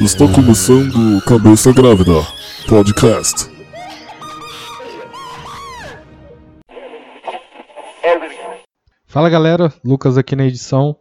Está começando Cabeça Grávida Podcast. Fala galera, Lucas aqui na edição.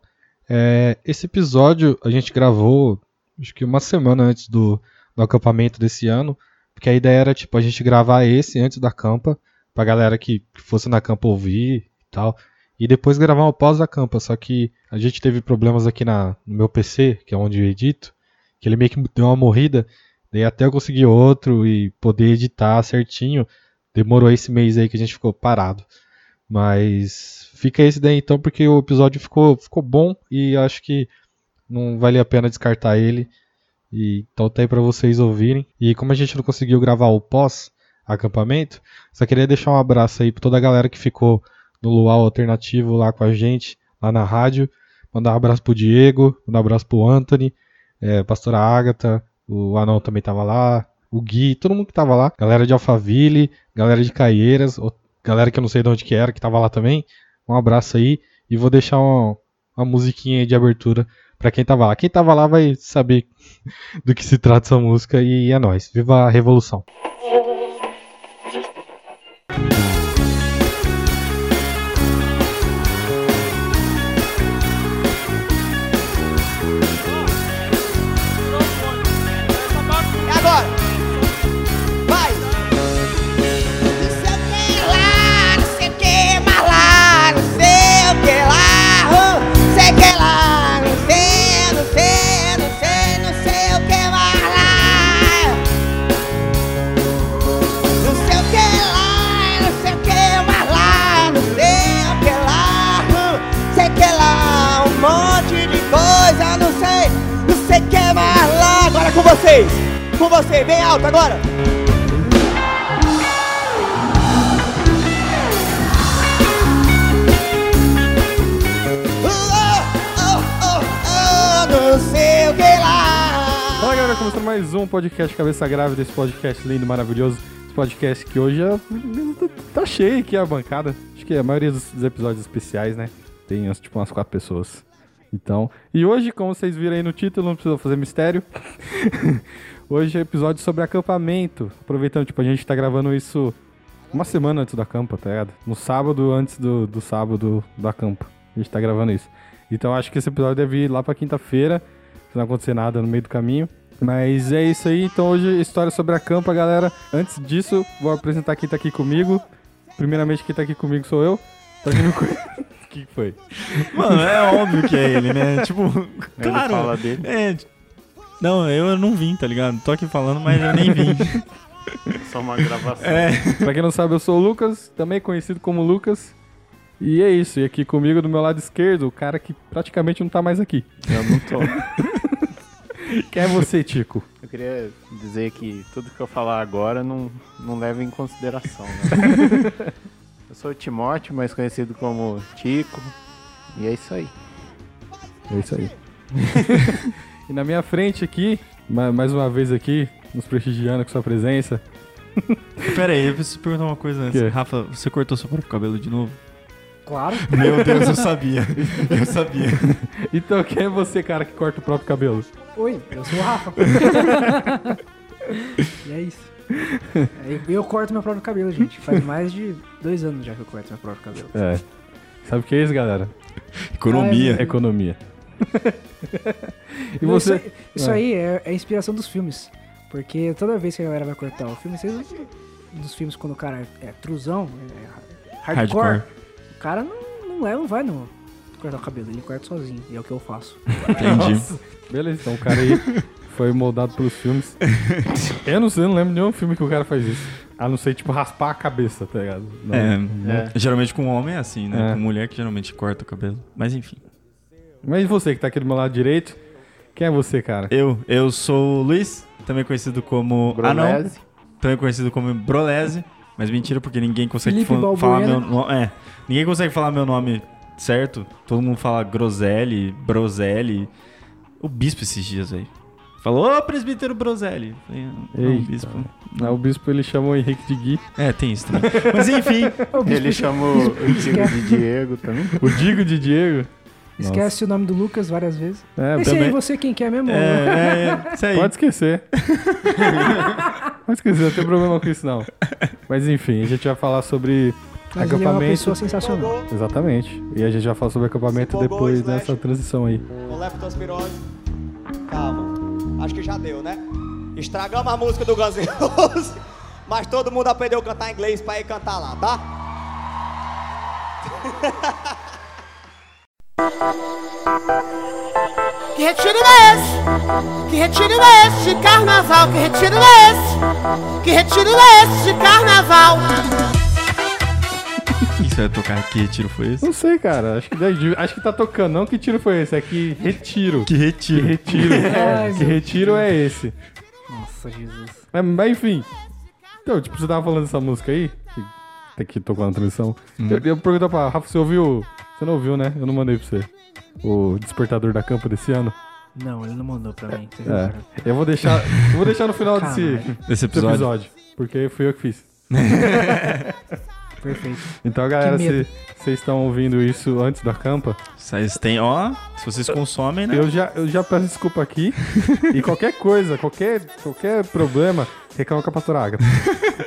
É, esse episódio a gente gravou acho que uma semana antes do, do acampamento desse ano, porque a ideia era tipo a gente gravar esse antes da campa, pra galera que, que fosse na campa ouvir e tal, e depois gravar um pós da campa, só que a gente teve problemas aqui na, no meu PC, que é onde eu edito, que ele meio que deu uma morrida, daí até eu conseguir outro e poder editar certinho, demorou esse mês aí que a gente ficou parado. Mas fica esse daí então, porque o episódio ficou, ficou bom e acho que não vale a pena descartar ele. E, então tá aí pra vocês ouvirem. E como a gente não conseguiu gravar o pós-acampamento, só queria deixar um abraço aí pra toda a galera que ficou no Luau Alternativo lá com a gente, lá na rádio. Mandar um abraço pro Diego, mandar um abraço pro Anthony, é, pastora Agatha, o Anão também tava lá, o Gui, todo mundo que tava lá. Galera de Alphaville, galera de Caieiras, galera que eu não sei de onde que era, que tava lá também. Um abraço aí. E vou deixar uma, musiquinha de abertura pra quem tava lá. Quem tava lá vai saber do que se trata essa música e é nóis. Viva a revolução. Vocês! Com você, bem alto agora. Que lá. Fala galera, começando mais um podcast Cabeça Grávida, esse podcast lindo, maravilhoso. Esse podcast que hoje é- tá cheio aqui a bancada. Acho que a maioria dos, episódios especiais, né? Tem tipo umas quatro pessoas. Então, e hoje, como vocês viram aí no título, não precisa fazer mistério. hoje é episódio sobre acampamento. Aproveitando, tipo, a gente tá gravando isso uma semana antes da campa, tá ligado? No sábado antes do, do sábado da campa. A gente tá gravando isso. Então acho que esse episódio deve ir lá pra quinta-feira se não acontecer nada no meio do caminho. Mas é isso aí, então hoje história sobre a campa, galera. Antes disso, vou apresentar quem tá aqui comigo. Primeiramente, quem tá aqui comigo sou eu. Tá aqui no... O que foi? Mano, é óbvio que é ele, né? Tipo, claro. fala dele. É, não, eu não vim, tá ligado? Tô aqui falando, mas eu nem vim. Só uma gravação. É. pra quem não sabe, eu sou o Lucas, também conhecido como Lucas. E é isso, e aqui comigo do meu lado esquerdo, o cara que praticamente não tá mais aqui. Eu não tô. Quem é você, Tico? Eu queria dizer que tudo que eu falar agora não, não leva em consideração. Né? sou o Timóteo, mais conhecido como Tico. E é isso aí. É isso aí. e na minha frente aqui, ma- mais uma vez aqui, nos prestigiando com sua presença. Pera aí, eu preciso perguntar uma coisa antes. Que? Rafa, você cortou seu próprio cabelo de novo? Claro. Meu Deus, eu sabia. Eu sabia. Então, quem é você, cara, que corta o próprio cabelo? Oi, eu sou o Rafa. e é isso. É, Eu corto meu próprio cabelo, gente. Faz mais de dois anos já que eu corto meu próprio cabelo. É. Sabe o que é isso, galera? Economia. Ai, Economia. e você. Isso, isso É. aí é, é a inspiração dos filmes. Porque toda vez que a galera vai cortar o filme, vocês dos filmes quando o cara é truzão, é hardcore, Hardcore. o cara não, não leva, não vai no cortar o cabelo, ele corta sozinho. E é o que eu faço. Entendi. Beleza, então o cara aí foi moldado pelos filmes. Eu não sei, eu não lembro de nenhum filme que o cara faz isso. A não ser, tipo, raspar a cabeça, tá ligado? Não. É, É. geralmente com homem é assim, né? É. Com mulher que geralmente corta o cabelo. Mas enfim. Mas e você que tá aqui do meu lado direito? Quem é você, cara? Eu, eu sou o Luiz, também conhecido como. Ah, não. Brolese. Também conhecido como Brolese. Mas mentira, porque ninguém consegue fa- falar meu nome. É. Ninguém consegue falar meu nome certo. Todo mundo fala Groselli, Broselli. O bispo esses dias aí. Falou, ô presbítero Broselli. Falei, Não, Eita. bispo. Não, o bispo ele chamou o Henrique de Gui. É, tem isso também. Mas enfim, Ele chamou o Diego esquece, de Diego também. O Digo de Diego. esquece o nome do Lucas várias vezes. É, Esse aí, também. você quem quer mesmo? é, é, é, isso aí. Pode esquecer. Pode esquecer, não tem problema com isso não. Mas enfim, a gente vai falar sobre Mas ele é uma acampamento. pessoa sensacional. Exatamente. E a gente vai falar sobre acampamento depois dessa transição aí. Calma. Acho que já deu, né? Estragamos a música do Guns N' Roses. Mas todo mundo aprendeu a cantar inglês pra ir cantar lá, tá? Que retiro é esse? Que retiro é esse de carnaval? Que retiro é esse? Que retiro é esse de carnaval? Isso vai tocar. Que retiro foi esse? Não sei, cara. Acho que, deve- acho que tá tocando. Não que tiro foi esse, é que retiro. Que Que retiro. retiro. Ai, que retiro é esse. Nossa, Jesus. Mas, mas enfim. Então, tipo, você tava falando dessa música aí, que, até que tocou na transição. Eu, eu pergunto pra Rafa, você ouviu. Você não ouviu, né? Eu não mandei pra você. O Despertador da Campa desse ano. Não, ele não mandou pra mim. É. Eu vou deixar. Eu vou deixar no final desse, desse episódio. episódio. Porque fui eu que fiz. Perfeito. Então, galera, se vocês estão ouvindo isso antes da campa, Vocês têm, ó, se vocês consomem, né? eu já, eu já peço desculpa aqui. e qualquer coisa, qualquer, qualquer problema, reclama com a pastora Agatha.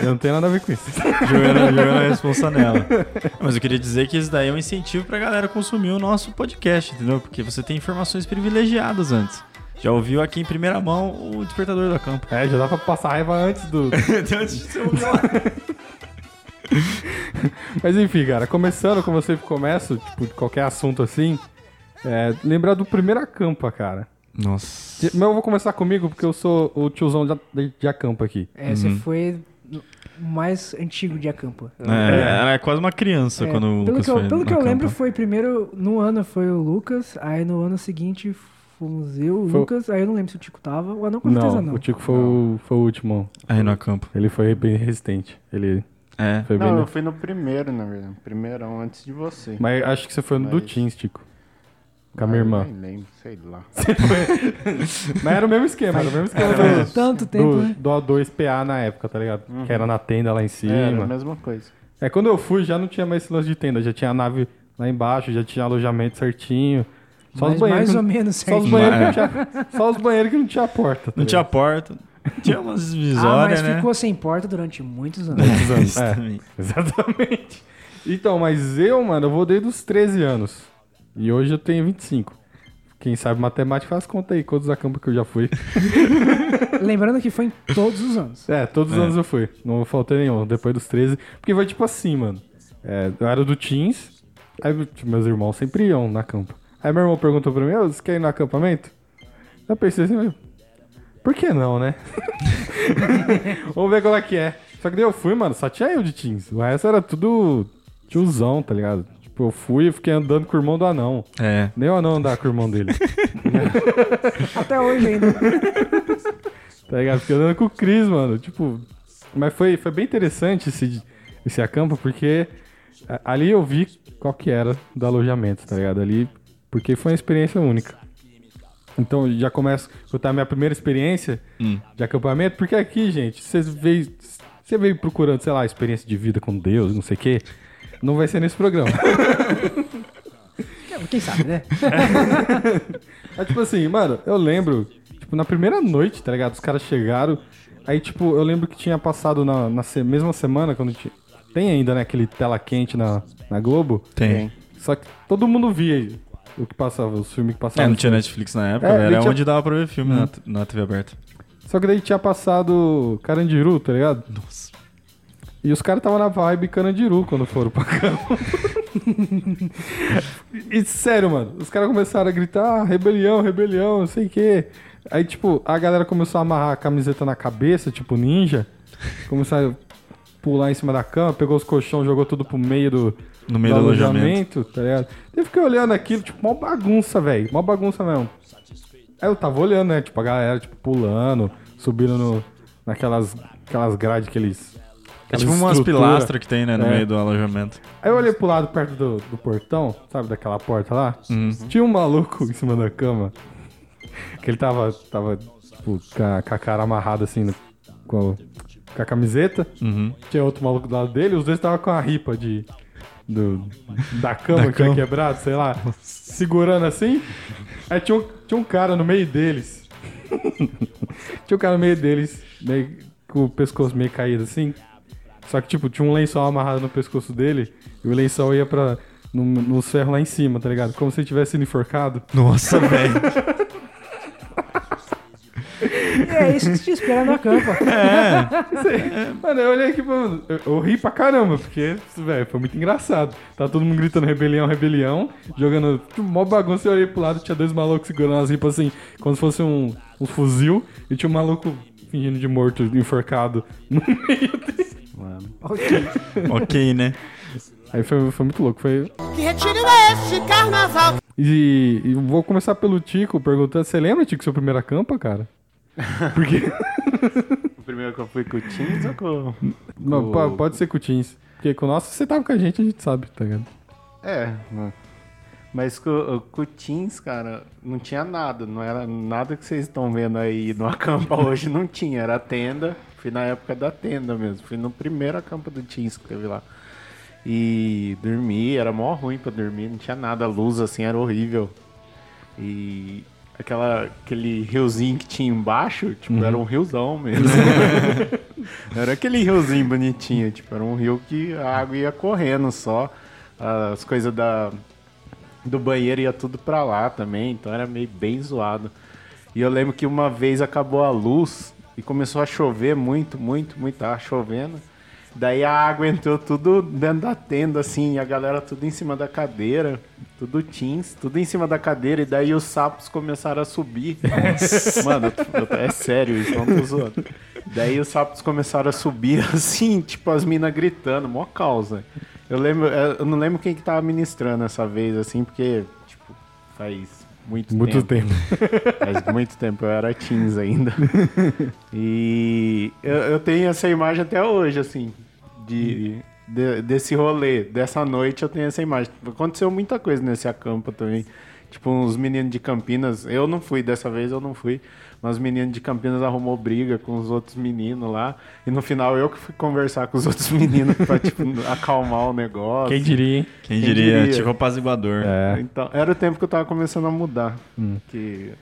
Eu não tenho nada a ver com isso. jogando, jogando a responsa nela. Mas eu queria dizer que isso daí é um incentivo pra galera consumir o nosso podcast, entendeu? Porque você tem informações privilegiadas antes. Já ouviu aqui em primeira mão o Despertador da Campo. É, já dá pra passar raiva antes do. antes de você ouvir lá. Mas enfim, cara, começando como eu sempre começo, tipo, de qualquer assunto assim, é, lembrar do primeiro acampa, cara. Nossa. Mas eu vou começar comigo porque eu sou o tiozão de, de, de acampa aqui. É, você foi o mais antigo de acampa. É, era quase uma criança É, quando o pelo Lucas que eu, foi pelo que eu lembro, foi primeiro. No ano foi o Lucas, aí no ano seguinte fomos eu, o Foi- Lucas, aí eu não lembro se o Tico tava, ou não, com certeza Não, não. o Tico foi o, foi o último. Aí no acampo. Ele foi bem resistente. Ele É. foi bem. Não, eu fui no primeiro, na verdade. Primeirão antes de você. Mas acho que você foi no do Mas- Teens, Tico. Com a minha Ah, irmã. Nem lembro, sei lá. Mas era o mesmo esquema, era o mesmo esquema Faz do, tanto tempo, do, né? do O2PA na época, tá ligado? Que era na tenda lá em cima. Era a mesma coisa. É, quando eu fui já não tinha mais esse lance de tenda, já tinha a nave lá embaixo, já tinha alojamento certinho. Só Mas os banheiros. mais ou menos Só os certinho. banheiros que não tinha, só os banheiros que não tinha porta. tá Não tinha porta. Tinha umas Ah, mas né? ficou sem porta durante muitos anos. Muitos anos, é, também. exatamente. Então, mas eu, mano, eu vou desde os 13 anos. E hoje eu tenho 25. Quem sabe matemática faz conta aí, quantos acampa que eu já fui. Lembrando que foi em todos os anos. É, todos os É. anos eu fui. Não faltei nenhum, depois dos 13. Porque foi tipo assim, mano. É, eu era do Teens, aí tipo, meus irmãos sempre iam na campa. Aí meu irmão perguntou pra mim, "Ô, você quer ir no acampamento? Eu pensei assim, "Meu, por que não, né? Vamos ver qual é que é. Só que daí eu fui, mano, só tinha eu de Teens. O resto era tudo tiozão, tá ligado? Tipo, eu fui e fiquei andando com o irmão do anão. É. Nem o anão andar com o irmão dele. Até hoje ainda. Tá ligado? Fiquei andando com o Cris, mano. Tipo, mas foi, foi bem interessante esse, esse acampo, porque a- ali eu vi qual que era do alojamento, tá ligado? Ali, porque foi uma experiência única. Então, já começo a contar a minha primeira experiência Hum. de acampamento, porque aqui, gente, você veio, você veio procurando, sei lá, experiência de vida com Deus, não sei o quê. Não vai ser nesse programa. Quem sabe, né? É tipo assim, mano, eu lembro, tipo, na primeira noite, tá ligado? Os caras chegaram, aí, tipo, eu lembro que tinha passado na, na se- mesma semana, quando tinha. Tem ainda, né, aquele tela quente na, na Globo. Tem. Só que todo mundo via o que passava, os filmes que É, passavam. não tinha Netflix na época, É, ele Era tinha- onde dava pra ver filme na, na TV aberta. Só que daí tinha passado Carandiru, tá ligado? Nossa. E os caras estavam na vibe Carandiru quando foram pra campo. e sério, mano, os caras começaram a gritar "Ah, rebelião, rebelião, não sei o quê. Aí, tipo, a galera começou a amarrar a camiseta na cabeça, tipo ninja. Começaram a pular em cima da cama, pegou os colchões, jogou tudo pro meio do, No meio do alojamento. tá ligado? Eu fiquei olhando aquilo, tipo, mó bagunça, velho. Mó bagunça mesmo. Aí eu tava olhando, né? Tipo, a galera, tipo, pulando, subindo no, naquelas aquelas grades que eles. É tipo umas pilastras que tem, né, no É. meio do alojamento. Aí eu olhei pro lado perto do, do portão, sabe, daquela porta lá. Uhum. Tinha um maluco em cima da cama. Que ele tava, tava tipo, com a, com a cara amarrada assim, no- com, a, com a camiseta. Uhum. Tinha outro maluco do lado dele, os dois estavam com a ripa de. Do, da cama Da que tinha cama. quebrado, sei lá, segurando assim. Aí tinha um, tinha um cara no meio deles. tinha um cara no meio deles, meio com o pescoço meio caído assim. Só que, tipo, tinha um lençol amarrado no pescoço dele e o lençol ia pra. No, nos ferros lá em cima, tá ligado? Como se ele tivesse sido enforcado. Nossa, velho. É isso que te espera na campa. Mano, eu olhei aqui, mano, eu, eu ri pra caramba, porque, velho, foi muito engraçado. Tava todo mundo gritando rebelião, rebelião, jogando tipo, mó bagunça. Eu olhei pro lado, tinha dois malucos segurando as ripas assim, como se fosse um, um fuzil, e tinha um maluco fingindo de morto, enforcado no meio dele. Ok. ok, né? Aí foi, foi muito louco. Foi... Que retiro é este carnaval? E, e vou começar pelo Tico perguntando: você lembra, Tico, sua primeira campa, cara? Porque. O primeiro que eu fui com o Teams ou com... Não, com- po- pode ser com o Teams. Porque com o nosso, você tava com a gente, a gente sabe, tá ligado? É, né? mas com, com o Teams, cara, não tinha nada. Não era nada que vocês estão vendo aí no acampa hoje, não tinha. Era tenda. Fui na época da tenda mesmo. Fui no primeiro acampa do Teams que teve lá. E dormi, era mó ruim pra dormir, não tinha nada. A luz assim era horrível. E aquela, aquele riozinho que tinha embaixo, tipo, era um riozão mesmo. era aquele riozinho bonitinho, tipo, era um rio que a água ia correndo só. As coisas da, do banheiro ia tudo pra lá também, então era meio bem zoado. E eu lembro que uma vez acabou a luz e começou a chover muito, muito, muito, tava chovendo. Daí a água entrou tudo dentro da tenda, assim, e a galera tudo em cima da cadeira, tudo teens, tudo em cima da cadeira, e daí os sapos começaram a subir. Mano, eu eu é sério isso, não tô zoando. Daí os sapos começaram a subir, assim, tipo, as minas gritando, mó causa. Eu lembro, eu não lembro quem que tava ministrando essa vez, assim, porque, tipo, faz muito, Muito tempo. tempo. Faz muito tempo, eu era teens ainda. E eu, eu tenho essa imagem até hoje, assim, de, de- desse rolê, dessa noite eu tenho essa imagem. Aconteceu muita coisa nesse acampa também. Tipo, uns meninos de Campinas, eu não fui, dessa vez eu não fui, mas os meninos de Campinas arrumou briga com os outros meninos lá. E no final eu que fui conversar com os outros meninos pra, tipo, acalmar o negócio. Quem diria, hein? Quem, Quem diria, diria? tipo apaziguador. É. Então, era o tempo que eu tava começando a mudar. Que,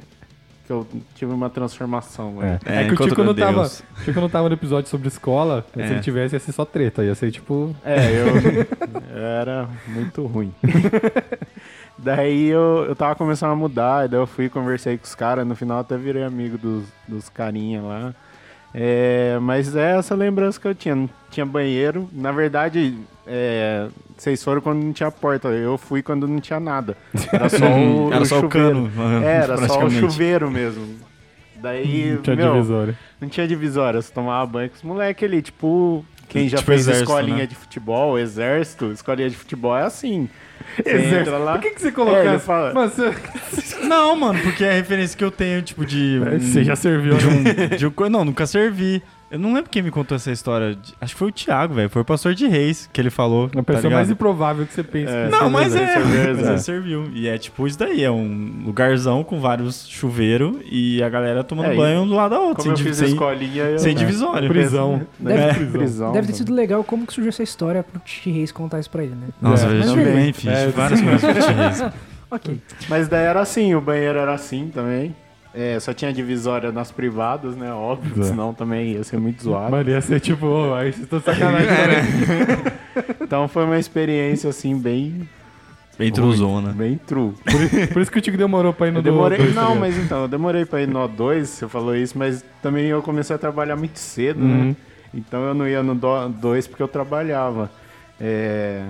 que eu tive uma transformação. né? É, É, que o Tico não, tava, o Tico não tava no episódio sobre escola. Se É. ele tivesse, ia ser só treta. Ia ser tipo. É, eu era muito ruim. Daí eu, eu tava começando a mudar, e daí eu fui conversei com os caras, no final até virei amigo dos, dos carinha lá. É, mas é essa lembrança que eu tinha. Não tinha banheiro. Na verdade, é, vocês foram quando não tinha porta. Eu fui quando não tinha nada. Era só o, Era só o chuveiro. cano, É, era só o chuveiro mesmo. Daí, Não tinha meu, divisória. não tinha divisória, você tomava banho com os moleques ali, tipo, quem já Tipo fez exército, escolinha né? de futebol, exército, escolinha de futebol é assim. Você Exército. entra lá. Por que, que você É, colocou essa? fala- você, Não, mano, porque é a referência que eu tenho, tipo, de. um- você já serviu, de né? um, de um Não, nunca servi. Eu não lembro quem me contou essa história. de- Acho que foi o Thiago, velho. Foi o pastor de Reis que ele falou. A tá pessoa ligado? mais improvável que você pensa. É. que Não, mas é. Mas é. ele serviu. E é tipo isso daí: é um lugarzão com vários chuveiros e a galera tomando É, banho um do lado da outra. Como eu Sem, fiz sem, escolinha, eu... sem divisória. Prisão. Deve, É. prisão. Deve ter sido legal como que surgiu essa história pro T. Reis contar isso pra ele, né? Nossa, É. eu já também fiz É, várias coisas pro T. Reis. Ok. Mas daí era assim, o banheiro era assim também. É, só tinha divisória nas privadas, né? Óbvio, É. senão também ia ser muito zoado. Mano, ia ser tipo, ô, aí vocês estão sacanagem. né? Então foi uma experiência assim, bem, Bem truzona. bem true. Por, por isso que o Tico demorou pra ir no Eu demorei, dois, tá não, mas então, eu demorei pra ir no O2, você falou isso, mas também eu comecei a trabalhar muito cedo, Uhum. né? Então eu não ia no 2 porque eu trabalhava. É,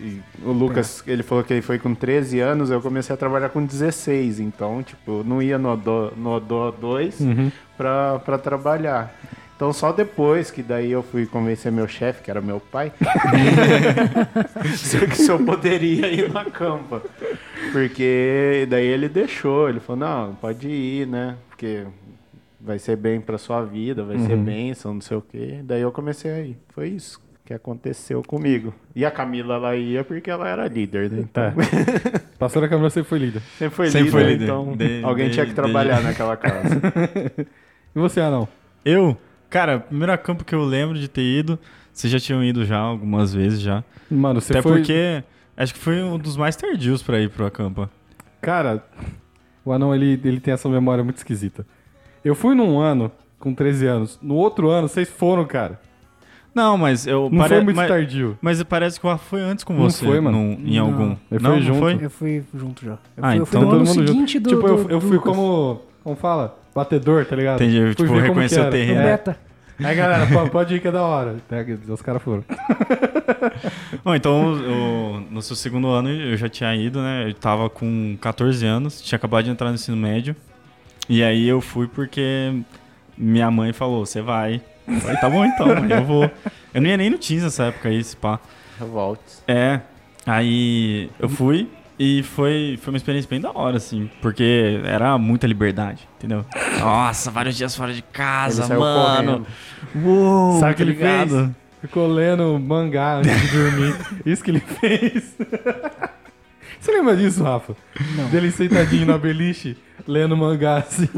e o Lucas, ele falou que ele foi com 13 anos, eu comecei a trabalhar com 16, então, tipo, não ia no O2 no O2 Uhum. pra, pra trabalhar. Então só depois que daí eu fui convencer meu chefe, que era meu pai, que se eu poderia ir na campa. Porque daí ele deixou, ele falou, não, pode ir, né? Porque vai ser bem pra sua vida, vai ser bênção, não sei o quê. Daí eu comecei a ir. Foi isso. Que aconteceu comigo. E a Camila, ela ia porque ela era líder, né? Então, É. Pastora Camila sempre foi líder. sempre foi Sempre líder, foi líder. então De- alguém de- tinha que de- trabalhar naquela casa. E você, Anão? Eu, cara, primeiro campo que eu lembro de ter ido, vocês já tinham ido já algumas vezes já. Mano, você Até foi... porque acho que foi um dos mais tardios pra ir pro acampa. Cara, o Anão, ele, ele tem essa memória muito esquisita. Eu fui num ano, com 13 anos. No outro ano, vocês foram, cara. Não, mas eu Não pare- foi muito mas, tardio. mas parece que o Rafa foi antes com Não você. foi, mano. num- em Não. algum. Ele não, foi não junto. foi? Eu fui junto já. Eu Ah, fui, eu fui então no ano Todo mundo seguinte junto. do. Tipo, eu, do- eu do fui Lucas. como... Como fala? Batedor, tá ligado? Entendi, Fui tipo, reconhecer o terreno. No É. beta. Aí, galera, pô, pode ir que é da hora. Os caras foram. Bom, então, o- no seu segundo ano eu já tinha ido, né? Eu tava com 14 anos, tinha acabado de entrar no ensino médio. E aí eu fui porque minha mãe falou, você vai. Eu falei, tá bom então, eu vou. Eu não ia nem no Teams nessa época aí, esse pá. Revoltes. É, aí eu fui e foi, foi uma experiência bem da hora, assim, porque era muita liberdade, entendeu? Nossa, vários dias fora de casa, mano. correndo. Uou, Sabe o que tá ele fez? ligado? Ficou lendo mangá antes de dormir. Isso que ele fez. Você lembra disso, Rafa? Não. Dele sentadinho na beliche, lendo mangá assim.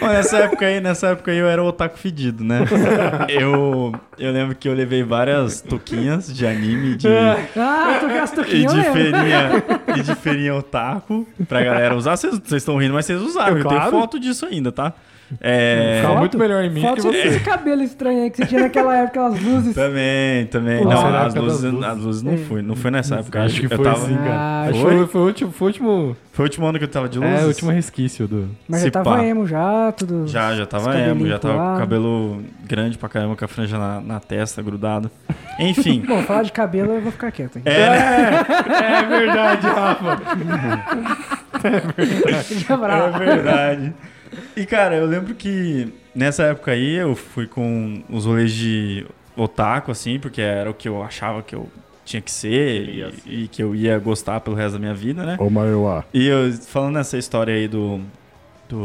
Ó, nessa época aí, nessa época aí eu era o otaku fedido, né? Eu, eu lembro que eu levei várias toquinhas de anime de, Ah, eu tô com as e toquinhas, eu de feirinha e de feirinha otaku pra galera usar. Vocês estão rindo, mas vocês usaram. Eu Claro. tenho foto disso ainda, tá? É, Ficava muito melhor em mim Foto que você. desse cabelo estranho aí que você tinha naquela época, aquelas luzes. também, também. Pô, não, as é luzes, luzes? as luzes não foi. Não foi nessa época. Acho que eu foi tava, sim, cara. Ah, foi? foi, foi, o último, foi o último. Foi o último ano que eu tava de luzes. É, o último resquício do. Mas Se já tava emo já, tudo. Já, já tava emo, já tava com o cabelo grande pra caramba, com a franja na, na testa, grudado. Enfim. Bom, falar de cabelo eu vou ficar quieto. aqui. É verdade, Rafa. Já bravo. É verdade. E, cara, eu lembro que nessa época aí eu fui com os rolês de otaku, assim, porque era o que eu achava que eu tinha que ser e, e que eu ia gostar pelo resto da minha vida, né? Ô, Maior. E eu, falando nessa história aí do, do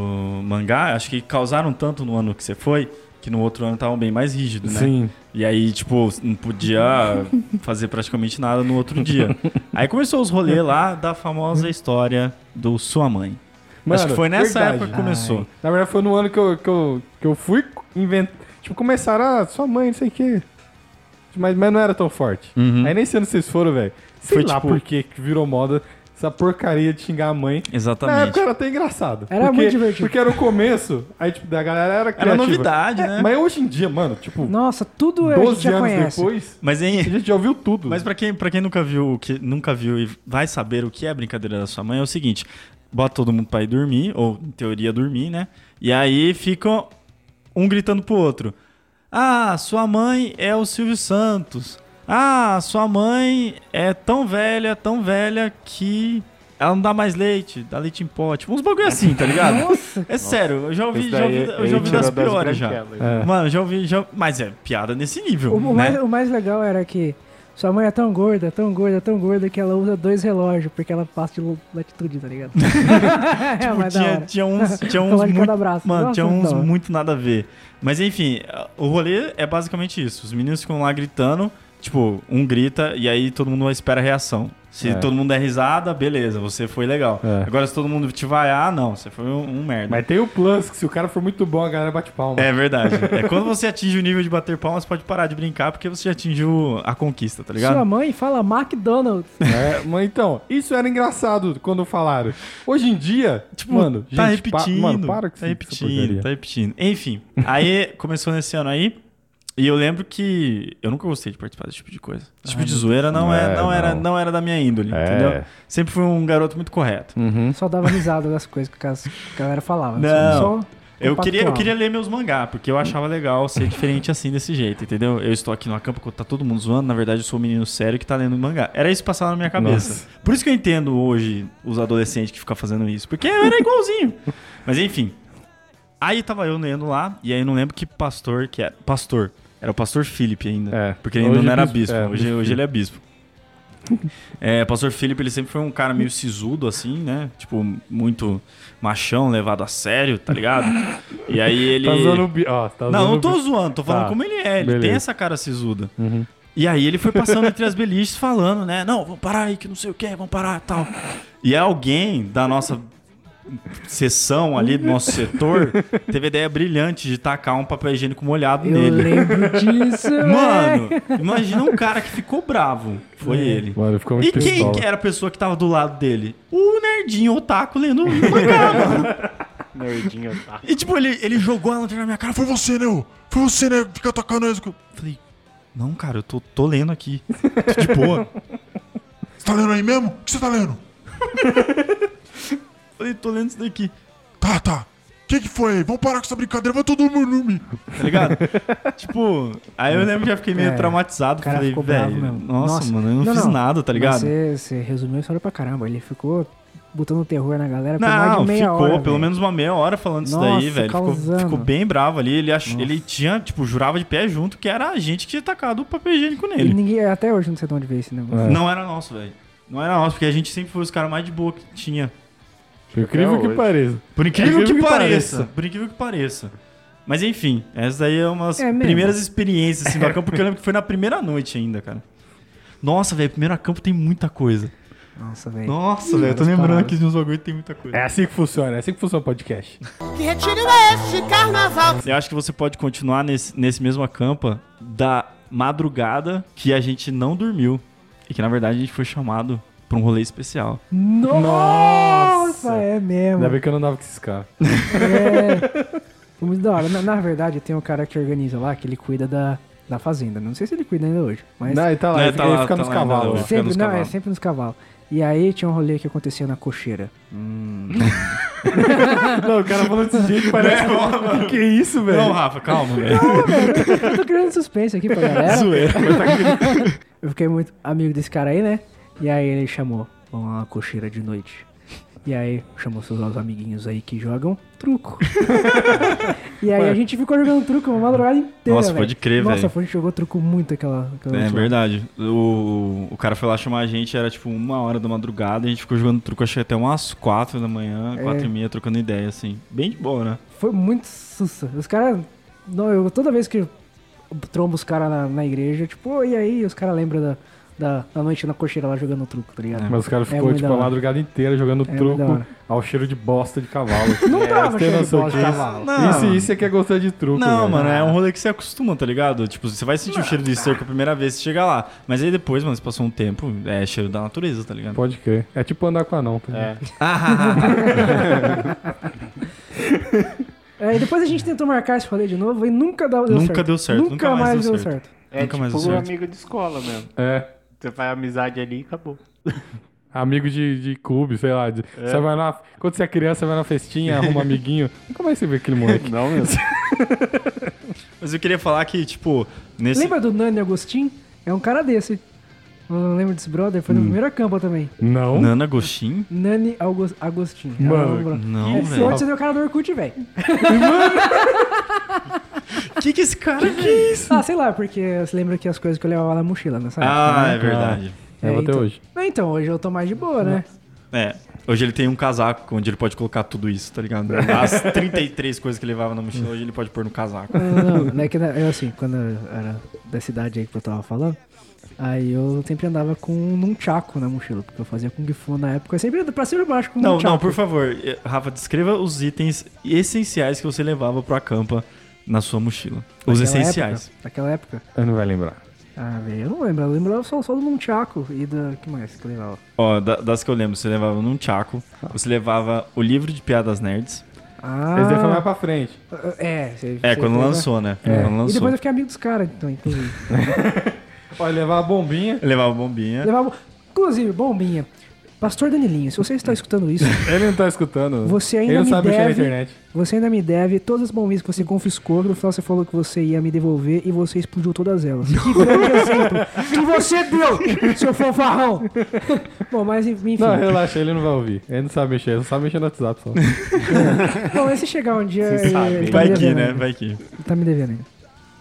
mangá, acho que causaram tanto no ano que você foi, que no outro ano estavam bem mais rígidos, né? Sim. E aí, tipo, não podia fazer praticamente nada no outro dia. Aí começou os rolês lá da famosa história do Sua Mãe. Acho que foi nessa verdade. época que começou. Na verdade, foi no ano que eu, que eu, que eu fui inventar. Tipo, começaram, ah, sua mãe, não sei o quê. Mas, mas não era tão forte. Uhum. Aí nesse ano vocês foram, velho. Sei Foi, lá tipo- por que que virou moda essa porcaria de xingar a mãe. Na Exatamente. época era até engraçado. Era porque, muito divertido. Porque era o começo, aí tipo, da galera era Era criativa. novidade, né? Mas hoje em dia, mano, tipo, Nossa, tudo a gente 12 já anos conhece. depois, Mas, a hein, gente já ouviu tudo. mas pra quem, pra quem nunca viu, que nunca viu e vai saber o que é brincadeira da sua mãe, é o seguinte: bota todo mundo pra ir dormir, ou em teoria dormir, né? E aí ficam um gritando pro outro. Ah, sua mãe é o Silvio Santos. Ah, sua mãe é tão velha, tão velha que ela não dá mais leite, dá leite em pó. Tipo, uns bagulho assim, tá ligado? Nossa, É sério, eu já ouvi, já ouvi, eu já ouvi das piores já. É. Mano, já ouvi, já... mas é piada nesse nível, o, o né? mais, o mais legal era que sua mãe é tão gorda, tão gorda, tão gorda que ela usa dois relógios porque ela passa de latitude, tá ligado? é, Tipo, mas da tinha, tinha uns, tinha uns muito, braço. mano, Nossa, tinha uns muito nada a ver. Mas enfim, o rolê é basicamente isso. Os meninos ficam lá gritando, tipo, um grita e aí todo mundo espera a reação. Se É. todo mundo der risada, beleza, você foi legal. É. Agora se todo mundo te vaiar, não, você foi um, um merda. Mas tem o plus, que se o cara for muito bom, a galera bate palma. É verdade. é quando você atinge o nível de bater palmas, pode parar de brincar porque você já atingiu a conquista, tá ligado? Sua mãe fala McDonald's. É, mas então, isso era engraçado quando falaram. Hoje em dia, Tipo, mano, tá gente, pa- repetindo. mano, para com tá essa repetindo, tá repetindo. Enfim, aí começou nesse ano aí. E eu lembro que eu nunca gostei de participar desse tipo de coisa. Esse tipo de zoeira não, é, É, não, Era, não. não era da minha índole, É. entendeu? Sempre fui um garoto muito correto. Uhum. Só dava risada das coisas que a galera falava. Não. Só Eu queria, eu queria ler meus mangá, porque eu achava legal ser diferente assim desse jeito, entendeu? Eu estou aqui no campo quando tá todo mundo zoando, na verdade eu sou um menino sério que tá lendo mangá. Era isso que passava na minha cabeça. Nossa. Por isso que eu entendo hoje os adolescentes que ficam fazendo isso, porque eu era igualzinho. Mas enfim. Aí tava eu lendo lá, e aí eu não lembro que pastor que era. Pastor. Era o pastor Felipe ainda. É. Porque ele ainda não era bispo- bispo. é, hoje, hoje ele é bispo. É, pastor Felipe, ele sempre foi um cara meio sisudo, assim, né? Tipo, muito machão, levado a sério, tá ligado? E aí ele. Tá usando o bi... Ó, tá Não, não tô zoando, tô falando Tá. como ele é. Ele tem Beleza. essa cara sisuda. Uhum. E aí ele foi passando entre as beliches falando, né? Não, vamos parar aí, que não sei o que, vamos parar e tal. E alguém da nossa sessão ali, do nosso setor, teve a ideia brilhante de tacar um papel higiênico molhado Eu nele. lembro disso, Mano, velho. imagina um cara que ficou bravo. Foi ele. Mano, ficou E muito quem pistola. que era a pessoa que tava do lado dele? O nerdinho otaku lendo mangá, mano. Nerdinho, tá. E tipo, ele, ele jogou a lanterna na minha cara. Foi você, né? Foi você, né? Fica atacando isso. Falei, não, cara, eu tô, tô lendo aqui. Tô de boa. Você tá lendo aí mesmo? O que você tá lendo? Falei, tô lendo isso daqui. Tá, tá. O que que foi? Vamos parar com essa brincadeira, vai todo mundo dormir. Tá ligado? tipo, aí eu lembro que já fiquei meio É, traumatizado. O cara Falei, ficou bravo velho, mesmo. nossa, mano, eu não, fiz nada, tá ligado? Você, você resumiu a história pra caramba. Ele ficou botando terror na galera por mais Não, de meia ficou hora. pelo velho. menos uma meia hora falando isso Nossa, daí, velho. Ficou, causando. ficou bem bravo ali. Ele, ach... Nossa. ele tinha, tipo, jurava de pé junto que era a gente que tinha tacado o papel higiênico E nele. ninguém, até hoje não sei de onde veio esse negócio. Não era nosso, velho. Não era nosso, porque a gente sempre foi os caras mais de boa que tinha. Por incrível que hoje. pareça. Por incrível, Incrível que, que pareça. pareça. Por incrível que pareça. Mas enfim, essa daí é umas É primeiras experiências assim, do acampo, porque eu lembro que foi na primeira noite ainda, cara. Nossa, velho, primeiro acampo tem muita coisa. Nossa, velho. Nossa, velho, eu tô lembrando paradas. aqui de uns bagulho que tem muita coisa. É assim que funciona, é assim que funciona o podcast. Que retiro é este carnaval? Eu acho que você pode continuar nesse, nesse mesmo acampa da madrugada que a gente não dormiu. E que na verdade a gente foi chamado pra um rolê especial. Nossa, é mesmo. Ainda bem que eu não dava com esses caras. É. Foi muito da hora. Na, na verdade, tem um cara que organiza lá, que ele cuida da, da fazenda. Não sei se ele cuida ainda hoje, mas Não, ele tá lá, É, ele tá fica, ele lá, fica tá nos cavalos. fica sempre, nos não, é cavalos. sempre nos cavalos. E aí tinha um rolê que acontecia na cocheira. Não, o cara falou desse jeito, parece. que, que isso, velho? Não, Rafa, calma, velho. Eu tô criando suspense aqui pra galera. Zoeira. Eu fiquei muito amigo desse cara aí, né? E aí ele chamou uma cocheira de noite. E aí chamou seus outros amiguinhos aí que jogam truco. e aí a gente ficou jogando truco uma madrugada inteira. Nossa, velho. pode crer, Nossa, velho. a gente jogou truco muito aquela. aquela É lá. verdade. O, o cara foi lá chamar a gente, era tipo uma hora da madrugada, a gente ficou jogando truco, acho que até umas quatro da manhã, É. quatro e meia, trocando ideia, assim. Bem de boa, né? Foi muito sussa. Os caras. Toda vez que trombo os caras na, na igreja, tipo, "Ô, e aí? Os caras lembram da, da, da noite na cocheira lá jogando truco, tá ligado? Mas os caras É ficou, muito tipo, a madrugada inteira jogando É truco ao cheiro de bosta de cavalo. Não tem cheio de bosta de cavalo. Não. Isso, isso é que é gostar de truco, Não, velho. mano, é um rolê que você acostuma, tá ligado? Tipo, você vai sentir o cheiro de esterco a primeira vez que você chegar lá. Mas aí depois, mano, você passou um tempo, é cheiro da natureza, tá ligado? Pode crer. É tipo andar com anão, tá É. ligado? É, e depois a gente tentou marcar esse rolê de novo e nunca deu, deu Nunca certo. deu certo, Nunca, mais, deu certo. É Nunca mais tipo deu certo. amigo de escola mesmo. É. Você faz amizade ali e acabou. Amigo de, de clube, sei lá. de- Você vai na, quando você é criança, você vai na festinha, arruma um amiguinho. Nunca mais você vê aquele moleque. Não mesmo. Mas eu queria falar que, tipo, nesse. Lembra do Nani Agostinho? É um cara desse. Eu não lembro desse brother, foi no primeiro campo também. Não? Nana Gostin? Nani August- Agostinho. Mano, É bro- Não, Esse velho. outro você deu o cara do Orkut, velho. Que que esse cara que é isso? Ah, sei lá, porque você lembra que as coisas que eu levava na mochila nessa Ah, é época, né? verdade. É, até então, hoje. Não, então, hoje eu tô mais de boa, né? É. Hoje ele tem um casaco onde ele pode colocar tudo isso, tá ligado? As 33 coisas que ele levava na mochila, hoje ele pode pôr no casaco. Não, não, não. É que, eu, assim, quando eu era da cidade aí que eu tava falando, aí eu sempre andava com um chaco na mochila, porque eu fazia Kung Fu na época, eu sempre andava pra cima e baixo com um Não, nunchaku. não, por favor. eh, Rafa, descreva os itens essenciais que você levava pro acampa na sua mochila. Os Naquela essenciais. Época, naquela época. Eu não vai lembrar. Ah, velho, eu não lembro. Eu lembro só, só do Nunchaku e da... que mais que eu levava? Ó, da- das que eu lembro, você levava num chaco, você levava o livro de piadas nerds. Ah, Esse daí foi mais pra frente. É, você, É, você quando lembra? lançou, né? É. Quando E lançou. depois eu fiquei amigo dos caras, então, inclusive. Olha, levar a bombinha. Levava bombinha. levava... Inclusive, bombinha. Pastor Danilinho, se você está escutando isso, Ele não tá escutando. Você ainda Ele não me sabe mexer na deve- internet. você ainda me deve todas as bombinhas que você confiscou, que no final você falou que você ia me devolver e você explodiu todas elas. Que grande exemplo que você deu, seu fanfarrão. Bom, mas enfim. Não, relaxa, ele não vai ouvir. Ele não sabe mexer, ele só sabe mexer no WhatsApp só. Bom, mas se chegar um dia. Você ele- sabe. tá Vai devendo né? Vai. Ele tá me devendo ainda.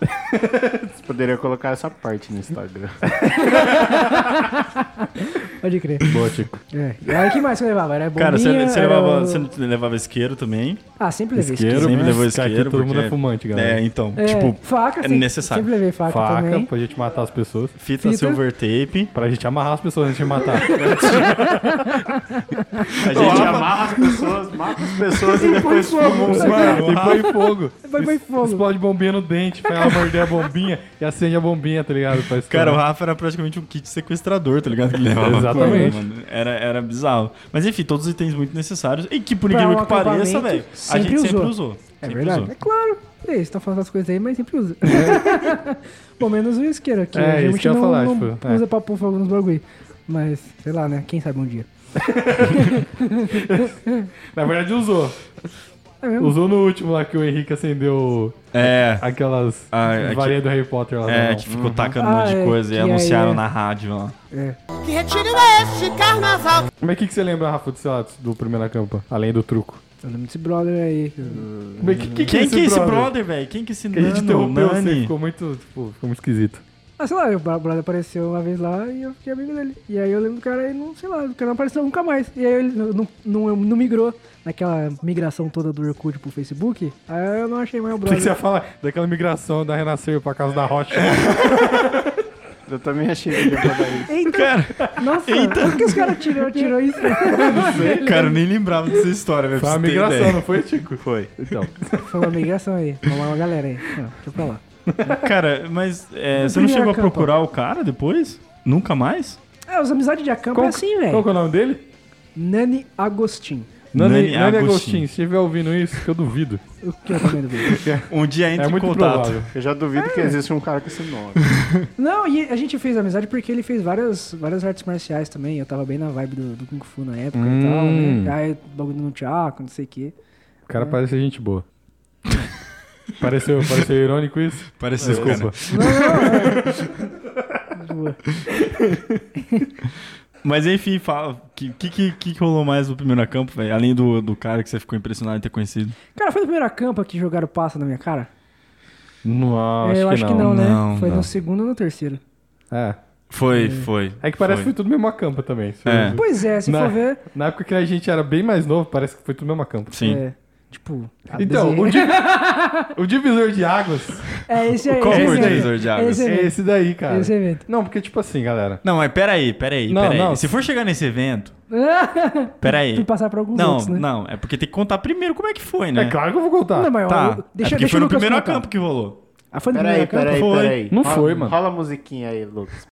Você poderia colocar essa parte no Instagram. Pode crer. Boa, Tico. É. E aí, o que mais você levava? Era bombinha, Cara, você, você era levava, o- você levava isqueiro também? Ah, sempre levei Isqueiro, isqueiro. Sempre né? levou Cara, aqui isqueiro. todo mundo porque- é fumante, galera. É, então. É, Tipo, faca, é sempre, necessário. Sempre levei faca, Faca também. pra gente matar as pessoas. Fita, Fita. silver tape. Pra gente amarrar as pessoas antes de matar. A gente amarra as pessoas, mata as pessoas e depois fuma um. Mano, e põe fogo. Vai, vai fogo. Explode bombinha no dente, pra morder a bombinha e acende a bombinha, tá ligado? Pra estourar. Cara, o Rafa era praticamente um kit sequestrador, tá ligado? Que levava Exatamente. mano. Era, era bizarro. Mas enfim, todos os itens muito necessários. E que, por Pra um que pareça, velho, a gente sempre usou. usou. É Sempre verdade. usou. É claro. E aí, você tá falando essas coisas aí, mas sempre usa. Bom, menos o isqueiro aqui. É, a isso gente que eu ia não, falar, não tipo, é. usa pra pôr fogo nos bagulho. Mas, sei lá, né? Quem sabe um dia. Na verdade, usou. É mesmo? Usou no último lá que o Henrique acendeu É. aquelas Ah, é varinhas do Harry Potter lá. É, não. que ficou tacando um monte Ah, de é, coisa e que anunciaram é- na rádio lá. É. Que retiro é este carnaval? Mas o que, que você lembra, Rafa, do, sei lá, do primeiro campo? Além do truco. Eu lembro desse brother aí. Mas que, que, Quem é que é esse brother, velho? Quem que é esse Que a gente interrompeu você, Nani? ficou muito, tipo, ficou muito esquisito. Ah, sei lá, o bro- brother apareceu uma vez lá e eu fiquei amigo dele. E aí eu lembro do cara e não, sei lá, o cara não apareceu nunca mais. E aí ele não, não, não, não migrou naquela migração toda do Orkut pro Facebook. Aí eu não achei mais o O que, brother. você ia falar daquela migração da Renascer pra casa da Rocha? Eu também achei que ele ia falar isso. Eita, Cara, nossa, por que os caras tirou, tirou isso? cara, eu nem lembrava dessa história, velho. Foi uma migração, ideia. não foi, Tico? Foi. Então. Foi uma migração aí. Uma, uma galera aí. Não, deixa eu pra lá. Cara, mas é, você não chegou a procurar o cara depois? Nunca mais? É, os amizades de acampo é assim, Qual velho. que é o nome dele? Nani Agostinho. Nani, Nani Nani Agostinho. Agostinho. Se estiver ouvindo isso, que eu duvido. Eu também duvido. Um dia entra É em muito contato. provável. Eu já duvido que existe um cara com esse nome. Não, e a gente fez amizade porque ele fez várias, várias artes marciais também. Eu tava bem na vibe do, do Kung Fu na época e tal, Hum. né? Aí bagulho no teatro, não sei o quê. O cara parece gente boa. pareceu, pareceu irônico isso? Pareceu, Desculpa. Boa. Mas enfim, fala. O que, que, que, que rolou mais no primeiro campo, velho? Além do, do cara que você ficou impressionado em ter conhecido. Cara, foi no primeiro acampo que jogaram passa na minha cara? Não, É, eu acho que não, né? Não, foi não. no segundo ou no terceiro. É. Foi, foi. É que parece que Foi. foi tudo mesmo acampo também. É. Pois é, se Na- for ver. Na época que a gente era bem mais novo, parece que foi tudo mesmo acampo. Sim. É, tipo. Então, o, di- o divisor de águas É esse aí. Qual esse foi o evento. divisor de águas? Esse é esse daí, cara. Esse evento. Não, porque tipo assim, galera. Não, mas peraí, peraí, Não, peraí. não. Se for chegar nesse evento, peraí. Fui passar pra alguns Não, outros, né? não, é porque tem que contar primeiro como é que foi, né? É claro que eu vou contar. Não, mas Tá, ó, é deixa, porque deixa foi o no Lucas primeiro contar. acampo que rolou. Ah, foi no Peraí, primeiro acampo? peraí, Foi. peraí. Não Rola- foi, mano. Rola a musiquinha aí, Lucas.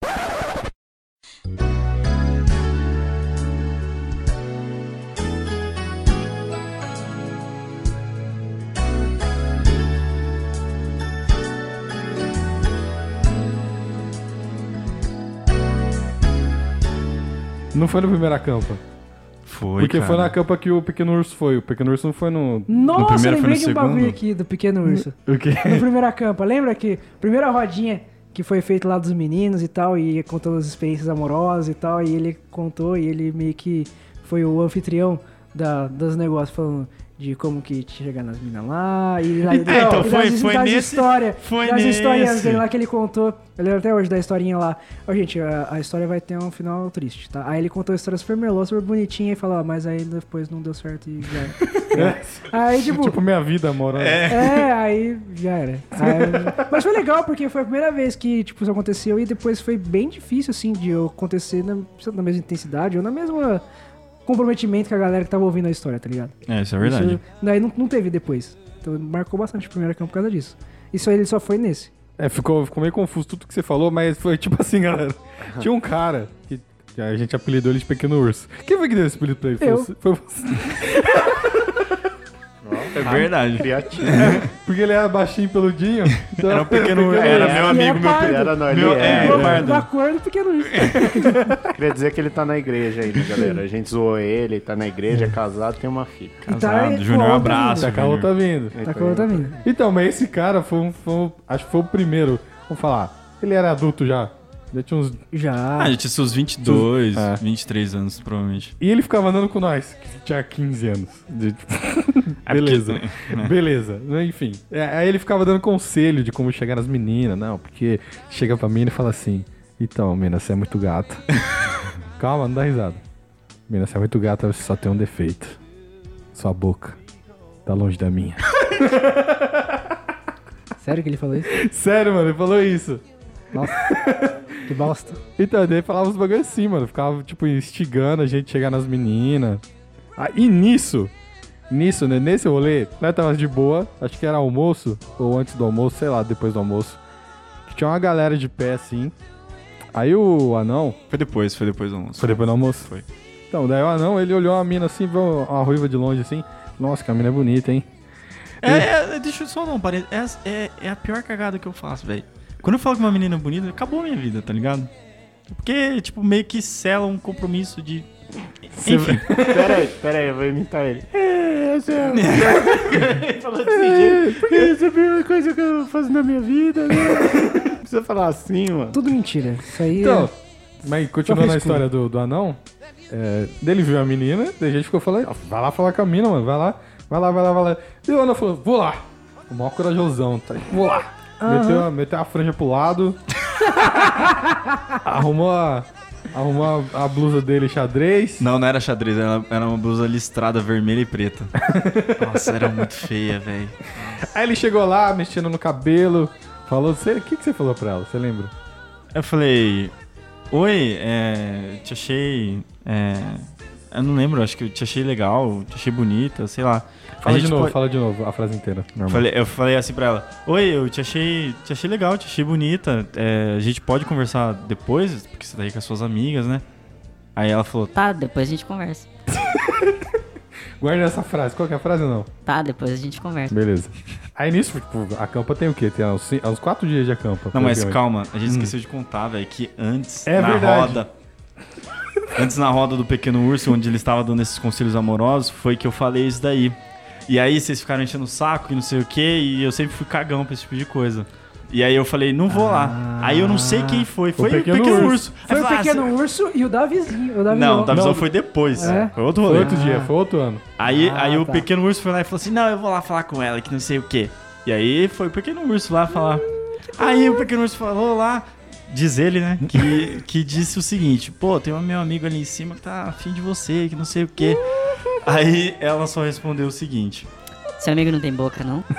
Não foi no primeiro acampo. Foi, Porque foi cara. na campa que o Pequeno Urso foi. O Pequeno Urso não foi no. Nossa, primeiro, foi lembrei no de um bagulho segundo? aqui do Pequeno Urso. O quê? No primeiro acampa, lembra que primeira rodinha que foi feita lá dos meninos e tal, e contando as experiências amorosas e tal, e ele contou e ele meio que foi o anfitrião da, dos negócios, falando de como que chegar nas minas lá, e, lá, Então, então, e foi- das, foi das nesse- histórias, foi das historinhas nesse. dele lá que ele contou. Eu lembro até hoje da historinha lá. Ó, gente, a, a história vai ter um final triste, tá? Aí ele contou a história super melosa, super bonitinha, e falou, ah, mas aí depois não deu certo e já. É, aí, tipo, tipo, minha vida amorosa. é, aí já era. Aí- mas foi legal porque foi a primeira vez que tipo, isso aconteceu e depois foi bem difícil, assim, de eu acontecer na, na mesma intensidade ou na mesma comprometimento que a galera que tava ouvindo a história, tá ligado? É, isso é verdade. Isso, daí não, não teve depois. Então marcou bastante o primeiro campo por causa disso. Isso aí ele só foi nesse. É, ficou, ficou meio confuso tudo que você falou, mas foi tipo assim, galera. Tinha um cara que, que a gente apelidou ele de Pequeno Urso. Quem foi que deu esse apelido pra ele? Foi Eu. você- Foi você. É verdade. Criativo. Porque ele era baixinho peludinho. Então Era um pequeno. Era Era meu E amigo, é meu pardo. Era, não, ele Meu- é, é, é. Da cor do Pequeno. Queria dizer que ele tá na igreja ainda, galera. A gente zoou ele, ele tá na igreja, é casado, tem uma filha. Tá Casado, com Júnior, um abraço. a Carol tá vindo. vindo. Tá com a outra vindo. Então, mas esse cara foi um, foi um- Acho que foi o primeiro. Vamos falar. Ele era adulto já. Já tinha uns. Já. Ah, gente tinha seus 22, É. 23 anos, provavelmente. E ele ficava andando com nós, que tinha 15 anos. De- É Beleza. porque- né? Beleza. Enfim. É, Aí ele ficava dando conselho de como chegar nas meninas. Não, porque chega pra mina e fala assim: Então, mina, você é muito gata. calma, não dá risada. Mina, você é muito gata, você só tem um defeito. Sua boca. Tá longe da minha. Sério que ele falou isso? Sério, mano, ele falou isso. Nossa, que bosta. Então, daí falava uns bagulho assim, mano. Ficava, tipo, instigando a gente a chegar nas meninas. Ah, e nisso, nisso, né? Nesse rolê, nós tava de boa. Acho que era almoço, ou antes do almoço, sei lá, depois do almoço. Que tinha uma galera de pé assim. Aí o anão. Foi depois, foi depois do almoço. Foi depois do almoço? Foi. Então, daí o anão, ele olhou a mina assim, viu uma ruiva de longe assim. Nossa, que a mina é bonita, hein? É, é, deixa eu só um parênteses. É, é, é a pior cagada que eu faço, velho. Quando eu falo que uma menina é bonita, acabou a minha vida, tá ligado? Porque, tipo, meio que sela um compromisso de. Enfim. Pera aí, pera aí, eu vou imitar ele. É, essa é. Ele falou desse jeito. Essa é a primeira coisa que eu faço na minha vida, né? Não precisa falar assim, mano. Tudo mentira. Isso aí Então, é... mas continuando a história do, do anão, é, dele viu a menina, daí a gente ficou falando, "Ó, vai lá falar com a mina, mano, vai lá, vai lá, vai lá, vai lá. E o anão falou, vou lá. O maior corajosão, tá? Vou lá. Meteu, a, meteu a franja pro lado. arrumou a. Arrumou a, a blusa dele xadrez. Não, não era xadrez, era, era uma blusa listrada vermelha e preta. Nossa, era muito feia, velho. Aí ele chegou lá, mexendo no cabelo. Falou, "Você- o que, que você falou pra ela? Você lembra? Eu falei: Oi, é, te achei. É, eu não lembro, acho que eu te achei legal, te achei bonita, sei lá. Fala de novo, pode- fala de novo a frase inteira. Normal. Falei- eu falei assim pra ela: Oi, eu te achei, te achei legal, te achei bonita. é, a gente pode conversar depois, porque você tá aí com as suas amigas, né? Aí ela falou: Tá, depois a gente conversa. Guarda essa frase. Qual que é a frase não? Tá, depois a gente conversa. Beleza. Aí nisso, tipo, a campa tem o quê? Tem uns, uns quatro dias de acampa. Não, mas calma, a gente esqueceu de contar, velho, que antes, É na verdade. roda. Antes na roda do Pequeno Urso, onde ele estava dando esses conselhos amorosos, foi que eu falei isso daí. E aí vocês ficaram enchendo o saco e não sei o que, e eu sempre fui cagão pra esse tipo de coisa. E aí eu falei, não vou lá. Aí eu não sei quem foi. Foi o Pequeno Pequeno, Urso. Urso. Foi eu o falei, ah, pequeno urso e o Davizinho. O Davi Não, da visão Não. foi depois. É? Foi outro Foi rolê. outro dia, foi outro ano. Aí, Ah, aí o tá. pequeno urso foi lá e falou assim: Não, eu vou lá falar com ela, que não sei o quê. E aí foi o pequeno urso lá falar. Aí o pequeno urso falou lá, diz ele, né? Que, que disse o seguinte: Pô, tem um meu amigo ali em cima que tá afim de você, que não sei o quê. Aí ela só respondeu o seguinte: Seu amigo não tem boca, não?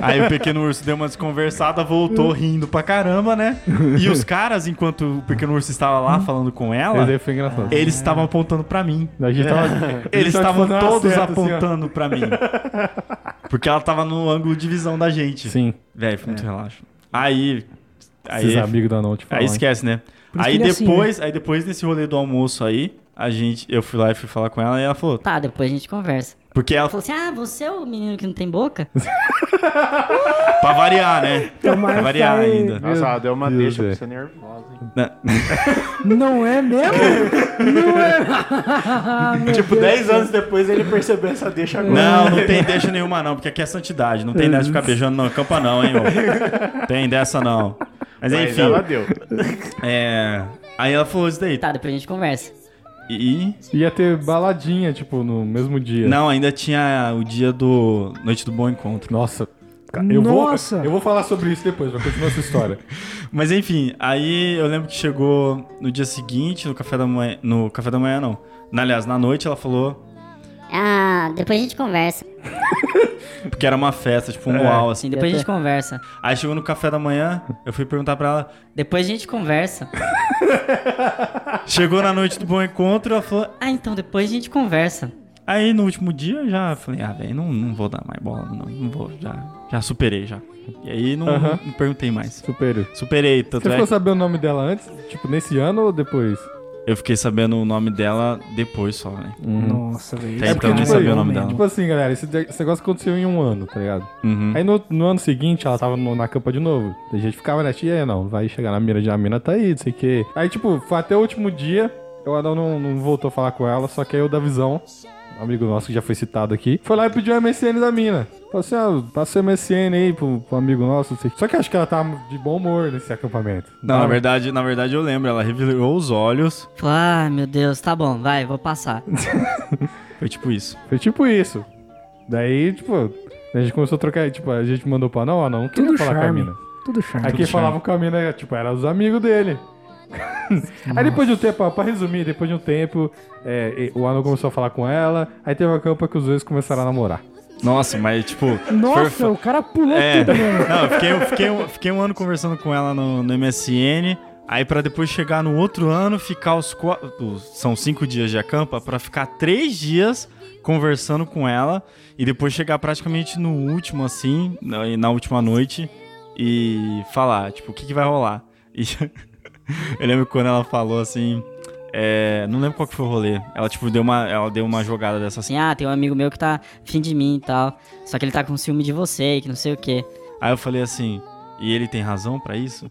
Aí o pequeno urso deu uma desconversada, voltou rindo pra caramba, né? E os caras, enquanto o pequeno urso estava lá falando com ela, aí foi engraçado. eles estavam apontando pra mim. A gente tava, Eles tava estavam fazendo uma todos seta, assim, ó. apontando pra mim. Porque ela tava no ângulo de visão da gente. Sim, Velho, foi muito relaxo. Aí. esses Aí, amigos da não te falam. aí esquece, né? Aí ele é assim, depois, aí depois desse rolê do almoço aí, a gente, eu fui lá e fui falar com ela e ela falou, Tá, depois a gente conversa. porque ela Ela falou assim: Ah, você é o menino que não tem boca? pra variar, né? Então, pra variar aí- ainda. Nossa, ela deu uma Deus, deixa pra você nervosa? Né? Não é mesmo? Não é. Tipo, 10 anos depois ele percebeu essa deixa agora. Não, não tem deixa nenhuma não, porque aqui é santidade. Não tem dessa de ficar beijando na campa não, hein, ô. Tem dessa não. Mas, Mas enfim, ela deu. é... Aí ela falou isso daí. Tá, depois a gente conversa. E... Ia ter baladinha, tipo, no mesmo dia. Não, ainda tinha o dia do... Noite do Bom Encontro. Nossa. Eu vou, Nossa. eu vou falar sobre isso depois, vai continuar essa história. Mas enfim, aí eu lembro que chegou no dia seguinte, no café da manhã. No café da manhã, não. Na, aliás, na noite ela falou. Ah, depois a gente conversa. Porque era uma festa, tipo, um luau, assim. Assim, depois a gente conversa. Aí chegou no café da manhã, eu fui perguntar pra ela. Depois a gente conversa. Chegou na noite do bom encontro, ela falou. Ah, então depois a gente conversa. Aí no último dia eu já falei, ah, velho, não, não vou dar mais bola, não, não vou, já, já superei já. E aí não, Aham. não perguntei mais. Superior. Superei, tanto Você é ficou que sabendo o nome dela antes? Tipo, nesse ano ou depois? Eu fiquei sabendo o nome dela depois só, velho. Nossa, velho. Até então eu nem tipo, sabia o nome dela. Tipo assim, galera, esse, negócio aconteceu em um ano, tá ligado? Uhum. Aí no, no ano seguinte ela tava no- na campa de novo. A gente ficava na tia, não, vai chegar na mira de a mina tá aí, não sei o quê. Aí, tipo, foi até o último dia, o Adão não, não voltou a falar com ela, só que aí o da visão, um amigo nosso que já foi citado aqui, foi lá e pediu o MSN da mina. Falou assim, ah, passa o MSN aí pro, pro amigo nosso, não sei o quê. Só que acho que ela tava de bom humor nesse acampamento. Não, na verdade, na verdade eu lembro, ela revirou os olhos. Falou, ah, meu Deus, tá bom, vai, vou passar. Foi tipo isso. Foi tipo isso. Daí, tipo, a gente começou a trocar, tipo, a gente mandou pra não, ah, não, queria Tudo falar com a charme. mina. Tudo charme. Aí quem charme. falava com a mina, tipo, eram os amigos dele. Aí depois de um tempo, ó, pra resumir, depois de um tempo, é, o Anão começou a falar com ela, aí teve uma campa que os dois começaram a namorar. Nossa, mas tipo. Nossa, o cara pulou É, tudo mesmo. não, eu fiquei, eu fiquei, um- fiquei um ano conversando com ela no, no MSN. Aí pra depois chegar no outro ano, ficar os quatro. São cinco dias de acampa, pra ficar três dias conversando com ela. E depois chegar praticamente no último, assim, na, na última noite, e falar, tipo, o que, que vai rolar? E eu lembro quando ela falou assim. É, não lembro qual que foi o rolê. Ela, tipo, deu uma, ela deu uma jogada dessa assim. Ah, tem um amigo meu que tá fim de mim e tal. Só que ele tá com ciúme de você e que não sei o quê. Aí eu falei assim, e ele tem razão pra isso?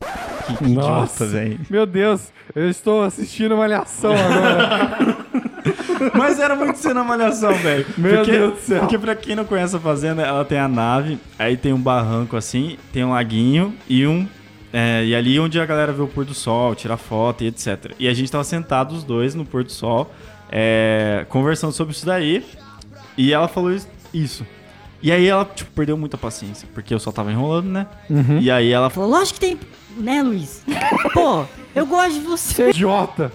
Que, que Nossa. velho. Meu Deus, eu estou assistindo Malhação agora. Mas era muito cena malhação, velho. Meu porque, Deus do céu. Porque pra quem não conhece a fazenda, ela tem a nave, aí tem um barranco assim, tem um laguinho e um. É, e ali onde a galera vê o pôr do sol, tira foto e etc. E a gente tava sentados os dois no pôr do sol, é, conversando sobre isso daí. E ela falou is- isso. E aí ela, tipo, perdeu muita paciência, porque eu só tava enrolando, né? Uhum. E aí ela Falou, lógico que tem, né, Luiz? Pô, eu gosto de você. Idiota.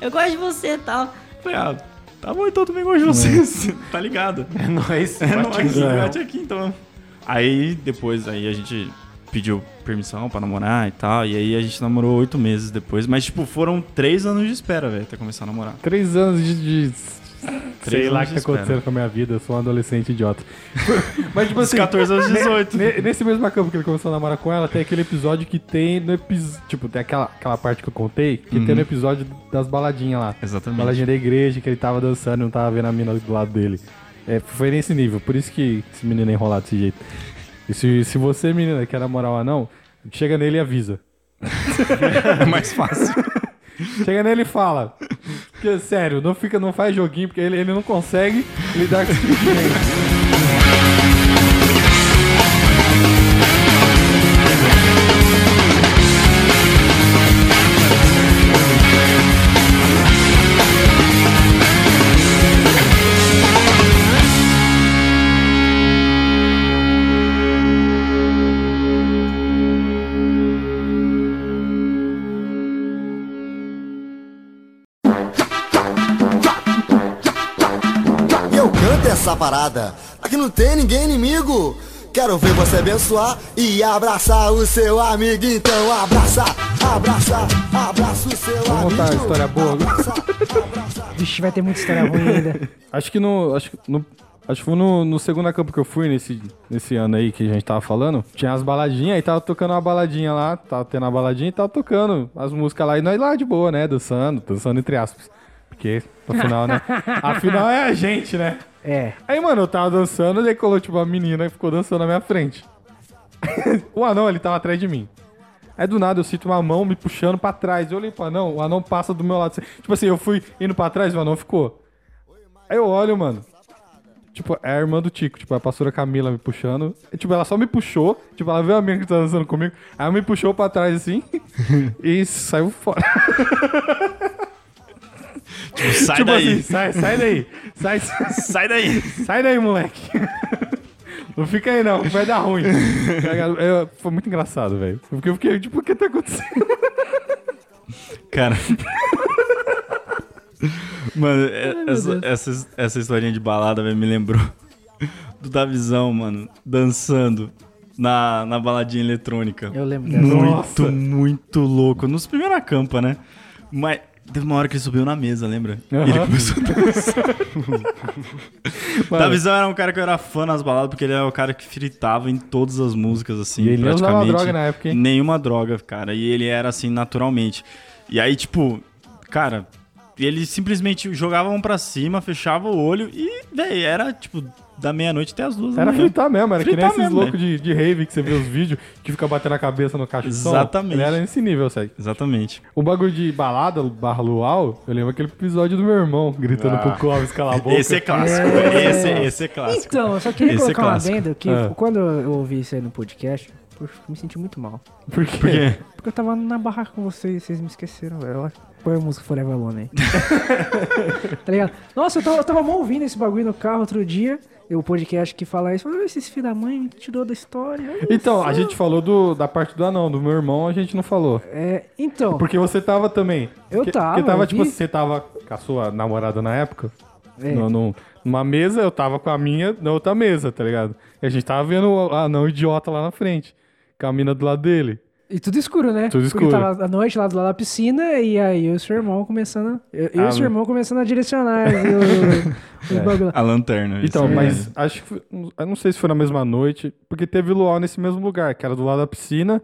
Eu gosto de você e tal. Falei, ah, tá bom, então eu também gosto de vocês. tá ligado? É nóis. É nóis, bate aqui então. Aí depois aí a gente pediu permissão pra namorar e tal. E aí a gente namorou oito meses depois. Mas, tipo, foram três anos de espera, velho, até começar a namorar. Três anos de. de- Três Sei lá o que tá acontecendo espera. com a minha vida, eu sou um adolescente idiota. Mas, tipo assim. 14 aos 18. ne- Nesse mesmo campo que ele começou a namorar com ela, tem aquele episódio que tem no episódio. Tipo, tem aquela, aquela parte que eu contei, que Uhum. tem no episódio das baladinhas lá. Exatamente. Baladinha da igreja, que ele tava dançando e não tava vendo a mina do lado dele. É, foi nesse nível, por isso que esse menino é enrolado desse jeito. E se, se você, menina, quer namorar ou anão, chega nele e avisa. É mais fácil. Chega nele e fala. Porque, sério, não, fica, não faz joguinho, porque ele, ele não consegue lidar com esse tipo de gente. Parada. Aqui não tem ninguém inimigo. Quero ver você abençoar e abraçar o seu amigo. Então abraça, abraça, abraça o seu Vamos amigo. contar uma história boa. Vixe, vai ter muita história ruim ainda. Acho que no. Acho, que no, acho que foi no, no segundo campo que eu fui nesse, nesse ano aí que a gente tava falando. Tinha as baladinhas, aí tava tocando uma baladinha lá, tava tendo uma baladinha e tava tocando as músicas lá. E nós lá de boa, né? Dançando, dançando entre aspas. Porque, afinal, né? Afinal é a gente, né? É. Aí, mano, eu tava dançando, daí colou tipo uma menina e ficou dançando na minha frente. o anão, ele tava atrás de mim. Aí do nada eu sinto uma mão me puxando pra trás. Eu olhei pro anão, o anão passa do meu lado. Tipo assim, eu fui indo pra trás e o anão ficou. Aí eu olho, mano. Tipo, é a irmã do Tico, tipo, a pastora Camila me puxando. E, tipo, ela só me puxou. Tipo, ela viu a menina que tá dançando comigo. Aí ela me puxou pra trás assim e saiu fora. Tipo, sai tipo daí. assim, sai, sai daí. Sai, Sai daí. sai daí, moleque. Não fica aí não, vai dar ruim. Eu- foi muito engraçado, velho. Porque eu fiquei, tipo, o que tá acontecendo? Cara. Mano, é- meu essa, essa, essa historinha de balada velho, me lembrou do Davizão, mano, dançando na, na baladinha eletrônica. Eu lembro dessa. Muito, muito louco. Nos primeiros acampa, né? Mas teve uma hora que ele subiu na mesa, lembra? E ele começou a dançar. Mano. Davizão era um cara que eu era fã nas baladas, porque ele era o cara que fritava em todas as músicas, assim, E ele não usava praticamente. droga na época, hein? Nenhuma droga, cara. E ele era assim, naturalmente. E aí, tipo, cara, ele simplesmente jogava a mão pra cima, fechava o olho e, velho, era, tipo, da meia-noite até as duas Era fritar mesmo, era que nem Fritar esses loucos velho. de, de rave que você vê os vídeos que fica batendo a cabeça no caixa. Exatamente. Ele era nesse nível, segue. Exatamente. O bagulho de balada, barra luau, eu lembro aquele episódio do meu irmão gritando Ah. pro Clóvis calar a boca. Esse é clássico, É. Esse, esse é clássico. Então, eu só queria Esse é colocar um clássico. adendo que Ah. quando eu ouvi isso aí no podcast, Poxa, me senti muito mal. Por quê? Por quê? Porque eu tava na barraca com vocês e vocês me esqueceram, velho. Põe a música Forever Alone aí. tá ligado? Nossa, eu tava, eu tava mal ouvindo esse bagulho no carro outro dia. O podcast que fala isso. Ah, esses filhos da mãe me tirou da história. Então, a gente falou do, da parte do anão, do meu irmão, a gente não falou. É, então. Porque você tava também. Eu tava, Porque tava, tipo, vi. você tava com a sua namorada na época. É. no- no- numa mesa, eu tava com a minha na outra mesa, tá ligado? E a gente tava vendo o anão idiota lá na frente. Com a mina do lado dele. E tudo escuro, né? Tudo Porque escuro. tava à noite lá do lado da piscina e aí eu e seu irmão começando. Eu, eu Ah, e seu não. irmão começando a direcionar o, o, É. A lanterna. Então, isso. mas acho que. Eu não sei se foi na mesma noite, porque teve luau nesse mesmo lugar, que era do lado da piscina.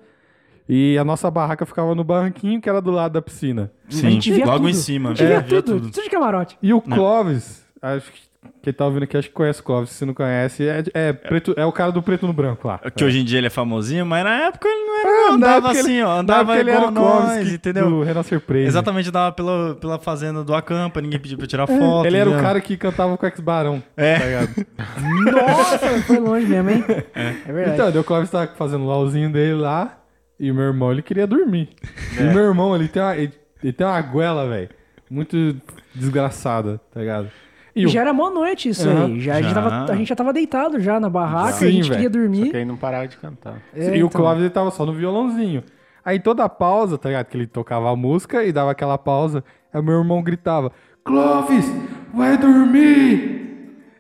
E a nossa barraca ficava no barranquinho que era do lado da piscina. Sim, a gente via logo tudo. em cima. A gente via É, via tudo, tudo. tudo de camarote. E o. Clóvis, acho que quem tá ouvindo aqui acho que conhece o Clóvis. Se não conhece, é, é, preto, é o cara do preto no branco lá. Que hoje em dia ele é famosinho, mas na época ele não era. É, não, andava época ele- assim, ó. Andava ele igual era o Clóvis nós, que- entendeu? do Renascer Praise. Exatamente, andava pela, pela fazenda do Acampa, ninguém pediu pra tirar É, foto. ele era o cara que cantava com o Ex-Barão. É. Tá ligado? Nossa, foi longe mesmo, hein? É, verdade. Então, o Clóvis tava fazendo o lauzinho dele lá. E o meu irmão, ele queria dormir. E o meu irmão, ele tem uma, ele, ele tem uma goela, velho. Muito desgraçada, tá ligado? E o- já era mó noite isso Aham. aí. Já, A, gente Já. tava, a gente já tava deitado já na barraca, Sim, a gente velho. queria dormir. Só que aí não parava de cantar. É, e o então. Clóvis ele tava só no violãozinho. Aí toda a pausa, tá ligado? Que ele tocava a música e dava aquela pausa. Aí o meu irmão gritava: Clóvis, vai dormir!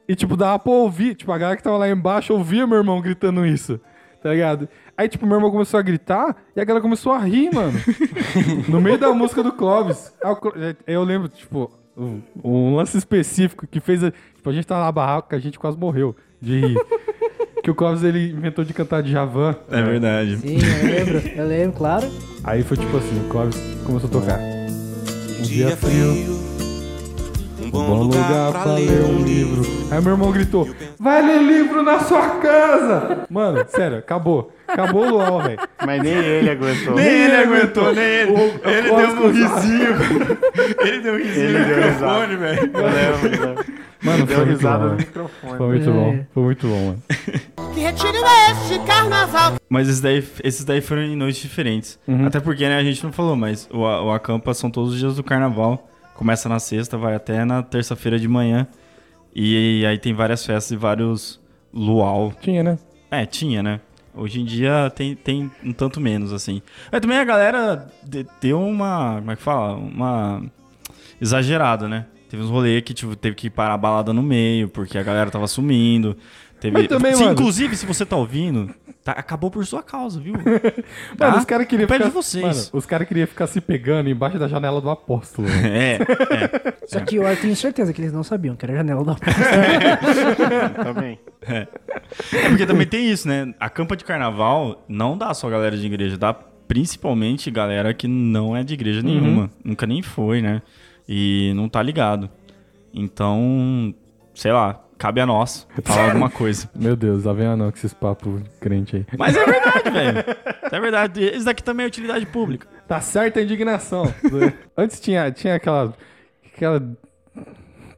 E tipo, dava pra ouvir. Tipo, a galera que tava lá embaixo ouvia meu irmão gritando isso. Tá ligado? Aí, tipo, meu irmão começou a gritar e a galera começou a rir, mano. no meio da música do Clóvis. O Eu lembro, tipo, um, lance específico que fez. A, tipo, a gente tava na barraca, a gente quase morreu de rir. que o Clóvis ele inventou de cantar de Javan. É verdade. Sim, eu lembro, eu lembro, claro. Aí foi tipo assim, o Clóvis começou a tocar. Um dia frio, um bom lugar pra ler um livro. Aí meu irmão gritou, vai ler livro na sua casa! Mano, sério, acabou. Acabou o LOL, velho. Mas nem ele aguentou. Nem ele aguentou, nem ele. O- ele deu um risinho. ele deu um risinho Ele no deu microfone, velho. Eu lembro. Mano, Deu foi muito risada bom, no mano. microfone. Foi muito É. bom, foi muito bom, mano. Que retiro é este carnaval? Mas esses daí, esses daí foram em noites diferentes. Uhum. Até porque, né, a gente não falou, mas o, o Acampa são todos os dias do carnaval. Começa na sexta, vai até na terça-feira de manhã. E aí tem várias festas e vários luau. Tinha, né? É, tinha, né? Hoje em dia tem, tem um tanto menos, assim. Mas também a galera de- deu uma. Como é que fala? Uma. Exagerada, né? Teve uns rolês que tipo, teve que parar a balada no meio, porque a galera tava sumindo. Teve... Mas também, se, mano- Inclusive, se você tá ouvindo, tá- acabou por sua causa, viu? Tá? Mano, os caras queriam é ficar... de vocês. Mano, os caras queriam ficar se pegando embaixo da janela do apóstolo. É, é. Só que eu tenho certeza que eles não sabiam que era a janela da porta. Também. É porque também tem isso, né? A campa de carnaval não dá só galera de igreja, dá principalmente galera que não é de igreja nenhuma. Nunca nem foi, né? E não tá ligado. Então, sei lá, cabe a nós falar alguma coisa. Meu Deus, lá vem a não com esses papos crente aí. Mas é verdade, velho. É verdade. Isso daqui também é utilidade pública. Tá certa a indignação. Antes tinha, tinha aquela, aquela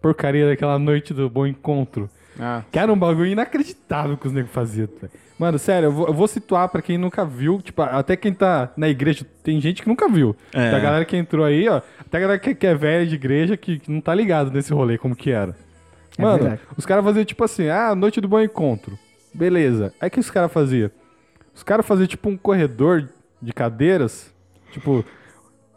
porcaria daquela noite do bom encontro. Ah, Que era um bagulho inacreditável que os negros faziam. tá? Mano, sério, eu vou, eu vou situar pra quem nunca viu, tipo, até quem tá na igreja, tem gente que nunca viu. É. Tem a galera que entrou aí, ó, até a galera que, que é velha de igreja que, que não tá ligado nesse rolê, como que era. É Mano, verdade. os caras faziam tipo assim, ah, noite do bom encontro. Beleza. Aí o que os caras faziam? Os caras faziam tipo um corredor de cadeiras, tipo,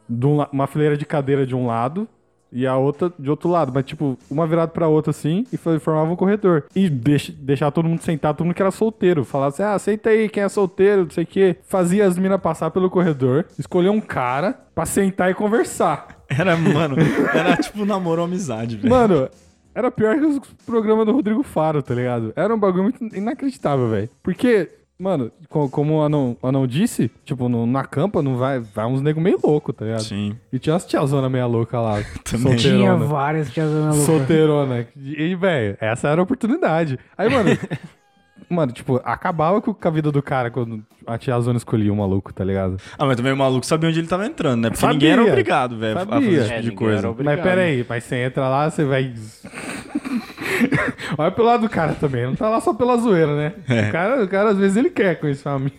um uma fileira de cadeira de um lado e a outra de outro lado, mas tipo, uma virada pra outra assim e formava um corredor. E deixa, deixar todo mundo sentado, todo mundo que era solteiro. Falava assim, ah, senta aí, quem é solteiro, não sei o quê. Fazia as minas passar pelo corredor, escolher um cara pra sentar e conversar. Era, mano, era tipo namoro ou amizade, velho. Mano, era pior que os programas do Rodrigo Faro, tá ligado? Era um bagulho muito inacreditável, velho. Porque, mano, co- como o Anão, o Anão disse, tipo, no- na campa não vai, vai uns nego meio louco, tá ligado? Sim. E tinha umas tiazona meia louca lá. Também. Tinha várias tiazona louca. Solteirona. E, velho, essa era a oportunidade. Aí, mano. mano, tipo, acabava com a vida do cara quando a tiazona escolhia um maluco, tá ligado? Ah, mas também o maluco sabia onde ele tava entrando, né? Porque Sabia. ninguém era obrigado, velho, a Sabia. fazer esse É, tipo de ninguém coisa. Mas pera aí, mas você entra lá, você vai. Olha pelo lado do cara também, não tá lá só pela zoeira, né? É. O, cara, o cara, às vezes, ele quer conhecer uma mina.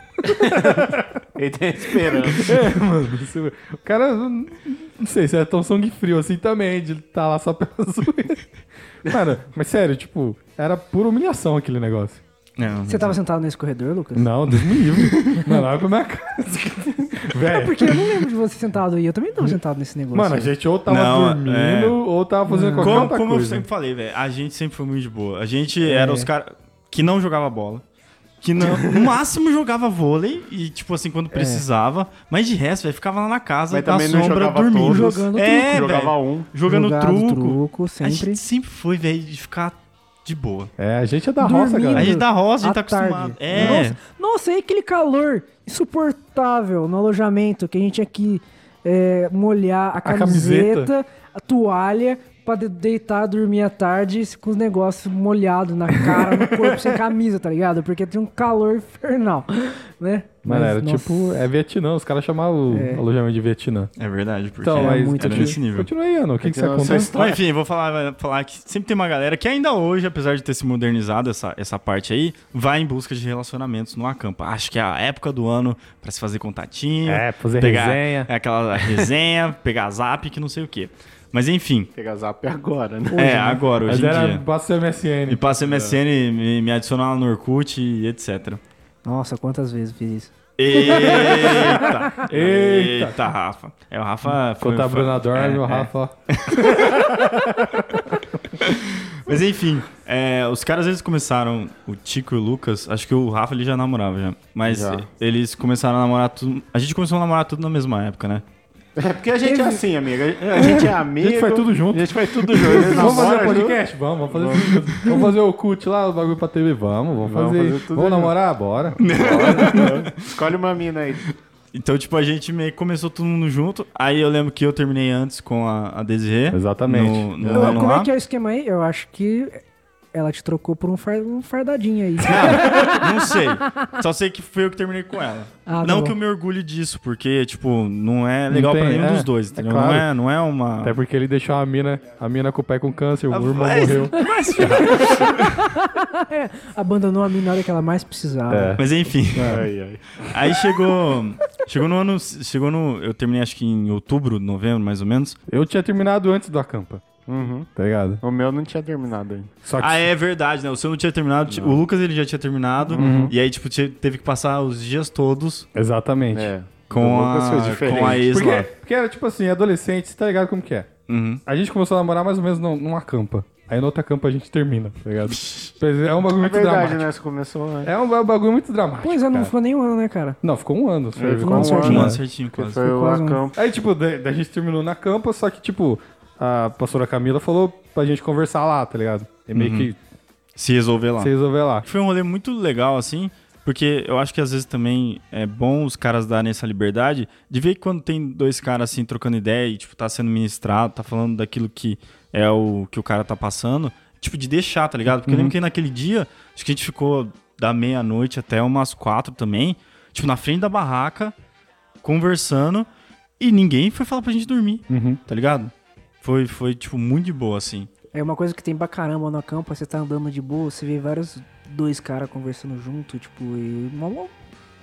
Ele tem esperança. É, mano. você- O cara, não sei se é tão sangue frio assim também, de estar lá só pela zoeira. Mano, mas sério, tipo, era pura humilhação aquele negócio. Não, Você tava sentado nesse corredor, Lucas? Não, Deus me livre. Mano, olha pra minha casa. É Velho. porque eu não lembro de você sentado aí. Eu também tava sentado nesse negócio. Mano, a gente ou tava Não, dormindo é. ou tava fazendo qualquer Como, outra como eu coisa. sempre falei, velho, a gente sempre foi muito de boa. A gente É. era os caras que não jogava bola. Que não, no máximo jogava vôlei e, tipo assim, quando precisava. Mas de resto, velho, ficava lá na casa, Mas na também não sombra, dormindo. todos. Jogando é, truco. Jogava um. jogando Jogado truco. truco, A sempre. gente sempre foi, velho, de ficar de boa. É, a gente é da roça, Dormindo. galera. A gente da roça, a gente tá acostumado. tarde. É. Nossa, nossa, e aquele calor insuportável no alojamento que a gente tinha que é, molhar a camiseta. camiseta, a toalha, pra de- deitar, dormir à tarde com os negócios molhados na cara, no corpo, sem camisa, tá ligado? Porque tinha um calor infernal, né? Mano, Mas, era nossa, tipo, é Vietnã, os caras chamavam o É. alojamento de Vietnã. É verdade, porque Então, mas muito era nesse nível. Continua aí, Ano. O que, que você sua história. Bom, enfim, vou falar, falar que sempre tem uma galera que ainda hoje, apesar de ter se modernizado essa, essa parte aí, vai em busca de relacionamentos no acampa. Acho que é a época do ano pra se fazer contatinho. É, fazer pegar resenha. É aquela resenha, pegar zap, que não sei o quê. Mas enfim, Pegar zap agora, né? é, agora, Mas hoje em era dia. passa o MSN. Me passa MSN, me, me adiciona lá no Orkut e etc. Nossa, quantas vezes fiz isso? Eita! Eita. Eita, Rafa. É, o Rafa foi... Enquanto a foi- Bruna dorme, é, o é. Rafa, ó. Mas enfim, é, os caras eles começaram, o Tico e o Lucas, acho que o Rafa ele já namorava já, mas Já. eles começaram a namorar tudo. A gente começou a namorar tudo na mesma época, né? É porque a gente é assim, amiga. A gente é amigo. A gente faz tudo junto. A gente faz tudo junto. Vamos fazer namoram junto. podcast? Vamos, vamos fazer tudo. Vamos fazer o cult lá, o bagulho pra TV? Vamos, vamos, Vamos fazer. fazer tudo vamos junto. namorar? Bora. Escolhe uma mina aí. Então, tipo, a gente meio que começou todo mundo junto. Aí eu lembro que eu terminei antes com a, a Desirê. Exatamente. No, no ano como lá. é que é o esquema aí? Eu acho que ela te trocou por um, far- um fardadinho aí. Não, não sei. Só sei que foi eu que terminei com ela. Ah, tá não bom. que eu me orgulhe disso, porque, tipo, não é legal tem, pra nenhum é, dos dois, é entendeu? claro. Não, é, não é uma. Até porque ele deixou a mina, a mina com o pai com câncer, o Ah, irmão mas- morreu. mas- Abandonou a mina na hora que ela mais precisava. É. Mas enfim. Ai, ai. Aí chegou. Chegou no ano. Chegou no. Eu terminei acho que em outubro, novembro, mais ou menos. Eu tinha terminado antes do acampa, Uhum. tá ligado? O meu não tinha terminado ainda. Só que Ah, é verdade, né? O seu não tinha terminado. O Lucas ele já tinha terminado. Uhum. E aí, tipo, teve que passar os dias todos Exatamente. É. com a, foi diferente. com a ex Porque, lá. porque era tipo assim, adolescente, você tá ligado como que é? Uhum. A gente começou a namorar mais ou menos num- numa campa. Aí na outra campa a gente termina, tá ligado? É um bagulho É muito verdade, dramático. né? Você começou antes. É um ba- bagulho muito dramático. Pois é, não cara. ficou nem um ano, né, cara? Não, ficou um ano. É, foi- ficou um certinho. ano. Um né? certinho, Que quase. foi o quase um-. Aí, tipo, da, da gente terminou na campa, só que, tipo, a pastora Camila falou pra gente conversar lá, tá ligado? E meio Uhum. que Se resolver lá. se resolver lá. Foi um rolê muito legal, assim, porque eu acho que às vezes também é bom os caras darem essa liberdade de ver que quando tem dois caras assim trocando ideia e, tipo, tá sendo ministrado, tá falando daquilo que é o que o cara tá passando, tipo, de deixar, tá ligado? Porque eu lembro que naquele dia, acho que a gente ficou da meia-noite até umas quatro também, tipo, na frente da barraca, conversando, e ninguém foi falar pra gente dormir, Uhum. tá ligado? Foi, foi, tipo, muito de boa, assim. É uma coisa que tem pra caramba no campo, você tá andando de boa, você vê vários dois caras conversando junto, tipo, e uma, uma-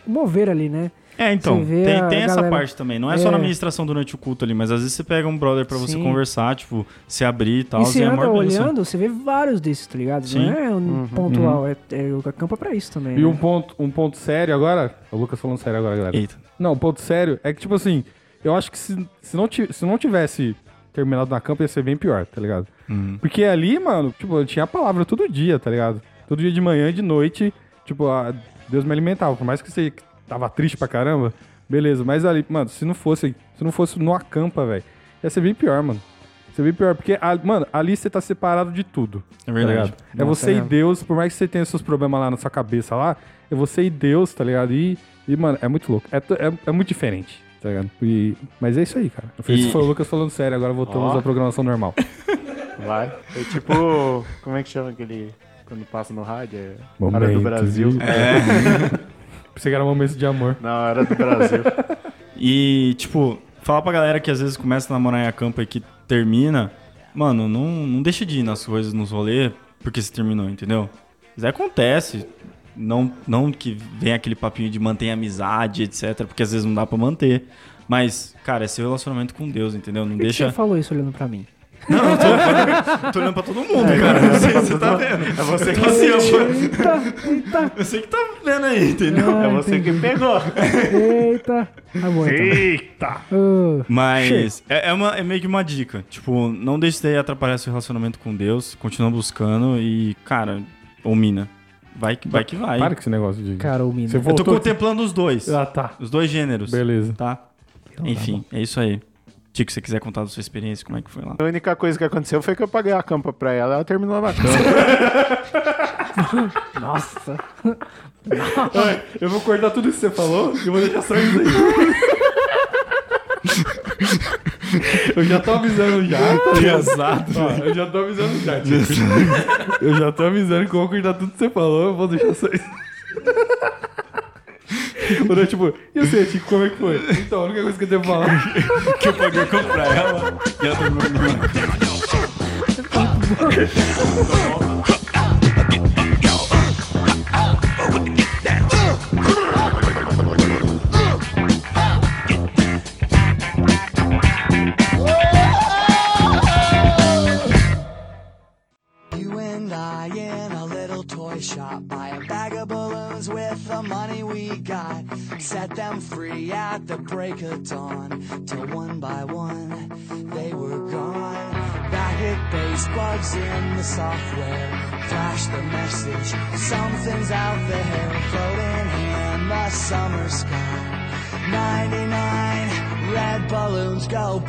mover ali, né? É, então, tem, a tem essa galera- parte também. Não é, só na É. ministração durante o culto ali, mas às vezes você pega um brother pra você conversar, tipo, se abrir e tal. e você é a anda bênção. olhando, você vê vários desses, tá ligado? Sim. Não é um Uhum. pontual, é, é o campo é pra isso também. E né? um ponto, um ponto sério agora. O Lucas falando sério agora, galera. Eita. Não, um ponto sério é que, tipo assim, eu acho que se, se, não, se não tivesse terminado na campa, ia ser bem pior, tá ligado? Uhum. Porque ali, mano, tipo, eu tinha a palavra todo dia, tá ligado? Todo dia de manhã e de noite, tipo, a- Deus me alimentava. Por mais que você tava triste pra caramba, beleza. Mas ali, mano, se não fosse, se não fosse no acampa, velho, ia ser bem pior, mano. Ia ser bem pior, porque, a- mano, ali você tá separado de tudo. É verdade. Tá é Nossa, você é. e Deus, por mais que você tenha seus problemas lá na sua cabeça lá, é você e Deus, tá ligado? E, e mano, é muito louco. É, é, é muito diferente, tá ligado? E- mas é isso aí, cara. E- Esse foi o Lucas falando sério, agora voltamos Ó. à programação normal. Vai. É tipo. Como é que chama aquele. Quando passa no rádio? É. Hora Momento do Brasil. de- É. Pensei que era um momento de amor. Na hora do Brasil. E, tipo, falar pra galera que às vezes começa a namorar em acampa e que termina, mano, não, não deixa de ir nas coisas, nos rolês, porque você terminou, entendeu? Isso acontece. Não, não que vem aquele papinho de manter amizade, etc. Porque às vezes não dá pra manter. Mas, cara, é seu relacionamento com Deus, entendeu? Não Por que deixa. você falou isso olhando pra mim? Não, eu tô, falando- tô olhando pra todo mundo, cara. Não sei se você tá vendo. É você que assim, eu, eu sei que tá vendo aí, entendeu? Ah, É você que pegou. Eita. Tá bom, então. Eita! Ah, Mas é, é uma, é meio que uma dica. Tipo, não deixe daí atrapalhar seu relacionamento com Deus. Continua buscando e, cara, ou mina. Vai que vai. Que vai. Para com esse negócio de. cara, o mina. Eu tô contemplando os dois. Ah, tá. Os dois gêneros. Beleza. Tá? Enfim, é isso aí. Tico, se você quiser contar da sua experiência, como é que foi lá? A única coisa que aconteceu foi que eu paguei a campa pra ela, ela terminou na cama. Nossa. Eu vou cortar tudo isso que você falou e vou deixar só isso aí. Eu já tô avisando já. tá? Pesado. Ó, eu já tô avisando já, tio. Eu já tô avisando que eu vou cortar tudo que você falou, eu vou deixar isso. Quando eu, tipo, e você, Tico, como é que foi? Então, a única coisa que eu pra falar. que eu paguei pra ela e ela terminou comigo. You and I in a little toy shop, buy a bag of balloons with the money we got. Set them free at the break of dawn, till one by one they were gone. Back at base, bugs in the software, flash the message. Something's out there, floating in the summer sky. 99 red balloons go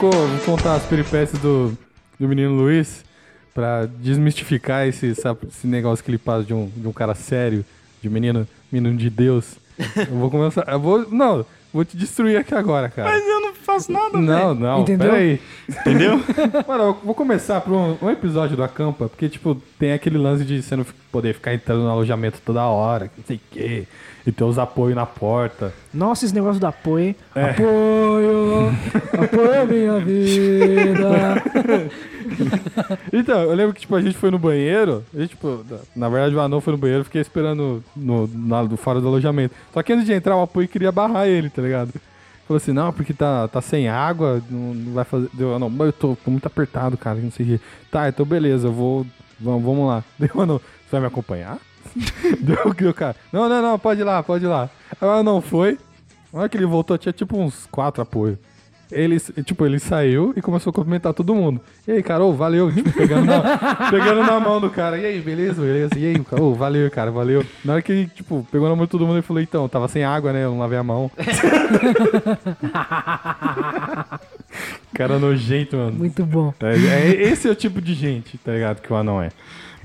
Vou vou contar as peripécias do, do menino Luiz pra desmistificar esse, esse negócio que ele passa de um, de um cara sério, de menino, menino de Deus. Eu vou começar. Eu vou. Não, vou te destruir aqui agora, cara. Mas eu não faço nada, Não, velho. não, Entendeu? peraí. Entendeu? Mano, eu vou começar por um, um episódio do Acampa, porque, tipo, tem aquele lance de você não poder ficar entrando no alojamento toda hora, que não sei o quê, e ter os apoios na porta. Nossa, esse negócio do apoio. hein? É. Apoio! apoio minha vida! Então, eu lembro que, tipo, a gente foi no banheiro, gente, tipo, na- verdade o anão foi no banheiro, fiquei esperando no, fora do alojamento. Só que antes de entrar, o apoio queria barrar ele, tá ligado? Falou assim, não, porque tá, tá sem água, não, não vai fazer. Deu, "Ah, não, eu tô, tô muito apertado, cara, não sei o. Tá, então beleza, eu vou. Vamos, vamos lá. Deu, não, você vai me acompanhar? Deu, deu, cara. Não, não, não, pode ir lá, pode ir lá. Aí não foi. Na hora que ele voltou, tinha tipo uns quatro apoios. Ele, tipo, ele saiu e começou a cumprimentar todo mundo. E aí, cara, ô, valeu. Tipo, pegando na, pegando na mão do cara. E aí, beleza, beleza. E aí, cara, ô, valeu, cara, valeu. Na hora que ele, tipo, pegou na mão de todo mundo, ele falou, então, tava sem água, né? Eu não lavei a mão. cara nojento, mano. Muito bom. É, é- esse é o tipo de gente, tá ligado? Que o anão é.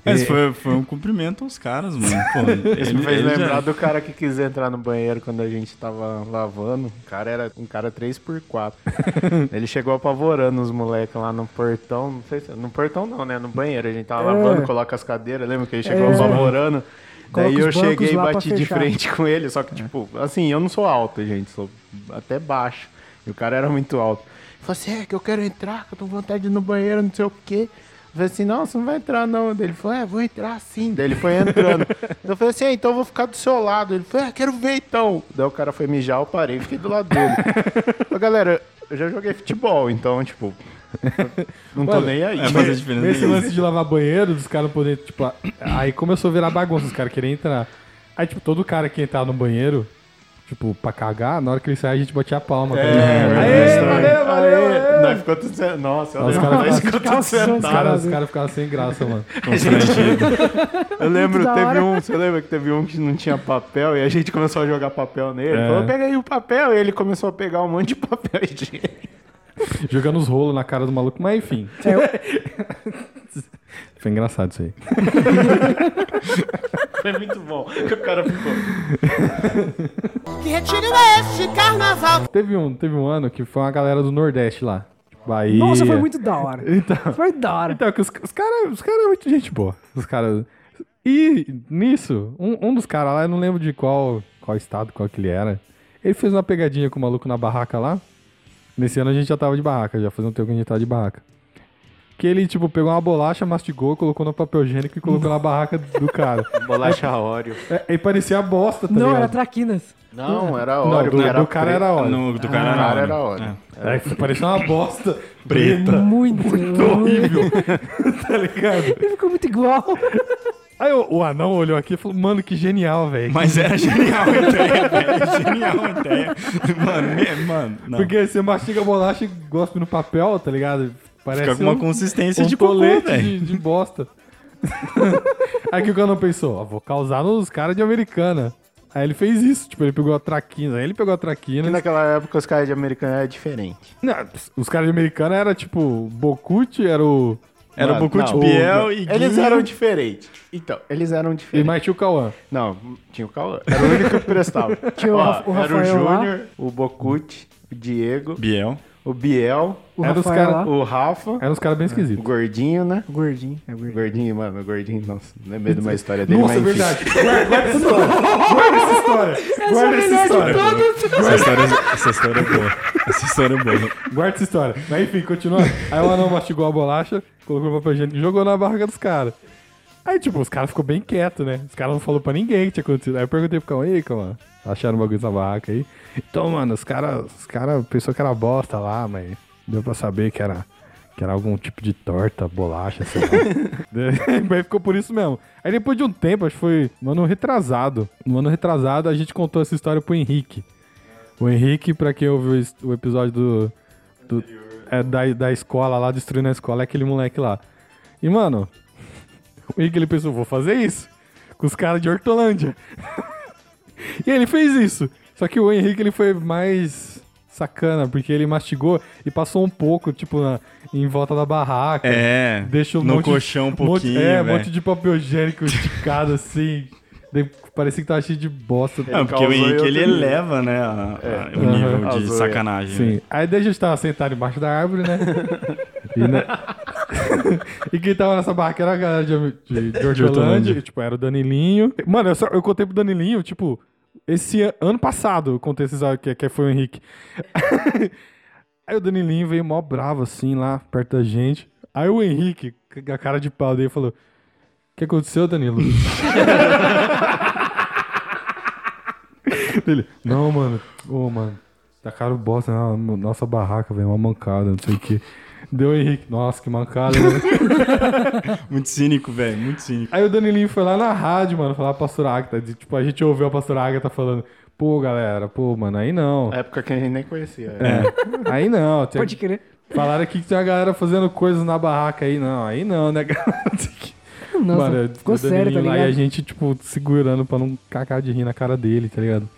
Mas E- foi, foi um cumprimento aos caras, mano. Pô, Isso me fez ele já- lembrar do cara que quis entrar no banheiro quando a gente tava lavando. O cara era um cara 3x4. Ele chegou apavorando os moleques lá no portão. Não sei se. No portão não, né? No banheiro. A gente tava É. lavando, coloca as cadeiras. Lembra que ele chegou É. apavorando? Coloca Daí eu cheguei e bati de frente com ele. Só que, tipo, assim, eu não sou alto, gente. Sou até baixo. E o cara era muito alto. Ele falou assim: é que eu quero entrar, que eu tô com vontade de ir no banheiro, não sei o quê. Eu falei assim, não, você não vai entrar não. Daí ele falou, é, vou entrar sim. Daí ele foi entrando. eu falei assim, ah, então eu vou ficar do seu lado. Ele falou, é, quero ver então. Daí o cara foi mijar, eu parei, fiquei do lado dele. Ô, galera, eu já joguei futebol, então, tipo, não tô Mano, nem aí. é fazer diferença Nesse lance de lavar banheiro, dos caras poderem, tipo, a- aí começou a virar bagunça, os caras queriam entrar. Aí, tipo, todo cara que entrar no banheiro, tipo, pra cagar, na hora que ele sair, a gente batia a palma. tá? É, Aê, é, valeu, valeu, Aê. Nós ficou tudo Nossa, eu Os caras ficou tudo Os sentado. caras os caras ficavam sem graça, mano. Eu lembro, teve um, você lembra que teve um que não tinha papel e a gente começou a jogar papel nele? É. Falou, pega aí o papel. E ele começou a pegar um monte de papel higiênico. Jogando os rolos na cara do maluco, mas enfim. Foi engraçado isso aí. Foi muito bom. O cara ficou. Que retiro é esse de carnaval? Teve um, teve um ano que foi uma galera do Nordeste lá. Tipo, Bahia. Nossa, foi muito da hora. Então, Foi da hora. então que os, os caras os cara é muito gente boa. Os caras. E nisso, um, um dos caras lá, eu não lembro de qual, qual estado, qual que ele era. Ele fez uma pegadinha com o maluco na barraca lá. Nesse ano a gente já tava de barraca, já fazia um tempo que a gente tava de barraca. Que ele, tipo, pegou uma bolacha, mastigou, colocou no papel higiênico e colocou na barraca do cara. Bolacha Oreo. É, e parecia bosta, tá Não, era ligado? traquinas. Não, era Não, Oreo. do, porque do cara era óleo. No, do cara O era cara Oreo. era Oreo. É, que parecia uma bosta Preta. Muito. Muito horrível. tá ligado? Ele ficou muito igual. Aí o, o anão olhou aqui e falou, mano, que genial, velho. Mas era genial a ideia, velho. Genial a ideia. Mano, me- mano, não. Porque você mastiga a bolacha e gospe no papel, tá ligado? Parece Fica com uma um- consistência um de cocô, de, de bosta. Aí que o cara não pensou, ó, vou causar nos caras de americana. Aí ele fez isso, tipo, ele pegou a traquina. Aí ele pegou a traquina. E naquela época os caras de americano eram diferentes. Não, os caras de americana era tipo, Bocute era o. Era Mano, Bocute não, Biel o- e Eles Guinho. eram diferentes. Então, eles eram E diferentes. mais tinha o Cauã. Não, tinha o Cauã. Era o único que prestava. Tinha o Ó, o Era o Rafael. Júnior, o Bocute, o Diego, Biel. O Biel, O Era os Rafael cara- o Rafa, Eram uns caras bem o esquisitos. Gordinho, né? O gordinho. É o O gordinho. Gordinho, mano, o Gordinho, nossa, não é medo de uma história dele, Nossa, é mas enfim. verdade. Guarda, guarda essa história. Guarda essa história. Guarda essa história. Essa história, essa história é boa. Essa história é boa. Guarda essa história. Mas enfim, continuando. Aí o anão mastigou a bolacha, colocou no papel higiênico e jogou na barraca dos caras. Aí, tipo, os caras ficou bem quietos, né? Os caras não falaram pra ninguém o que tinha acontecido. Aí eu perguntei pro Cauã, ei, Cauã, acharam um bagulho nessa barraca aí? Então, mano, os caras os cara pensou que era bosta lá, mas deu pra saber que era, que era algum tipo de torta, bolacha, sei lá. Aí ficou por isso mesmo. Aí depois de um tempo, acho que foi no ano retrasado. No ano retrasado, a gente contou essa história pro Henrique. O Henrique, pra quem ouviu o episódio do. do- é, da, da escola lá, destruindo a escola, é aquele moleque lá. E, mano, o Henrique ele pensou, vou fazer isso. Com os caras de Hortolândia. E ele fez isso. Só que o Henrique ele foi mais sacana, porque ele mastigou e passou um pouco, tipo, na- em volta da barraca. É, Deixa um no monte, colchão um monte- pouquinho, É, um monte de papel higiênico esticado assim. Parecia que tava cheio de bosta. Não, porque o Henrique ele também. eleva, né, a- a- o nível de Causou, é. sacanagem. Sim. né? Aí daí a gente tava sentado embaixo da árvore, né? e, né? e quem tava nessa barraca era a galera de, de, de Hortolândia. Hortolândia. e, Tipo, era o Danilinho. Mano, eu, só, eu contei pro Danilinho, tipo, esse an- ano passado eu contei esses que, que foi o Henrique. Aí o Danilinho veio mó bravo assim lá, perto da gente. Aí o Henrique, com a cara de pau dele, falou: O que aconteceu, Danilo? Ele, não, mano. Ô, mano. Tacaram bosta na nossa barraca, velho. Uma mancada, não sei o que. Deu o Henrique. Nossa, que mancada, né? Muito cínico, velho, muito cínico. Aí o Danilinho foi lá na rádio, mano, falar pra pastora Agatha. de- Tipo, a gente ouviu a pastora Agatha falando. Pô, galera, pô, mano, aí não. Na época que a gente nem conhecia. É. Aí não. Tinha- Pode crer. Falaram aqui que tinha uma galera fazendo coisas na barraca aí. Não, aí não, né, galera? Nossa, Mano, ficou o sério, tá Danilinho lá ligado? E a gente, tipo, segurando pra não cacar de rir na cara dele, tá ligado?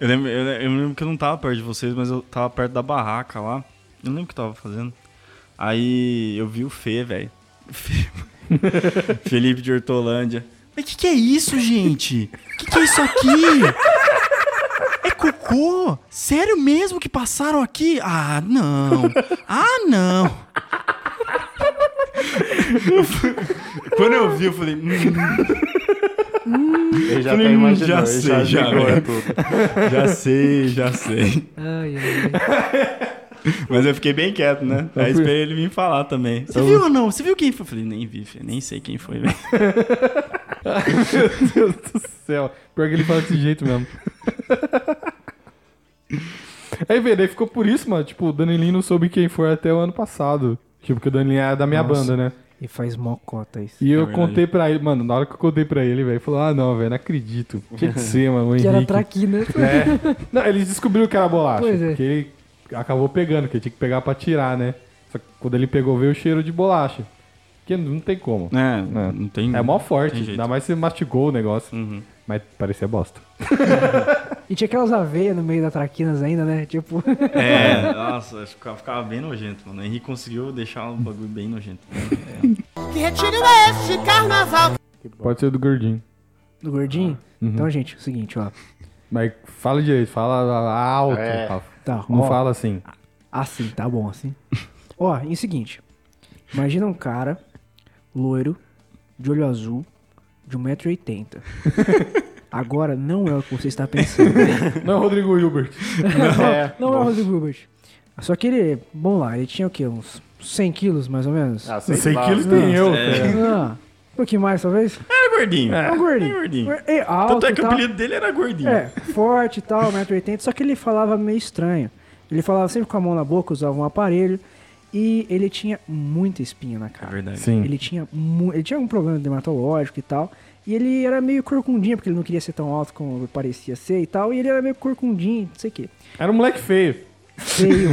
Eu lembro, eu, eu lembro que eu não tava perto de vocês, mas eu tava perto da barraca lá. Eu não lembro o que eu tava fazendo. Aí eu vi o Fê, velho. Felipe de Hortolândia. Mas que que é isso, gente? Que que é isso aqui? É cocô? Sério mesmo que passaram aqui? Ah, não. Ah, não. Quando eu vi, eu falei... Hum, já falei, tá hum, imaginando, já ele sei, já já. Já sei, já sei. Ai, ai. Mas eu fiquei bem quieto, né? Eu Aí fui- esperei ele vir falar também. Você Eu- viu ou não? Você viu quem foi? Eu falei, nem vi, filho. nem sei quem foi, velho. Meu Deus do céu. Pior que ele fala desse jeito mesmo. Aí, velho, daí ficou por isso, mano. Tipo, o Danilinho não soube quem foi até o ano passado. Tipo, porque o Danilinho é da minha Nossa. banda, né? E faz mocota isso. E eu É verdade. contei pra ele, mano, na hora que eu contei pra ele, velho, ele falou, ah, não, velho, não acredito. Tinha que ser, mano, o Que era Henrique. traquinas. É. Não, ele descobriu que era bolacha. Pois é. Porque ele acabou pegando, que ele tinha que pegar pra tirar, né? Só que quando ele pegou, veio o cheiro de bolacha. Que não tem como. É, É. não tem. É mó forte. Ainda mais se você mastigou o negócio. Uhum. Mas parecia bosta. E tinha aquelas aveias no meio da traquinas ainda, né? Tipo. É, nossa, ficava, ficava bem nojento, mano. O Henrique conseguiu deixar o bagulho bem nojento. Que retiro é este carnaval? Pode ser do gordinho. Do gordinho? Uhum. Então, gente, é o seguinte, ó. Mas fala direito, fala alto. É. Rafa. Tá, Não ó. fala assim. Assim, tá bom, assim. Ó, e o seguinte. Imagina um cara, loiro, de olho azul, de 1,80m. Agora não é o que você está pensando. Não, Rodrigo Hilbert. É, não é o Rodrigo Hilbert. Só que ele, bom lá, ele tinha o quê? Uns 100 quilos, mais ou menos. Ah, sei 100 lá. quilos tem eu. É. Ah, um pouquinho mais, talvez. Era gordinho. É um gordinho. Era gordinho. É alto Tanto é que e o apelido dele era gordinho. É, forte e tal, 1,80m, só que ele falava meio estranho. Ele falava sempre com a mão na boca, usava um aparelho. E ele tinha muita espinha na É cara. verdade. Sim. Ele tinha, ele tinha um problema dermatológico e tal. E ele era meio corcundinho, porque ele não queria ser tão alto como parecia ser e tal. E ele era meio corcundinho, não sei o quê. Era um moleque feio. Feio,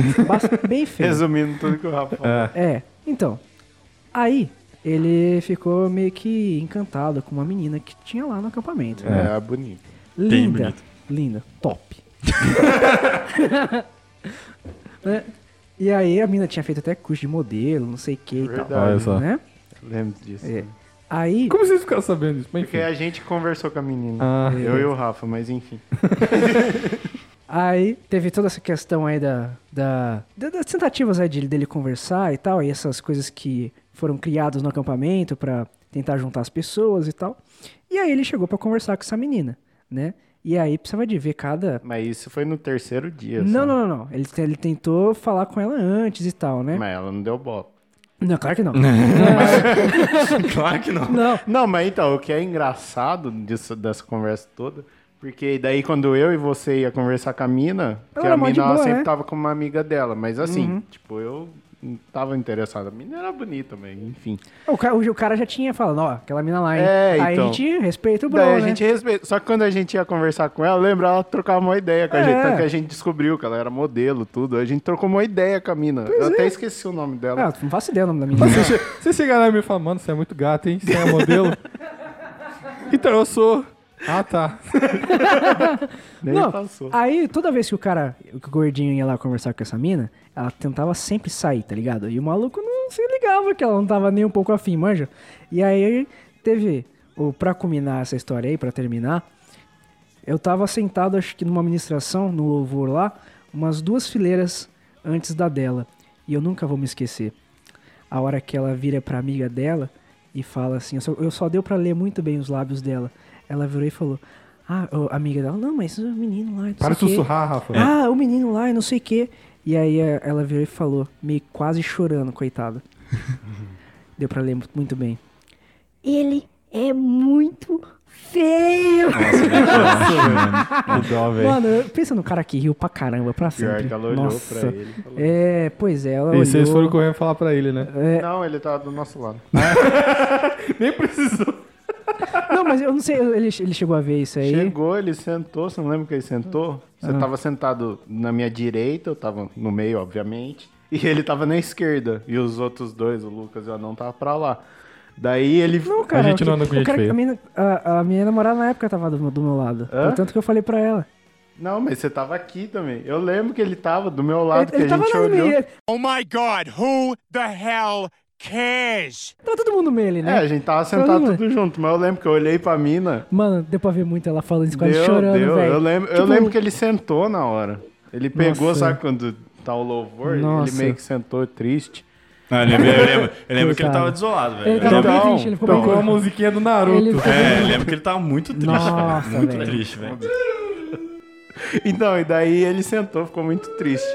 bem feio. Resumindo tudo que o Rafa falou. É. É, então. Aí, ele ficou meio que encantado com uma menina que tinha lá no acampamento. É, bonito. Linda, bonito. linda, top. Né? E aí a menina tinha feito até curso de modelo, não sei o que e tal. Verdade. Olha só. Né? Lembro disso. É. Aí, Como vocês ficaram sabendo disso? Mas Porque enfim. a gente conversou com a menina. Ah. eu e o Rafa, mas enfim. aí teve toda essa questão aí da, da, da- das tentativas aí de, dele conversar e tal, e essas coisas que foram criadas no acampamento pra tentar juntar as pessoas e tal. E aí ele chegou pra conversar com essa menina, né? E aí precisava de ver cada Mas isso foi no terceiro dia. Não, só. não, não, não. Ele, ele tentou falar com ela antes e tal, né? Mas ela não deu bola. Não, claro que não. claro que não. não. Não, mas então, o que é engraçado disso, dessa conversa toda, porque daí quando eu e você ia conversar com a mina, que a mina ela boa, sempre né? tava com uma amiga dela, mas assim, Uhum. tipo, eu não tava interessado. A mina era bonita, mas enfim. O cara, o cara já tinha falado, ó, aquela mina lá, hein? É, Aí então. a gente respeita o bro, Daí a né? gente respeita. Só que quando a gente ia conversar com ela, lembra, ela trocava uma ideia com a É. gente. Tanto que a gente descobriu que ela era modelo, tudo. A gente trocou uma ideia com a mina. eu até esqueci o nome dela. Ah, não faço ideia o nome da menina. Você, che- você chegar lá e me falar, mano, você é muito gato, hein? Você é modelo? então, eu sou. Ah, tá. Nem não, passou. aí toda vez que o cara, que o gordinho ia lá conversar com essa mina, ela tentava sempre sair, tá ligado? E o maluco não se ligava que ela não tava nem um pouco afim, manja. E aí teve, o, pra culminar essa história aí, pra terminar, eu tava sentado, acho que numa ministração, no louvor lá, umas duas fileiras antes da dela. E eu nunca vou me esquecer. A hora que ela vira pra amiga dela e fala assim, eu só, eu só deu pra ler muito bem os lábios dela. Ela virou e falou, ah, amiga dela, não, mas o menino lá, não Para de sussurrar, Rafa. Ah, o menino lá e não sei o quê. E aí eh, ela virou e falou, meio quase chorando, coitada. Deu pra ler mu- muito bem. Ele é muito feio. Que dó, velho. Mano, eu- pensa no cara que riu pra caramba, pra Pior sempre. que ela olhou Nossa. pra ele e falou. É, pois é, ela E vocês olhou. foram correndo falar pra ele, né? É, Não, ele tava do nosso lado. Nem precisou. não, mas eu não sei, ele, ele chegou a ver isso aí. Chegou, ele sentou, você não lembra que ele sentou? Você Ah. tava sentado na minha direita, eu tava no meio, obviamente. E ele tava na esquerda. E os outros dois, o Lucas e o Anão, tava pra lá. Daí ele. Não, cara, gente o não que- anda com o gente cara- feia. A minha, a, a minha namorada na época tava do, meu- do meu lado. Hã? Portanto que eu falei pra ela. Não, mas você tava aqui também. Eu lembro que ele tava do meu lado, ele, ele que a tava gente olhou. meio. Oh my god, who the hell cares? Tava todo mundo meio ali, É, né? a gente tava Todo sentado tudo junto, mas eu lembro que eu olhei pra mina. Mano, deu pra ver muito ela falando isso, quase Deu, chorando, deu. velho. Eu lembro, eu Tipo, lembro que ele sentou na hora. Ele pegou, Nossa. sabe quando tá o louvor? Nossa. Ele meio que sentou triste. Ah, eu lembro, eu lembro, eu lembro que ele tava desolado, velho. Ele Eu tava Então, triste, ele ficou Tocou a musiquinha do Naruto. Ele ficou É, eu lembro que ele tava muito triste, Nossa, velho. Muito velho. triste, velho. Então, e daí ele sentou, ficou muito triste.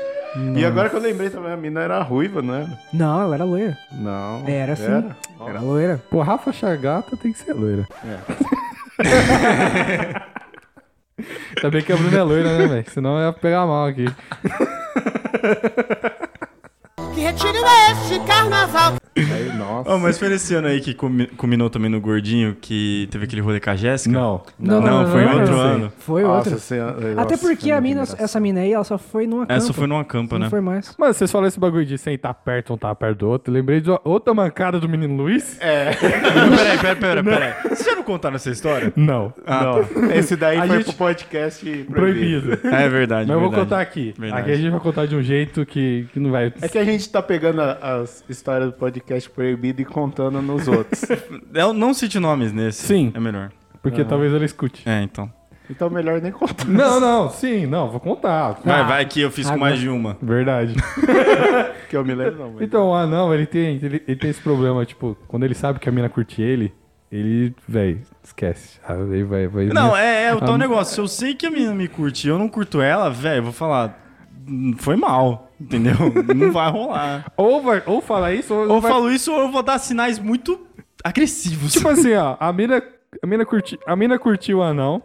E agora que eu lembrei também, a mina era ruiva, não era? Não, ela era loira. Não. Era sim. Era? Era loira. Pô, Rafa Chagata tem que ser loira. Ainda bem que a Bruna é loira, né, velho? Senão eu ia pegar mal aqui. Que retiro é este carnaval? Aí, nossa. Oh, mas foi nesse ano aí que culmi- culminou também no Gordinho, que teve aquele rolê com a Jéssica? Não. Não, foi em outro ano. Foi Nossa outra. Senhora, Até nossa, porque a mina, essa mina aí, ela só foi numa campa. Essa foi numa campa, Não né? foi mais. Mas vocês falaram esse bagulho de sentar perto, um tá perto do outro. Lembrei de outra mancada do menino Luiz? É. peraí, peraí, peraí, peraí. Vocês já não contaram essa história? Não. Ah, Não, esse daí A foi gente- pro podcast proibido. Proibido. É verdade, Mas eu vou contar aqui. Verdade. Aqui a gente vai contar de um jeito que, que não vai. É que a gente tá pegando as histórias do podcast proibido e contando nos outros. Eu não cite nomes nesse. Sim. É melhor. Porque talvez ele escute. É, então. Então melhor nem contar. Não, não, sim, não, vou contar. Vai, vai que eu fiz com mais de uma. Verdade. Que eu me lembro, não. Mas... Então, ah, não, ele tem, ele, ele tem esse problema, tipo, quando ele sabe que a mina curte ele, ele, véi, esquece. Aí vai, vai. Não, é, é o tal Ah, negócio. Se eu sei que a menina me curte e eu não curto ela, velho, vou falar. Foi mal, entendeu? Não vai rolar. Ou, vai, ou fala isso, ou, Ou eu vai- falo isso ou eu vou dar sinais muito agressivos. Tipo assim, ó, a mina, a mina, curti, a mina curtiu o anão.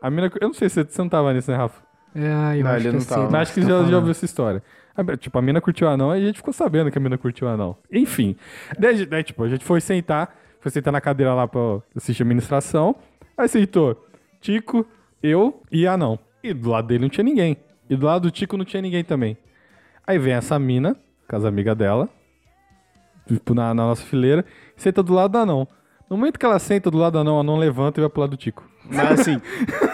A mina, eu não sei se você não tava nisso, né, Rafa? Ah, eu Não, acho ele que não tava. Mas acho que você já, tá já falando. ouviu essa história. A- Tipo, a mina curtiu o anão e a gente ficou sabendo que a mina curtiu o anão. Enfim. Daí, daí, tipo, a gente foi sentar, foi sentar na cadeira lá pra assistir a ministração. Aí sentou Tico, eu e anão. E do lado dele não tinha ninguém. E do lado do Tico não tinha ninguém também. Aí vem essa mina, com as amigas dela, tipo, na, na nossa fileira, e senta do lado do anão. No momento que ela senta do lado do anão, o anão levanta e vai pro lado do Tico. Mas assim,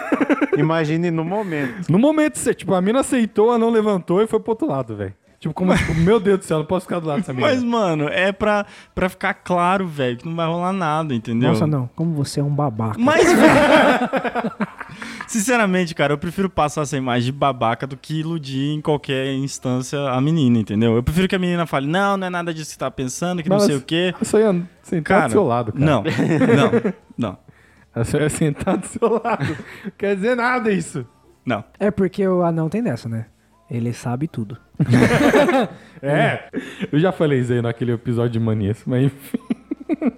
imagine no momento. No momento, você- tipo, a mina aceitou, a não levantou e foi pro outro lado, velho. Tipo, como, tipo, meu Deus do céu, eu não posso ficar do lado dessa mina. Mas, mano, é pra, pra ficar claro, velho, que não vai rolar nada, entendeu? Nossa, não. Como você é um babaca. Mas, sinceramente, cara, eu prefiro passar essa imagem de babaca do que iludir em qualquer instância a menina, entendeu? Eu prefiro que a menina fale, não, não é nada disso que você tá pensando, que não Mas sei o quê. Isso aí é sentar do seu lado, cara. Não, não, não, Isso aí é sentar do seu lado. Quer dizer nada isso. não. É porque o anão tem dessa, né? Ele sabe tudo. É. Eu já falei isso aí naquele episódio de manias, mas enfim.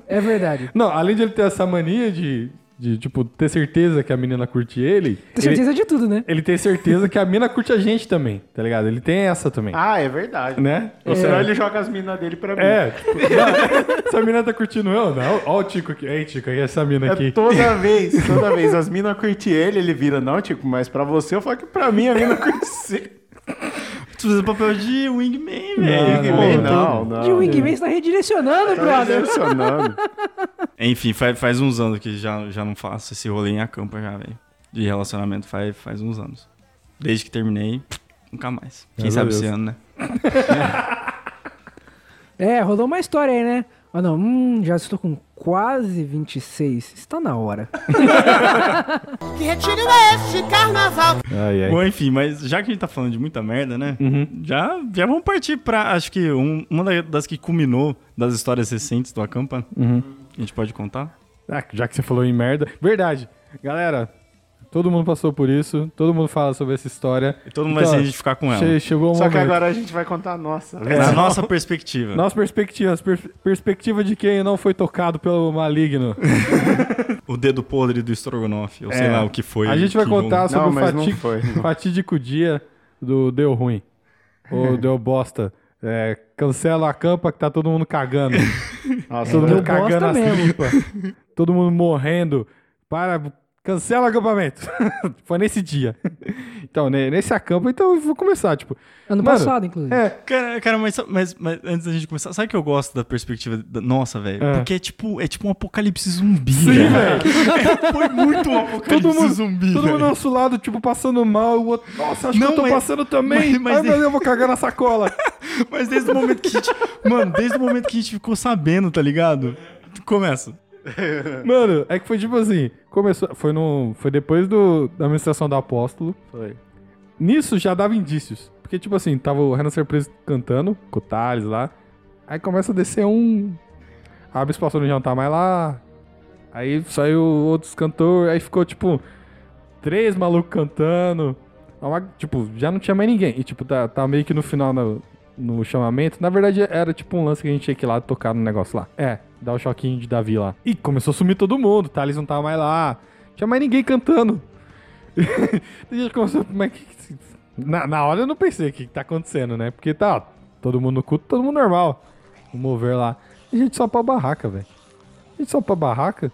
É verdade. Não, além de ele ter essa mania de, de tipo, ter certeza que a menina curte ele. Tem certeza de tudo, né? Ele, ele tem certeza que a mina curte a gente também, tá ligado? Ele tem essa também. Ah, é verdade. Né? Ou senão ele joga as minas dele pra mim. É, tipo, não, essa mina tá curtindo eu? Não, ó o Tico aqui. Ei, Tico, aí essa mina É aqui. toda vez, toda vez. As minas curtem ele, ele vira, não, Tico, mas pra você eu falo que pra mim a mina curte você. Tu fez o papel de wingman, velho. não, Pô, não, não. De Wingman você tá redirecionando, Tá brother. direcionando. Enfim, faz, faz uns anos que já, já não faço esse rolê em acampa já, velho. De relacionamento faz, faz uns anos. Desde que terminei, nunca mais. Quem sabe Deus. esse ano, né? É, rolou uma história aí, né? Ah, não, hum, já estou com quase 26. Está na hora. Que retiro é este carnaval? Ai, ai. Bom, enfim, mas já que a gente tá falando de muita merda, né? Uhum. Já, já vamos partir pra, acho que um- uma da- das que culminou das histórias recentes do Acampa. Uhum. A gente pode contar? Ah, já que você falou em merda. Verdade. Galera, todo mundo passou por isso. Todo mundo fala sobre essa história. E todo mundo vai se identificar com ela. che- Chegou um Só que momento. agora a gente vai contar a nossa. É a nossa perspectiva. Nossa perspectiva, per- perspectiva de quem não foi tocado pelo maligno. O dedo podre do Strogonoff, ou sei É. lá o que foi. A gente vai que contar rolou. sobre Não, o não não. fatídico dia do deu ruim. Ou deu bosta. É, cancela a campa que tá todo mundo cagando. Nossa, todo mundo cagando as tripas. todo mundo morrendo. Para, cancela o acampamento. Foi nesse dia. Então, ne- nesse acampo, então eu vou começar, tipo... Ano Mano, passado, inclusive. É, Cara, cara mas, mas, mas antes da gente começar, sabe que eu gosto da perspectiva da nossa, velho? É. Porque é tipo, é tipo um apocalipse zumbi, Sim, velho. velho. Foi muito um apocalipse todo mundo, zumbi, todo mundo do nosso lado, tipo, passando mal. O outro, nossa, acho Não, que eu tô mas- passando também. mas- mas Ai, meu de- Deus, eu vou cagar na sacola. Mas desde o momento que a gente. Mano, desde o momento que a gente ficou sabendo, tá ligado? Começa. Mano, é que foi tipo assim, começou, foi no, foi depois do, da administração do apóstolo. Foi. Nisso já dava indícios, porque tipo assim, tava o Renan Surpresa cantando, com o Thales lá. Aí começa a descer um a Bispo Pastor já não tá mais lá. Aí saiu outros cantores, aí ficou tipo três malucos cantando. Uma- tipo, já não tinha mais ninguém. E tipo, tá, tá meio que no final no, no chamamento. Na verdade, era tipo um lance que a gente tinha que ir lá tocar no negócio lá. É, dar o choquinho de Davi lá. E começou a sumir todo mundo. Thales não tava mais lá. Não tinha mais ninguém cantando. a gente começou. Mas que, que- na, na hora eu não pensei o que, que tá acontecendo, né? Porque tá, ó, todo mundo no culto, todo mundo normal. O mover lá. E a gente só pra barraca, velho. A gente só pra barraca.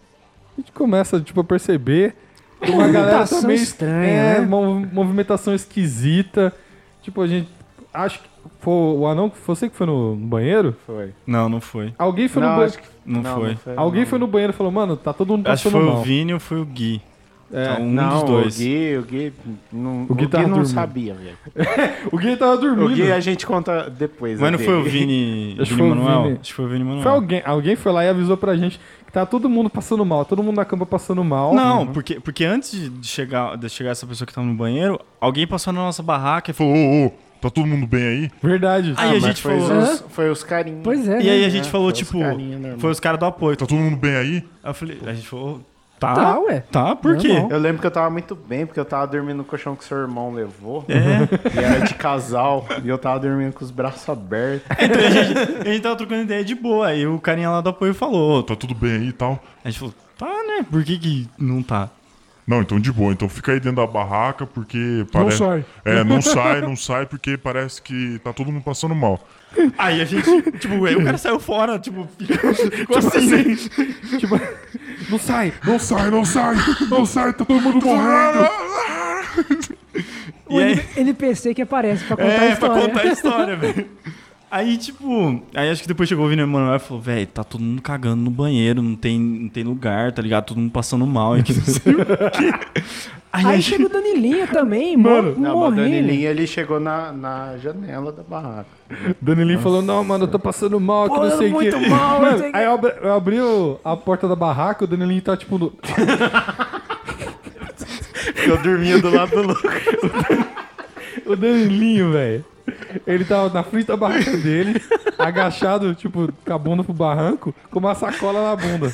A gente começa, tipo, a perceber uma galera Movimentação também. estranha, é, né? mov- movimentação esquisita. Tipo, a gente. Acho que foi o anão. Você que foi no, banheiro? Foi. Não, não foi. Alguém foi Não, no banheiro. acho que- Não, foi. Alguém foi no banheiro e falou, mano, tá todo mundo Acho que passando foi mal. o Vini ou foi o Gui. É, um não, dos dois. o Gui, o Gui não, O o Gui Gui tava não sabia, velho. O Gui tava dormindo. O Gui a gente conta depois. Mas não foi o. Vini, Acho Vini foi o Manuel? Vini. Acho que foi o Vini Manuel. Foi alguém, alguém foi lá e avisou pra gente que tá todo mundo passando mal, todo mundo na cama passando mal. Não, porque, porque antes de- chegar, de chegar essa pessoa que tava no banheiro, alguém passou na nossa barraca e falou. Ô, ô, tá todo mundo bem aí? Verdade. Aí Ah, a mas gente foi falou. Os, foi os carinhos. Pois é, E aí né? a gente É, falou, foi os tipo, carinha normal. foi os caras do apoio. Tá todo mundo bem aí? Aí eu falei, a gente falou, Tá, Tá, ué. Tá, por quê? Eu lembro que eu tava muito bem, porque eu tava dormindo no colchão que seu irmão levou. É. E era de casal. e eu tava dormindo com os braços abertos. Então, a, gente, a gente tava trocando ideia de boa. Aí o carinha lá do apoio falou: Tá tudo bem aí e tal? A gente falou: tá, né? Por que que não tá? Não, então de boa. Então fica aí dentro da barraca, porque parece... sai. É, não sai, não sai, porque parece que tá todo mundo passando mal. Aí a gente, tipo, aí o cara saiu fora, tipo, ficou assim. Tipo, não sai. Não sai, não sai, não sai, tá todo mundo morrendo. O E NPC que aparece pra contar a É, pra história. contar a história, velho. Aí, tipo, aí acho que depois chegou o Vini Emanuel e falou, velho, tá todo mundo cagando no banheiro, não tem, não tem lugar, tá ligado? Todo mundo passando mal e que não sei o quê. Aí, Aí gente- chega o Danilinha também, Mano. Não, mas o morrendo. Danilinho, ele chegou na, na janela da barraca. Danilinho falou, não, mano, eu tô passando mal, que Pô, não sei o quê. muito mal, Mano, aí eu abri, eu abri o- a porta da barraca, o Danilinho tá, tipo, no... Eu dormia do lado do Lucas. o Danilinho, velho. Ele tava na frente da barraca dele, agachado, tipo, com a bunda pro barranco, com uma sacola na bunda.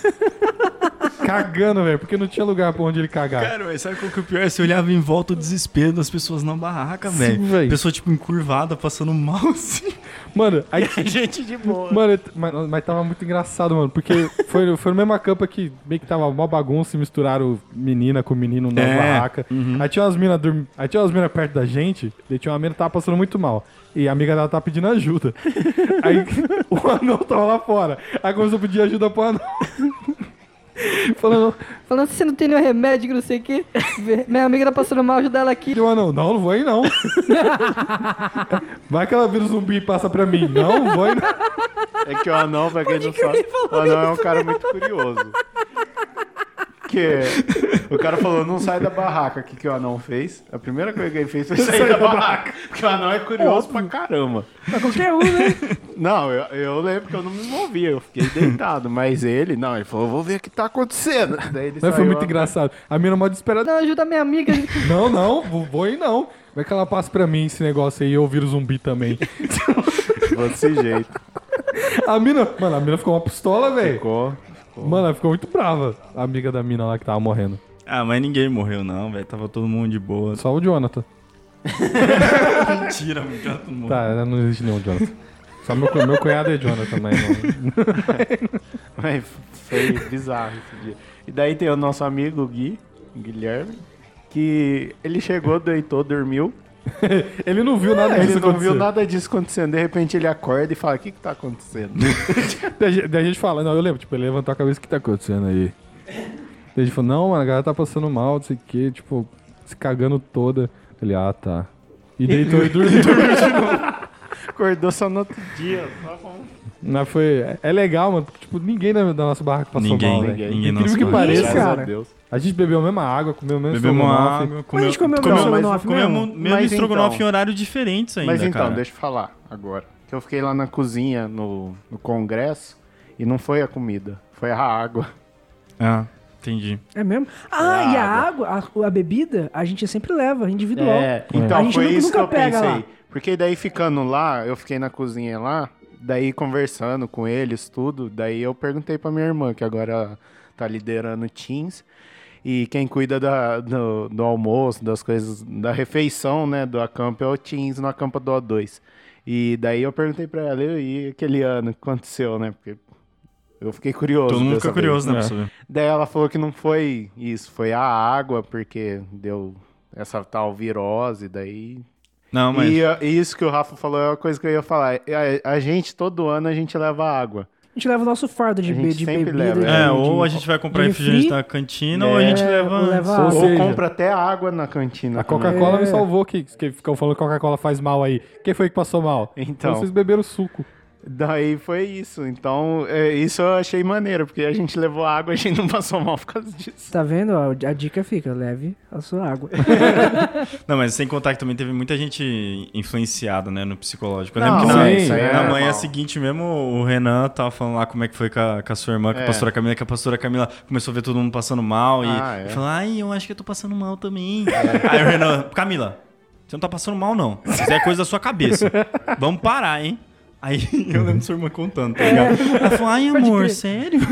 Cagando, velho, porque não tinha lugar pra onde ele cagar. Cara, mas sabe qual que é o pior? Você olhava em volta o desespero das pessoas na barraca, Sim, velho. Pessoa, tipo, encurvada, passando mal assim. Mano, aí Gente de boa. Mano, mas, mas tava muito engraçado, mano. Porque foi, foi no mesmo campo que meio que tava mó bagunça e misturaram menina com menino na É, barraca. Aí tinha umas minas dorm... Aí tinha umas minas perto da gente, e tinha uma mina que tava passando muito mal. E a amiga dela tava pedindo ajuda. Aí o anão tava lá fora. Aí começou a pedir ajuda pro anão. Falando, Falando se você não tem nenhum remédio, que não sei o quê. Minha amiga tá passando mal, ajuda ela aqui. e o anão, não, não vou aí não. Vai que ela vira um zumbi e passa pra mim. Não, não vou aí não. É que o anão, pra quem não sabe, o anão é um cara muito curioso. Que o cara falou, não sai da barraca. O que, que o anão fez? A primeira coisa que ele fez foi sair da barraca. Porque o anão é curioso pra caramba. Pra qualquer um, né? Não, eu, eu lembro que eu não me movia, eu fiquei deitado. Mas ele, não, ele falou, vou ver o que tá acontecendo. Daí ele Mas foi saiu muito a- engraçado. A mina mó desesperada. Não, ajuda minha amiga. Não, não, vou- vou aí não. Vai que ela passa pra mim esse negócio aí e eu viro zumbi também. Desse jeito. A mina, mano, a mina ficou uma pistola, velho. Ficou. Mano, ela ficou muito brava. A amiga da mina lá que tava morrendo. Ah, mas ninguém morreu não, velho. Tava todo mundo de boa. Só o Jonathan. Mentira, mano. cara, todo mundo. Tá, não existe nenhum Jonathan. Só meu, meu cunhado é Jonathan, mas não. Mas foi bizarro esse dia. E daí tem o nosso amigo o Gui, o Guilherme, que ele chegou, deitou, dormiu. Ele não viu nada Ele disso não acontecer. viu nada disso acontecendo. De repente ele acorda e fala: O que que tá acontecendo? Daí a gente- daí a gente fala, não, eu lembro, tipo, ele levantou a cabeça, o que tá acontecendo aí? Daí a gente falou, não, mano, a galera tá passando mal, não sei o que, tipo, se cagando toda. Ele, ah, tá. E deitou e dormiu. Acordou só no outro dia. Só. Mas foi. é- legal, mano, porque, tipo, ninguém da, da nossa barraca passou Ninguém, mal, velho. ninguém. Ninguém Incrível que nossa pareça, cara. Graças a Deus. A gente bebeu a mesma água, comeu o mesmo Bebemos estrogonofe. água, a comeu, gente comeu comeu, mesmo mas estrogonofe comemos mesmo? mesmo Mas estrogonofe então- em horários diferentes ainda, Mas então, cara. deixa eu falar agora. Que eu fiquei lá na cozinha, no, no congresso, e não foi a comida, foi a água. Ah, entendi. É mesmo? Ah, É e a água. água, a, a bebida, a gente sempre leva, individual. É, então A gente foi nunca- isso nunca que eu pega pensei. lá. Porque daí ficando lá, eu fiquei na cozinha lá, daí conversando com eles, tudo, daí eu perguntei pra minha irmã, que agora tá liderando o Teams, e quem cuida da- do, do almoço, das coisas, da refeição, né, do acampo é o Teams no acampa do O2. E daí eu perguntei pra ela, e aquele ano, o que aconteceu, né, porque eu fiquei curioso. Todo mundo fica curioso, né, vez. saber. Daí ela falou que não foi isso, foi a água, porque deu essa tal virose, daí Não, mas... e uh, isso que o Rafa falou é uma coisa que eu ia falar. A, a gente, todo ano, a gente leva água. A gente leva o nosso fardo de, A gente be- de sempre bebida. leva, de- É, de- ou a gente vai comprar de refrigerante refri. da cantina, ou a gente É, leva... ou leva Ou seja- compra até água na cantina. A. Coca-Cola me É. salvou, que, que ficam falando que Coca-Cola faz mal aí. Quem foi que passou mal? Então. Vocês beberam suco. Daí foi isso. Então, é, isso eu achei maneiro, porque a gente levou água e a gente não passou mal por causa disso. Tá vendo? a dica fica, leve a sua água. Não, mas sem contar que também teve muita gente influenciada, né, no psicológico. Eu Não, lembro que na, sim, é na manhã seguinte mesmo, o Renan tava falando lá como é que foi com a, com a sua irmã, com a É. pastora Camila, que a pastora Camila começou a ver todo mundo passando mal e, Ah, é. e falou, ai, eu acho que eu tô passando mal também. Aí o Renan, Camila, você não tá passando mal não, isso é coisa da sua cabeça. Vamos parar, hein? Aí eu lembro da sua irmã contando, tá ligado? Ela falou, ai amor, sério?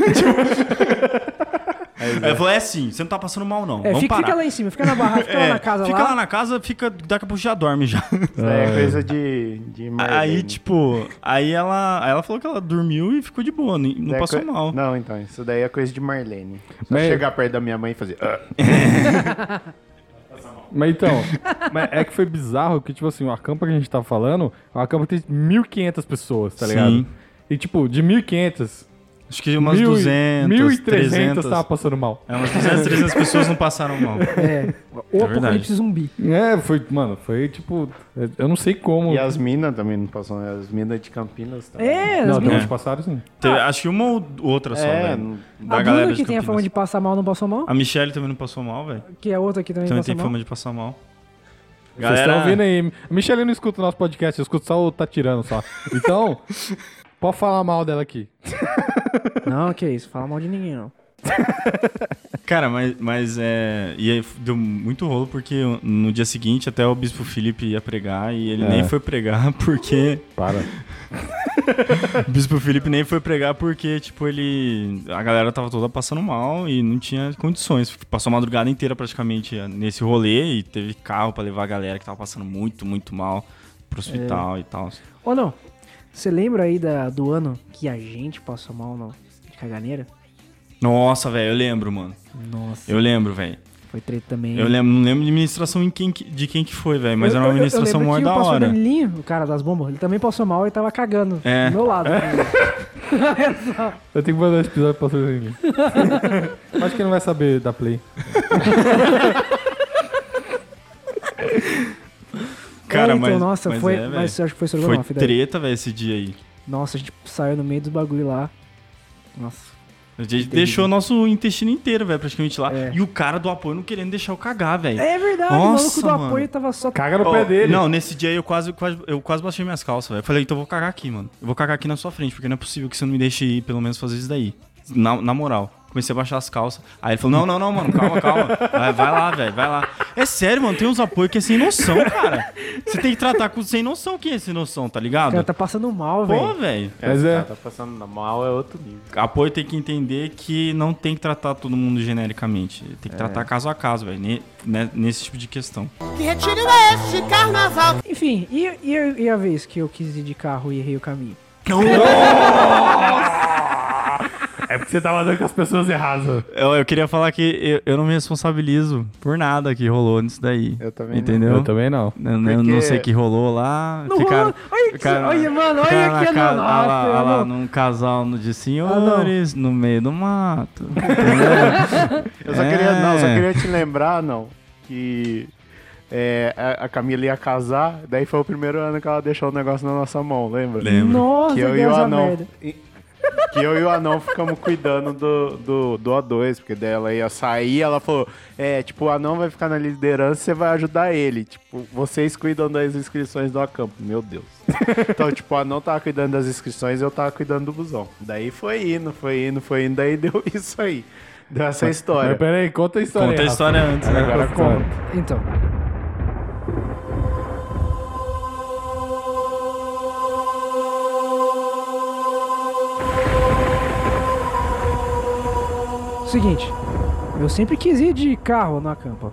Ele falou, é sim, você não tá passando mal, não. É, Vamos fica, parar. fica lá em cima, fica na barraca, fica lá É, na casa fica lá. lá na casa, fica, daqui a pouco já dorme já. Isso aí é coisa de, de Marlene. Aí, tipo, aí ela, aí ela falou que ela dormiu e ficou de boa, nem- não Daí é passou coi- mal. Não, então, isso daí é coisa de Marlene. Só Mas- chegar perto da minha mãe e fazer. "Ah". Mas então, mas é que foi bizarro que, tipo assim, o acampa que a gente tá falando, o acampa tem 1.500 pessoas, tá ligado? Sim. E tipo, de 1.500, Acho que umas mil e- 200, 1.300 300. tava passando mal. É, umas 200, 300 pessoas não passaram mal. É, o É apocalipse zumbi. É, foi, mano, foi tipo, eu não sei como. E as minas também não passam, né? as minas de Campinas também. É, Não, as minas- onde passaram, sim. Teve- acho que uma ou outra só, É, velho. Da a galera Bruna que tem a fama de passar mal, não passou mal. A Michelle também não passou mal, velho. Que a outra que também, Também passou tem mal. fama de passar mal. Vocês estão ouvindo aí. A Michelle não escuta o nosso podcast, eu escuto só o Tá Tirando só. Então, pode falar mal dela aqui. Não, que isso, fala mal de ninguém não. Cara, mas, mas é. E aí deu muito rolo porque no dia seguinte até o Bispo Felipe ia pregar e ele É. nem foi pregar porque. Para. o Bispo Felipe nem foi pregar porque, tipo, ele. A galera tava toda passando mal e não tinha condições. Passou a madrugada inteira praticamente nesse rolê e teve carro pra levar a galera que tava passando muito, muito mal pro hospital e tal. Ou não, você lembra aí da, do ano que a gente passou mal não? De caganeira? Nossa, velho, eu lembro, mano. Nossa. Eu lembro, velho. Foi treta também. Eu lembro, não lembro de ministração em quem, que- de quem que foi, velho, mas Eu- era uma eu- eu lembro maior que da o hora. Danilinho, o cara das bombas, ele também passou mal e tava cagando É. do meu lado. Eu tenho que mandar esse episódio pra vocês mim. Acho que ele não vai saber da Play. Cara, É, então, mas, nossa, mas foi- é, mas eu acho que foi Foi estrogonofe daí. treta, velho, esse dia aí. Nossa, a gente saiu no meio dos bagulho lá. Nossa. A gente deixou nosso intestino inteiro, velho, praticamente lá. É. E o cara do apoio não querendo deixar eu cagar, velho. É verdade, Nossa, o maluco do mano. apoio tava só... Caga no Ó, pé dele. Não, nesse dia aí eu quase, quase, eu quase baixei minhas calças, velho. Falei, então eu vou cagar aqui, mano. Eu vou cagar aqui na sua frente, porque não é possível que você não me deixe ir, pelo menos fazer isso daí. Na, na moral. Comecei a baixar as calças. Aí ele falou: Não, não, não, mano, calma, calma. Vai, vai lá, velho, vai lá. É sério, mano, tem uns apoios que é sem noção, cara. Você tem que tratar com sem noção quem é sem noção, tá ligado? cara tá passando mal, Pô, velho. velho. Mas é. Tá passando mal, é outro nível. Apoio tem que entender que não tem que tratar todo mundo genericamente. Tem que É. tratar caso a caso, velho. né, Nesse tipo de questão. Que retiro é este carnaval? Enfim, e, e, e a vez que eu quis ir de carro e errei o caminho? É porque você tava andando com as pessoas erradas. Eu, eu queria falar que eu, eu não me responsabilizo por nada que rolou nisso daí. Eu também não. Entendeu? Eu também não. Eu, eu não sei o que rolou lá. Não ficaram, rolou? Olha que- olha, mano, olha ficaram aqui, na não, olha lá, nossa, olha lá, não. num casal no de senhores, no meio do mato. Eu só É. queria, não, só queria te lembrar, não, que é, a, a Camila ia casar, daí foi o primeiro ano que ela deixou o negócio na nossa mão, lembra? Lembro. Nossa, Que eu e deu o anão. merda. e- Que eu e o anão ficamos cuidando do, do, do A2, porque daí ela ia sair, ela falou: É, tipo, o anão vai ficar na liderança e você vai ajudar ele. Tipo, vocês cuidam das inscrições do acampo. Meu Deus. Então, tipo, o anão tava cuidando das inscrições e eu tava cuidando do busão. Daí foi indo, foi indo, foi indo, daí deu isso aí. Deu essa história. Mas peraí, conta a história. Conta a história antes, né? Agora conta. Então. Seguinte, eu sempre quis ir de carro na campa.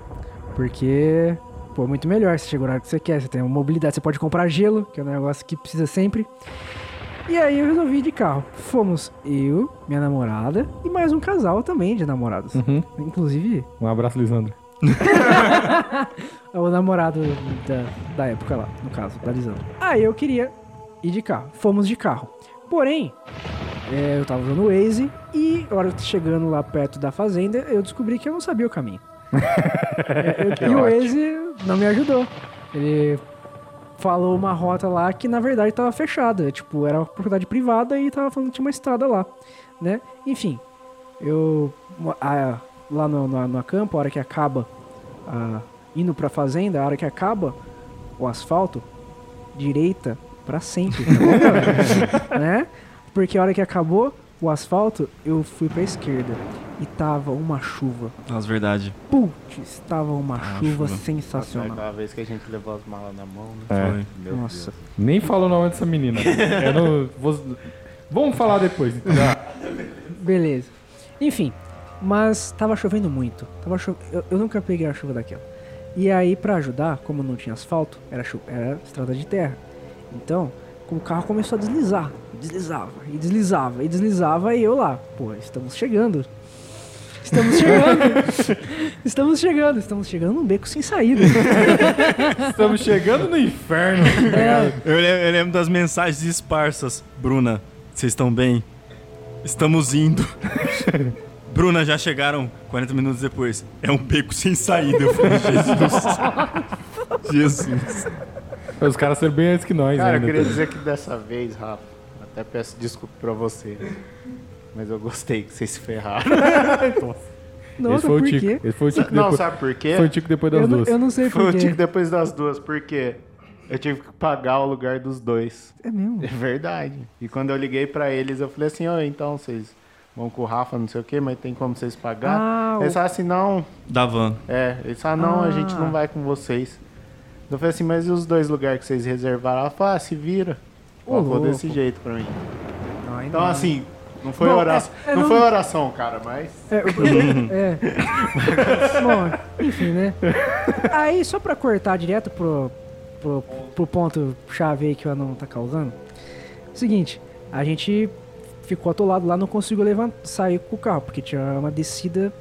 Porque, pô, é muito melhor. Você chega o horário que você quer, você tem uma mobilidade, você pode comprar gelo, que é um negócio que precisa sempre. E aí eu resolvi ir de carro. Fomos eu, minha namorada e mais um casal também de namorados. Uhum. Inclusive, Um abraço, Lisandro. é o namorado da, da época lá, no caso, da Lisandra. Aí eu queria ir de carro. Fomos de carro. Porém, é, eu tava usando o Waze e, a hora que chegando lá perto da fazenda, eu descobri que eu não sabia o caminho. É, eu- e o Waze não me ajudou. Ele falou uma rota lá que na verdade tava fechada. Tipo, era uma propriedade privada e tava falando que tinha uma estrada lá, né? Enfim, eu a- lá no, no, no campo, a hora que acaba a- indo pra fazenda, a hora que acaba o asfalto, direita pra sempre, tá bom, né? Porque a hora que acabou o asfalto, eu fui pra esquerda e tava uma chuva. Nossa, verdade. Putz, tava uma Ah, chuva, chuva. sensacional. Aquela vez que a gente levou as malas na mão, né? É. Meu Nossa. Nem fala o nome dessa menina. Eu não vou... Vamos falar depois. então. Beleza. Enfim, Mas tava chovendo muito. Tava cho... eu, eu nunca peguei a chuva daquela. E aí, pra ajudar, como não tinha asfalto, era, chu... era estrada de terra. Então, o carro começou a deslizar. Deslizava, e deslizava, e deslizava, e eu lá. Pô, estamos chegando. Estamos chegando. estamos chegando, estamos chegando num beco sem saída. Estamos chegando no inferno. É. Eu, lem- eu lembro das mensagens esparsas. Bruna, vocês estão bem? Estamos indo. Bruna, já chegaram 40 minutos depois. É um beco sem saída. Eu falei, Jesus. Jesus. Os caras são bem antes que nós Cara, eu ainda. queria tá? dizer que dessa vez, Rafa, até peço desculpa pra você. Mas eu gostei que vocês se ferraram. Nossa, Esse foi o por Tico. quê? Esse foi o Tico Não, depois- sabe por quê? Foi o Tico depois das Eu não- duas. eu não sei Foi por o quê. Tico depois das duas, porque eu tive que pagar o lugar dos dois. É mesmo? É verdade. E quando eu liguei pra eles, eu falei assim, ó, então vocês vão com o Rafa, não sei o quê, mas tem como vocês pagar? Ah, eles o- falaram assim, não. Da van. É, eles falaram, não, a Ah. gente não vai com vocês. Eu falei assim, mas e os dois lugares que vocês reservaram? Ela falou, ah, se vira. Ela falou desse jeito pra mim. Ai, Então, não. assim, não foi Bom, oração. é- é, não, não- foi oração, cara, mas. É, o problema- é. Bom, enfim, né? Aí, só pra cortar direto pro, pro, pro ponto chave aí que o anão tá causando. Seguinte, a gente ficou atolado lá, não conseguiu levantar, sair com o carro, porque tinha uma descida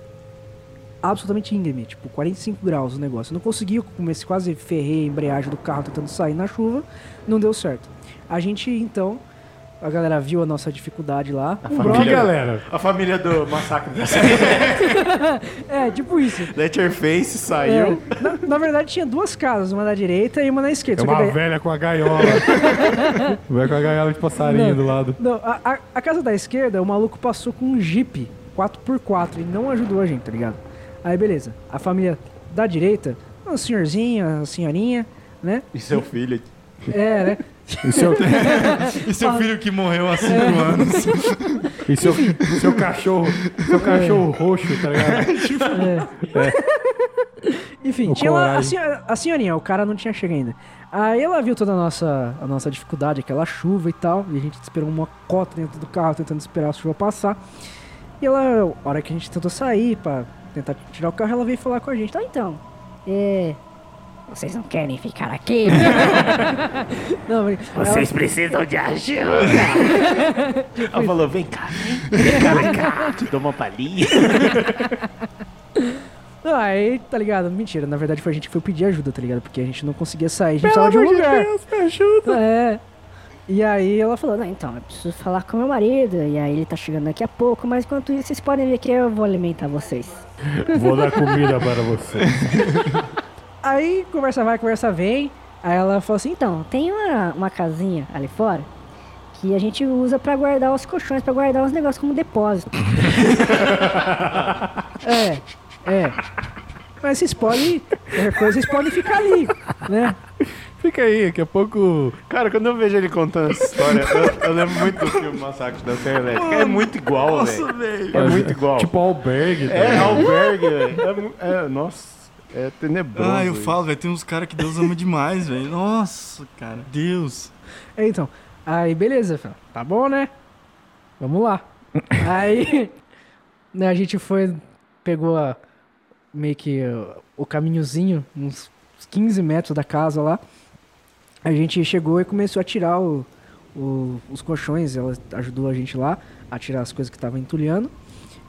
absolutamente íngreme, tipo 45 graus o negócio. Eu não consegui, comecei, quase ferrei a embreagem do carro tentando sair na chuva, não deu certo. A gente, então, a galera viu a nossa dificuldade lá. A um família, brother- galera? A família do massacre é, tipo isso. Letterface saiu. É, na, na verdade, tinha duas casas, uma na direita e uma na esquerda. É uma daí- velha com a gaiola. Vai com a gaiola de passarinho Não. do lado. Não, a, a- a casa da esquerda, o maluco passou com um Jeep 4x4 e não ajudou a gente, tá ligado? Aí, beleza. A família da direita, um senhorzinho, a senhorinha, né? E seu filho. É, né? E seu, E seu filho que morreu há 5 É. anos. e seu, seu cachorro. Seu cachorro roxo, tá ligado? É. Enfim, O tinha lá a, senhora- a senhorinha, o cara não tinha chegado ainda. Aí ela viu toda a nossa, a nossa dificuldade, aquela chuva e tal, e a gente esperou uma cota dentro do carro, tentando esperar a chuva passar. E ela, a hora que a gente tentou sair pra tentar tirar o carro, ela veio falar com a gente. Então, então, é... Vocês não querem ficar aqui? Não, mas Vocês ela- precisam de ajuda. Ela falou, vem cá, vem cá, vem cá, te dou uma palhinha. Não, aí, tá ligado? Mentira, na verdade foi a gente que foi pedir ajuda, tá ligado? Porque a gente não conseguia sair, a gente Pelo precisava de um lugar. Deus, me ajuda. É. E aí ela falou, Falou, não, então, eu preciso falar com meu marido, e aí ele tá chegando daqui a pouco, mas enquanto isso, vocês podem ver que eu vou alimentar vocês. Vou dar comida para você. Aí, conversa vai, conversa vem. Aí ela falou assim, Então, tem uma, uma casinha ali fora que a gente usa pra guardar os colchões, pra guardar os negócios como depósito. É, é. Mas vocês podem. Qualquer coisa, vocês podem ficar ali, né? Fica aí, daqui a pouco. Cara, quando eu vejo ele contando essa história, eu, eu lembro muito do filme Massacre da Serra Elétrica. É muito igual, velho. velho. É muito igual. Tipo albergue. tá É, albergue, velho. É, é, nossa, é tenebroso. Ah, eu isso. falo, velho, tem uns caras que Deus ama demais, velho. Nossa, cara, Deus. É, então. Aí, beleza, tá bom, né? Vamos lá. Aí, né, a gente foi, pegou a- meio que o caminhozinho, uns 15 metros da casa lá. A gente chegou e começou a tirar o- o- os colchões, ela ajudou a gente lá a tirar as coisas que estavam entulhando.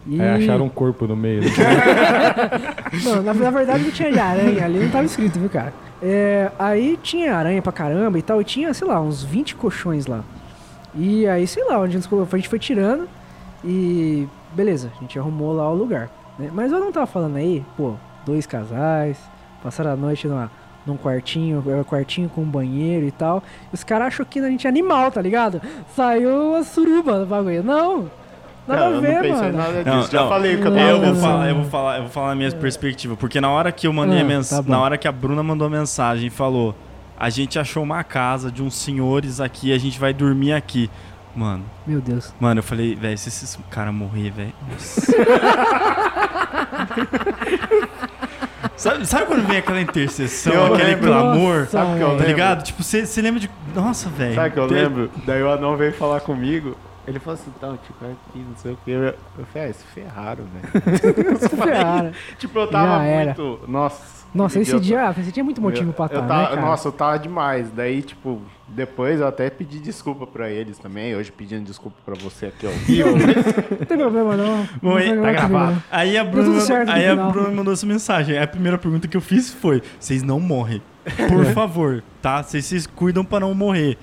E... Aí acharam um corpo no meio. né? Não, na, na verdade não tinha aranha ali, não tava escrito, viu, cara? É, aí tinha aranha pra caramba e tal, e tinha, sei lá, uns 20 colchões lá. E aí, sei lá, onde a gente, a gente foi tirando e beleza, a gente arrumou lá o lugar. né? Mas eu não tava falando aí, pô, dois casais, passaram a noite numa, num quartinho, é, quartinho com um banheiro e tal. Os caras acham que a gente é animal, tá ligado? Saiu a suruba do bagulho. Não! Nada Não, a eu ver, não pensei mano. nada disso. Não, Já não. falei o que eu Não, tava Eu vou não. falar, eu vou falar, eu vou falar a minha perspectiva, porque na hora que eu mandei Ah, a mensagem, tá na hora que a Bruna mandou a mensagem e falou: "A gente achou uma casa de uns senhores aqui, a gente vai dormir aqui". Mano, Meu Deus. mano, eu falei, velho, se esses cara morrer, velho. sabe, sabe quando vem aquela intercessão, Eu aquele lembro. clamor? Nossa, Sabe o que eu Tá lembro? ligado? Tipo, você lembra de. Nossa, velho. Sabe o que eu lembro? Daí o anão veio falar comigo. Ele falou assim, então, tipo, aqui, não sei o que. Eu, eu falei, ah, se ferraram, velho. Se ferraram. tipo, eu tava muito. Nossa. Nossa, esse dia, esse dia é muito motivo pra eu estar, tava- né, cara? Nossa, eu tava demais. Daí, tipo, depois eu até pedi desculpa pra eles também. Hoje pedindo desculpa pra você aqui ao vivo. Não tem problema, não. Bom, aí- tem tá problema gravado. Aí a Deu Bruna, aí a. Bruna mandou essa mensagem. A primeira pergunta que eu fiz foi: vocês não morrem. Por favor, tá? Vocês se cuidam pra não morrer.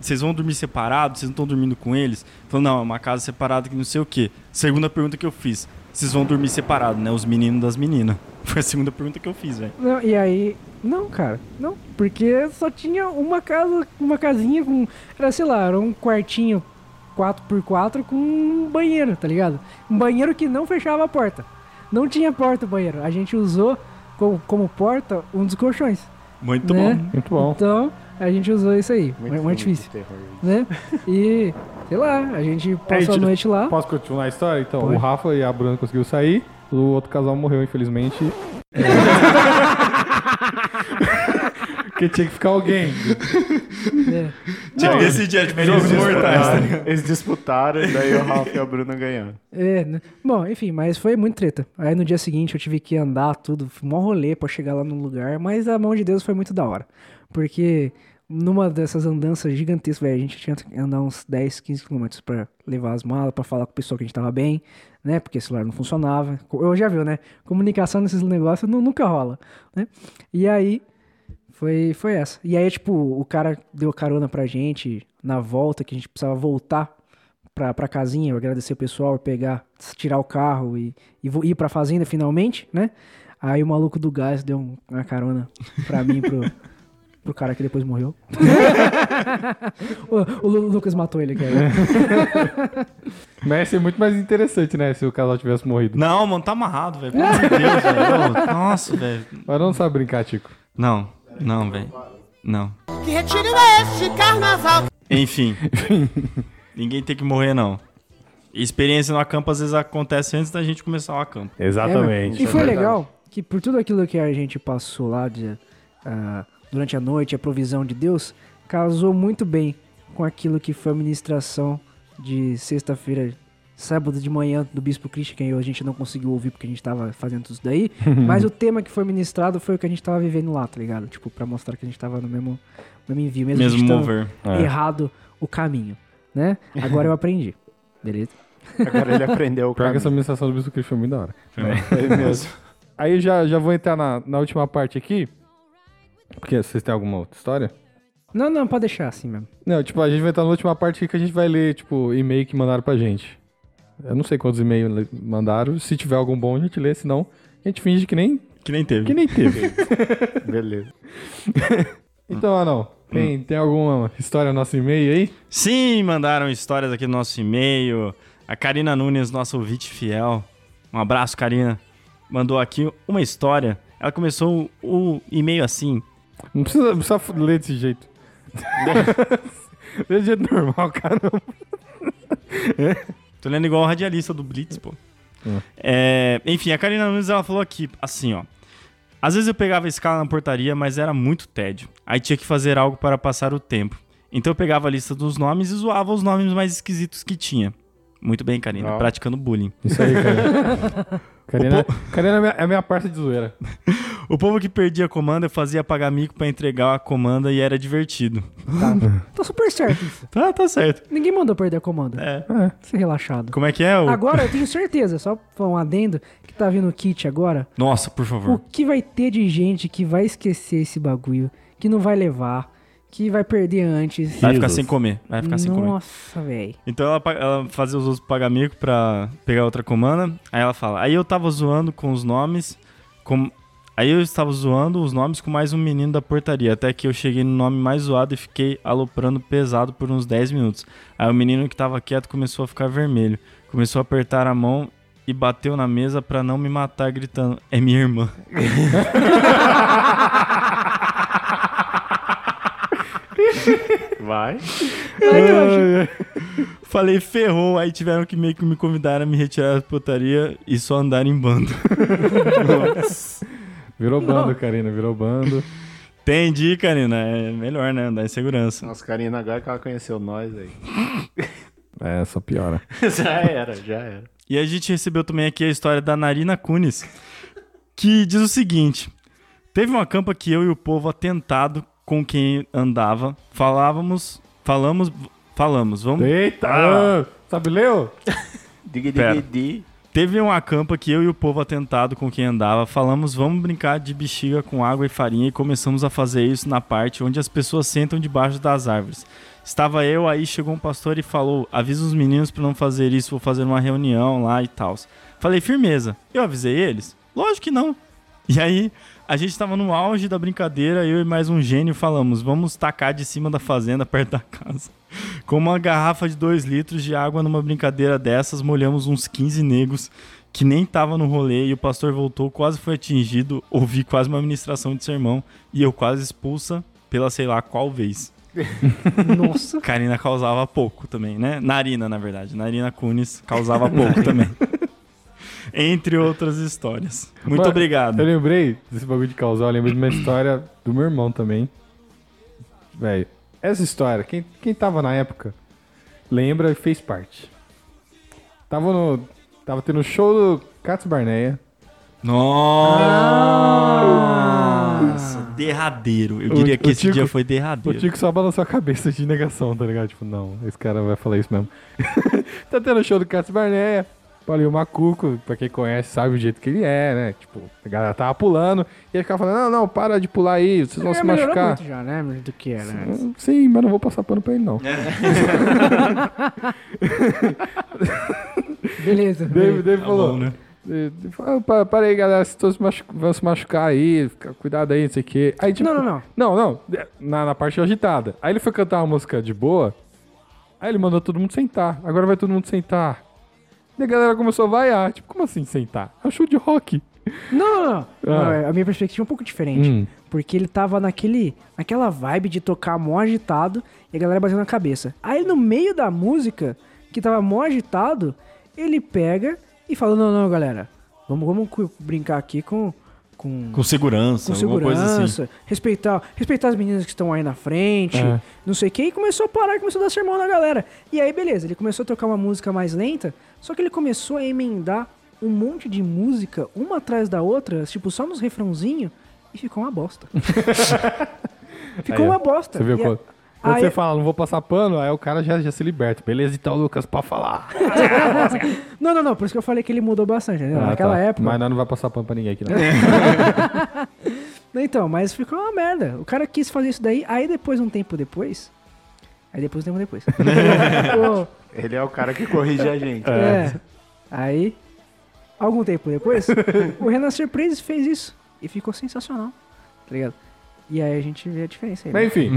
Vocês vão dormir separados? Vocês não estão dormindo com eles? Falou, não, é uma casa separada que não sei o quê. Segunda pergunta que eu fiz: vocês vão dormir separados, né? Os meninos das meninas. Foi a segunda pergunta que eu fiz, velho. E aí, não, cara, não, porque só tinha uma casa, uma casinha com, era, sei lá, era um quartinho 4x4 com um banheiro, tá ligado? Um banheiro que não fechava a porta. Não tinha porta o banheiro. A gente usou como, como porta um dos colchões. Muito né? bom. Muito bom. Então, a gente usou isso aí. Muito Muito, difícil. terror. Né? E, sei lá, a gente passou a Aí, noite lá. Posso continuar a história? Então, Pode. o Rafa e a Bruna conseguiu sair, o outro casal morreu, infelizmente. Porque tinha que ficar alguém. É. Tinha que decidir, é tipo jogos mortais, tá ligado? Eles disputaram e daí o Ralph e a Bruna ganharam. É, né? Bom, enfim, mas foi muito treta. Aí no dia seguinte eu tive que andar tudo, foi mó rolê pra chegar lá no lugar, mas a mão de Deus foi muito da hora. Porque numa dessas andanças gigantescas, velho, a gente tinha que andar uns 10, 15 quilômetros pra levar as malas, pra falar com o pessoal que a gente tava bem, né? Porque o celular não funcionava. Eu já viu, né? Comunicação nesses negócios nu- nunca rola, né? E aí foi, foi essa. E aí, tipo, o cara deu carona pra gente na volta, que a gente precisava voltar pra, pra casinha, eu agradecer o pessoal, pegar, tirar o carro e, e ir pra fazenda finalmente, né? Aí o maluco do gás deu um- uma carona pra mim e pro, pro cara que depois morreu. o, o Lu- Lucas matou ele, cara. Mas ia ser muito mais interessante, né? Se o casal tivesse morrido. Não, mano, tá amarrado, velho. Pelo amor de Deus, velho. Nossa, velho. Mas não sabe brincar, Tico. Não, não, velho. Não. Que retiro é este carnaval? Enfim. Ninguém tem que morrer, não. Experiência no acampo às vezes acontece antes da gente começar o acampo. É, mano. e foi legal que por tudo aquilo que a gente passou lá de, ah, durante a noite, a provisão de Deus, casou muito bem com aquilo que foi a ministração de sexta-feira, sábado de manhã do Bispo Christian, que a gente não conseguiu ouvir porque a gente tava fazendo tudo isso daí. mas o tema que foi ministrado foi o que a gente tava vivendo lá, tá ligado? Tipo, pra mostrar que a gente tava no mesmo, mesmo envio, mesmo, Mesmo mover. É. errado o caminho, né? Agora eu aprendi. Beleza? Agora ele aprendeu o Pior que caminho. essa ministração do Bispo Cristo foi muito da hora. Foi mesmo. Foi mesmo. Aí eu já, já vou entrar na, na última parte aqui. Porque vocês têm alguma outra história? Não, não, pode deixar assim mesmo. Não, tipo, a gente vai entrar na última parte aqui que a gente vai ler, tipo, e-mail que mandaram pra gente. Eu não sei quantos e-mails mandaram. Se tiver algum bom, a gente lê. Se não, a gente finge que nem, Que nem teve. que nem teve. Beleza. então, Anão, tem, tem alguma história no nosso e-mail aí? Sim, mandaram histórias aqui no nosso e-mail. A Karina Nunes, nossa ouvinte fiel. Um abraço, Karina. Mandou aqui uma história. Ela começou o, e-mail assim. Não precisa, não precisa ler desse jeito. Lê de jeito normal, caramba. Tô lendo igual o radialista do Blitz, pô. É, enfim, a Karina Nunes ela falou aqui, assim, ó. Às vezes eu pegava a escala na portaria, mas era muito tédio. Aí tinha que fazer algo para passar o tempo. Então eu pegava a lista dos nomes e zoava os nomes mais esquisitos que tinha. Muito bem, Karina, praticando bullying. Isso aí, cara. Karina, Karina é a minha, é a minha parte de zoeira. O povo que perdia a comanda fazia pagar mico pra entregar a comanda e era divertido. Tá super certo isso. Tá, tá certo. Ninguém mandou perder a comanda. É. Ser relaxado. Como é que é? O... Agora eu tenho certeza, só pra um adendo, que tá vindo o kit agora. Nossa, por O favor. que vai ter de gente que vai esquecer esse bagulho, que não vai levar, que vai perder antes. Vai ficar sem comer. Vai ficar sem comer. Nossa, velho. Então ela, ela fazia os outros pagar mico pra pegar outra comanda. Aí ela fala: Aí eu tava zoando com os nomes. Com... Aí eu estava zoando os nomes com mais um menino da portaria. Até que eu cheguei no nome mais zoado e fiquei aloprando pesado por uns 10 minutos. Aí o menino que tava quieto começou a ficar vermelho. Começou a apertar a mão e bateu na mesa pra não me matar, gritando: É minha irmã. Vai. Falei, ferrou. Aí tiveram que meio que me convidar a me retirar da putaria e só andar em bando. Virou bando, Karina, virou bando. Entendi, Karina. É melhor, né? Andar em segurança. Nossa, Karina, agora que ela conheceu nós aí. É, só piora. já era, já era. E a gente recebeu também aqui a história da Narina Kunis, que diz o seguinte: Teve uma campa que eu e o povo atentado com quem andava, falávamos, falamos, falamos, vamos. Eita! ah, sabe, Leo? Dig, Pera. dig, dig. Teve uma campa que eu e o povo atentado com quem andava, falamos, vamos brincar de bexiga com água e farinha e começamos a fazer isso na parte onde as pessoas sentam debaixo das árvores. Estava eu, aí chegou um pastor e falou: avisa os meninos para não fazer isso, vou fazer uma reunião lá e tal. Falei, firmeza. Eu avisei eles? Lógico que não. E aí, a gente tava no auge da brincadeira, eu e mais um gênio falamos: vamos tacar de cima da fazenda, perto da casa. Com uma garrafa de 2 litros de água numa brincadeira dessas, molhamos uns 15 negros que nem tava no rolê e o pastor voltou, quase foi atingido, ouvi quase uma ministração de sermão e eu quase expulsa pela sei lá qual vez. Nossa. Karina causava pouco também, né? Narina, na verdade. Narina Kunis causava pouco também. Entre outras histórias. Muito Mano, obrigado. Eu lembrei desse bagulho de causar, eu lembrei de uma história do meu irmão também. Velho, essa história, quem, quem tava na época, lembra e fez parte. Tava no. Tava tendo show do Cats Barneia. Nossa, derradeiro. Eu O- diria que o esse Tico- dia foi O derradeiro. Tico só balançou a cabeça de negação, tá ligado? Tipo, não, esse cara vai falar isso mesmo. tá tendo show do Cats Barneia. Paulinho Macuco, pra quem conhece, sabe o jeito que ele é, né? Tipo, a galera tava pulando e ele ficava falando: não, não, para de pular aí, vocês vão É, se machucar. muito já, né? Do que era antes. Sim, mas não vou passar pano pra ele, não. Beleza. Dave, Dave Tá falou. bom, né? "Pa- Para aí, galera, vocês todos se machu- vão se machucar aí, fica- cuidado aí, não sei o quê. Aí, tipo, Não, não, não. Não, não, na, na parte agitada. Aí ele foi cantar uma música de boa, aí ele mandou todo mundo sentar. Agora vai todo mundo sentar. E a galera começou a vaiar. Tipo, como assim sentar? É um show de rock. Não, não, não. Ah. Não, A minha perspectiva é um pouco diferente. Hum. Porque ele tava naquele, naquela vibe de tocar mó agitado e a galera batendo na cabeça. Aí no meio da música, que tava mó agitado, ele pega e fala: Não, não, galera, vamos, vamos brincar aqui com. Com, Com segurança, com alguma coisa assim. segurança, respeitar, respeitar as meninas que estão aí na frente, É. não sei o que, e começou a parar, começou a dar sermão na galera. E aí, beleza, ele começou a tocar uma música mais lenta, só que ele começou a emendar um monte de música, uma atrás da outra, tipo, só nos refrãozinhos, e ficou uma bosta. ficou Aí, uma bosta. Você viu E a- quando, quando aí- você fala, não vou passar pano, aí o cara já, já se liberta. Beleza, então, Lucas, pode falar. Não, não, não, por isso que eu falei que ele mudou bastante, entendeu? Ah, Naquela tá. época. Mas nós não vai passar pano pra ninguém aqui, não. Então, mas ficou uma merda. O cara quis fazer isso daí, aí depois, um tempo depois. Aí depois, um tempo depois. o, Ele é o cara que corrige a gente. É. Aí, algum tempo depois, o Renan Surprise fez isso. E ficou sensacional. Tá ligado? E aí a gente vê a diferença aí. né? Mas enfim.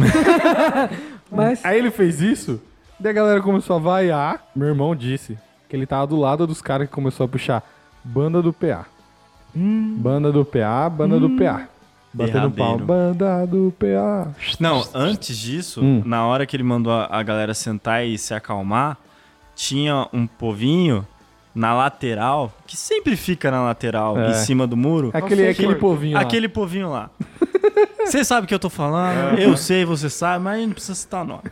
Mas- Aí ele fez isso, daí a galera começou a vaiar. Meu irmão disse que ele tava do lado dos caras que começou a puxar banda do PA. Hum. Banda do PA, banda do PA. Batendo pau. Banda do PA. Não, antes disso, Hum. na hora que ele mandou a, a galera sentar e se acalmar, tinha um povinho na lateral, que sempre fica na lateral, É. em cima do muro. Aquele, aquele povinho lá. Aquele povinho lá. Você sabe o que eu tô falando, eu sei, você sabe, mas não precisa citar nome.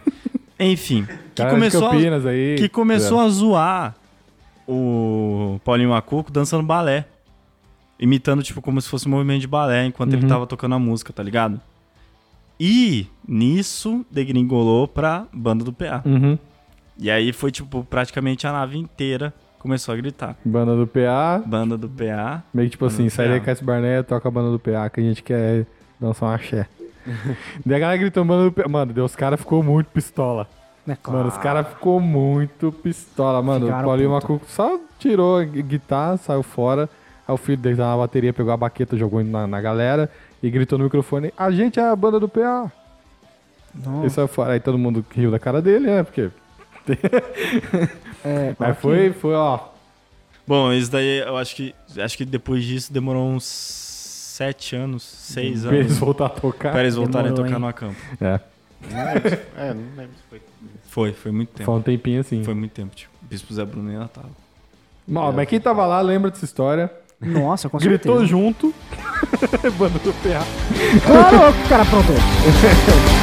Enfim, que Cara começou, a, aí. que começou É. a zoar o Paulinho Macuco dançando balé. Imitando, tipo, como se fosse um movimento de balé enquanto ele Uhum. tava tocando a música, tá ligado? E nisso degringolou pra banda do PA. Uhum. E aí foi, tipo, praticamente a nave inteira começou a gritar. Banda do PA. Banda do PA. Meio que tipo Banda assim, do sai daí PA. com esse Barneia, toca a banda do PA, que a gente quer dançar um axé. daí a galera gritou banda do PA. Mano, Deus, os caras ficou muito pistola. É Mano, os caras ficou muito pistola, mano. Ficaram o Paulinho. Macuco só tirou a gui- guitarra, saiu fora. Aí o filho dele tava na bateria, pegou a baqueta, jogou na, na galera e gritou no microfone: A gente é a banda do PA. Nossa. E saiu fora. Aí todo mundo riu da cara dele, né? Porque. É, Mas foi, foi, ó. Bom, isso daí eu acho que acho que depois disso demorou uns sete anos, seis Pra anos. eles voltar a tocar. Pra eles voltarem Demorou, a tocar hein? no acampo. É. Não lembro. É, não lembro se foi. Foi, foi muito tempo. Foi um tempinho assim. Foi muito tempo, tipo. Bispo Zé Bruno ainda tava. Ó, mas quem tava lá lembra dessa história. Nossa, com Gritou certeza. junto. banda do PA. Claro, o cara pronto.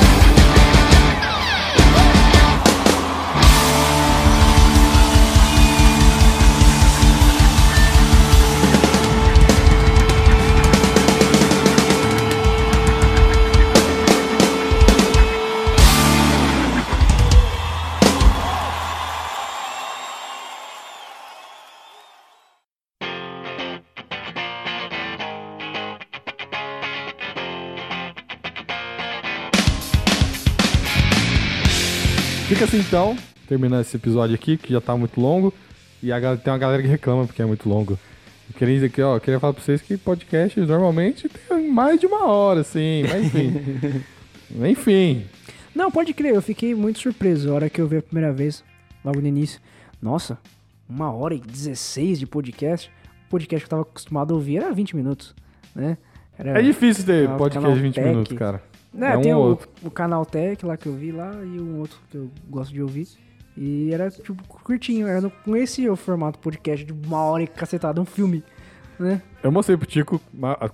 então, terminando esse episódio aqui, que já tá muito longo. E a, tem uma galera que reclama porque é muito longo. Eu queria dizer que, ó, eu queria falar pra vocês que podcast normalmente tem mais de uma hora, assim, mas enfim. enfim. Não, pode crer, eu fiquei muito surpreso a hora que eu vi a primeira vez, logo no início. Nossa, uma hora e 16 de podcast. O podcast que eu tava acostumado a ouvir era 20 minutos, né? Era- É difícil ter podcast de 20 Tech. minutos, cara. É um tem o, o canal Tech lá que eu vi lá e um outro que eu gosto de ouvir. E era, tipo, curtinho. Era no, com esse o formato podcast de uma hora e cacetada, um filme, né? Eu mostrei pro Tico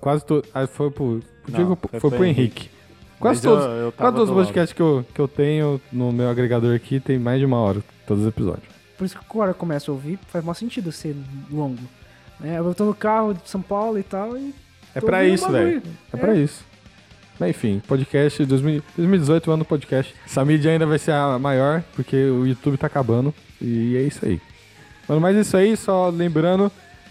quase todo. Foi pro, pro Não, Tico, foi foi, pro pro Henrique. Quase Mas eu- todos, eu tava quase todos os podcasts que eu, que eu tenho no meu agregador aqui tem mais de uma hora, todos os episódios. Por isso que agora eu começo a ouvir, faz mais sentido ser longo. Né? Eu tô no carro de São Paulo e tal e... É pra isso, velho. É pra isso. Mas enfim, podcast 2000 2018, ano do podcast. Essa mídia ainda vai ser a maior, porque o YouTube tá acabando. E é isso aí. Mano, mas é isso aí, só lembrando,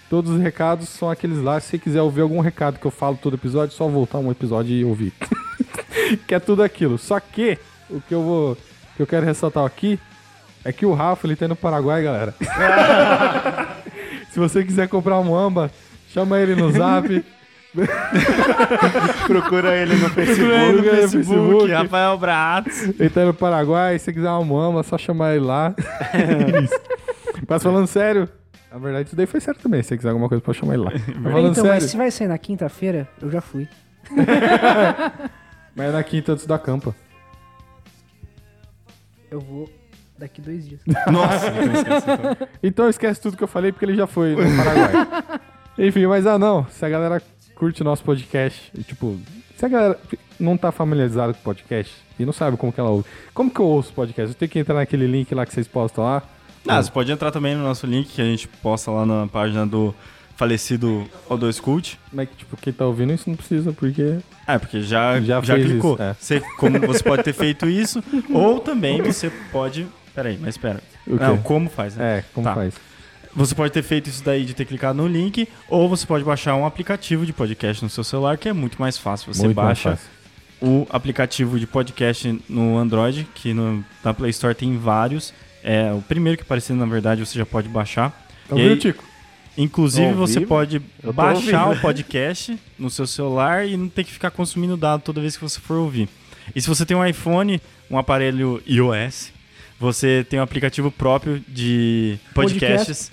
todos os recados são aqueles lá. Se você quiser ouvir algum recado que eu falo todo episódio, é só voltar um episódio e ouvir. que é tudo aquilo. Só que o que eu vou. que eu quero ressaltar aqui é que o Rafa ele tá no Paraguai, galera. Se você quiser comprar um amba, chama ele no zap. Procura ele no Facebook. Procura ele no ele Facebook, Rafael Bratz. Ele tá no Paraguai, se você quiser uma mama, é só chamar ele lá. Isso. Mas falando sério, na verdade isso daí foi sério também. Se você quiser alguma coisa, pode chamar ele lá. Mas falando então, mas sério, se vai sair na quinta-feira, eu já fui. mas é na quinta antes da campa. Eu vou daqui dois dias. Nossa, então esquece, então. Então esquece tudo que eu falei, porque ele já foi no Paraguai. Enfim, mas ah não, se a galera curte o nosso podcast, e, tipo, se a galera não tá familiarizada com o podcast e não sabe como que ela ouve, como que eu ouço o podcast? Eu tenho que entrar naquele link lá que vocês postam lá? Ah, você pode entrar também no nosso link que a gente posta lá na página do falecido O2 Cult. Mas, tipo, quem tá ouvindo isso não precisa, porque... É, porque já, Já já, clicou. isso, é. Você, como você pode ter feito isso, ou também você pode. Peraí, mas espera. Não, como faz, né? É, como Tá. faz? Você pode ter feito isso daí de ter clicado no link, ou você pode baixar um aplicativo de podcast no seu celular, que é muito mais fácil. Você Muito baixa fácil. o aplicativo de podcast no Android, que no, na Play Store tem vários. É o primeiro que aparecer, na verdade, você já pode baixar. Tá ouvindo, aí, Tico? Inclusive, você pode baixar ouvindo. o podcast no seu celular e não ter que ficar consumindo dado toda vez que você for ouvir. E se você tem um iPhone, um aparelho iOS, você tem um aplicativo próprio de podcasts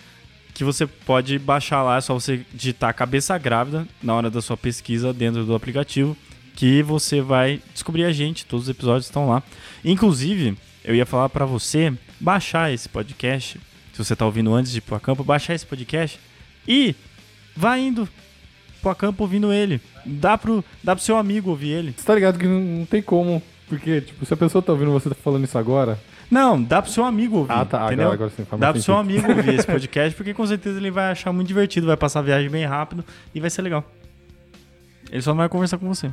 que você pode baixar lá. É só você digitar cabeça grávida na hora da sua pesquisa dentro do aplicativo que você vai descobrir a gente. Todos os episódios estão lá. Inclusive, eu ia falar pra você baixar esse podcast. Se você tá ouvindo antes de ir pro campo, baixar esse podcast e vai indo pro campo ouvindo ele. Dá pro, dá pro seu amigo ouvir ele. Você tá ligado que não tem como, porque, tipo, se a pessoa tá ouvindo você tá falando isso agora... Não, dá pro seu amigo ouvir. Ah, tá, entendeu? agora- agora sim, faz Dá pro seu amigo ouvir esse podcast, porque com certeza ele vai achar muito divertido, vai passar a viagem bem rápido e vai ser legal. Ele só não vai conversar com você.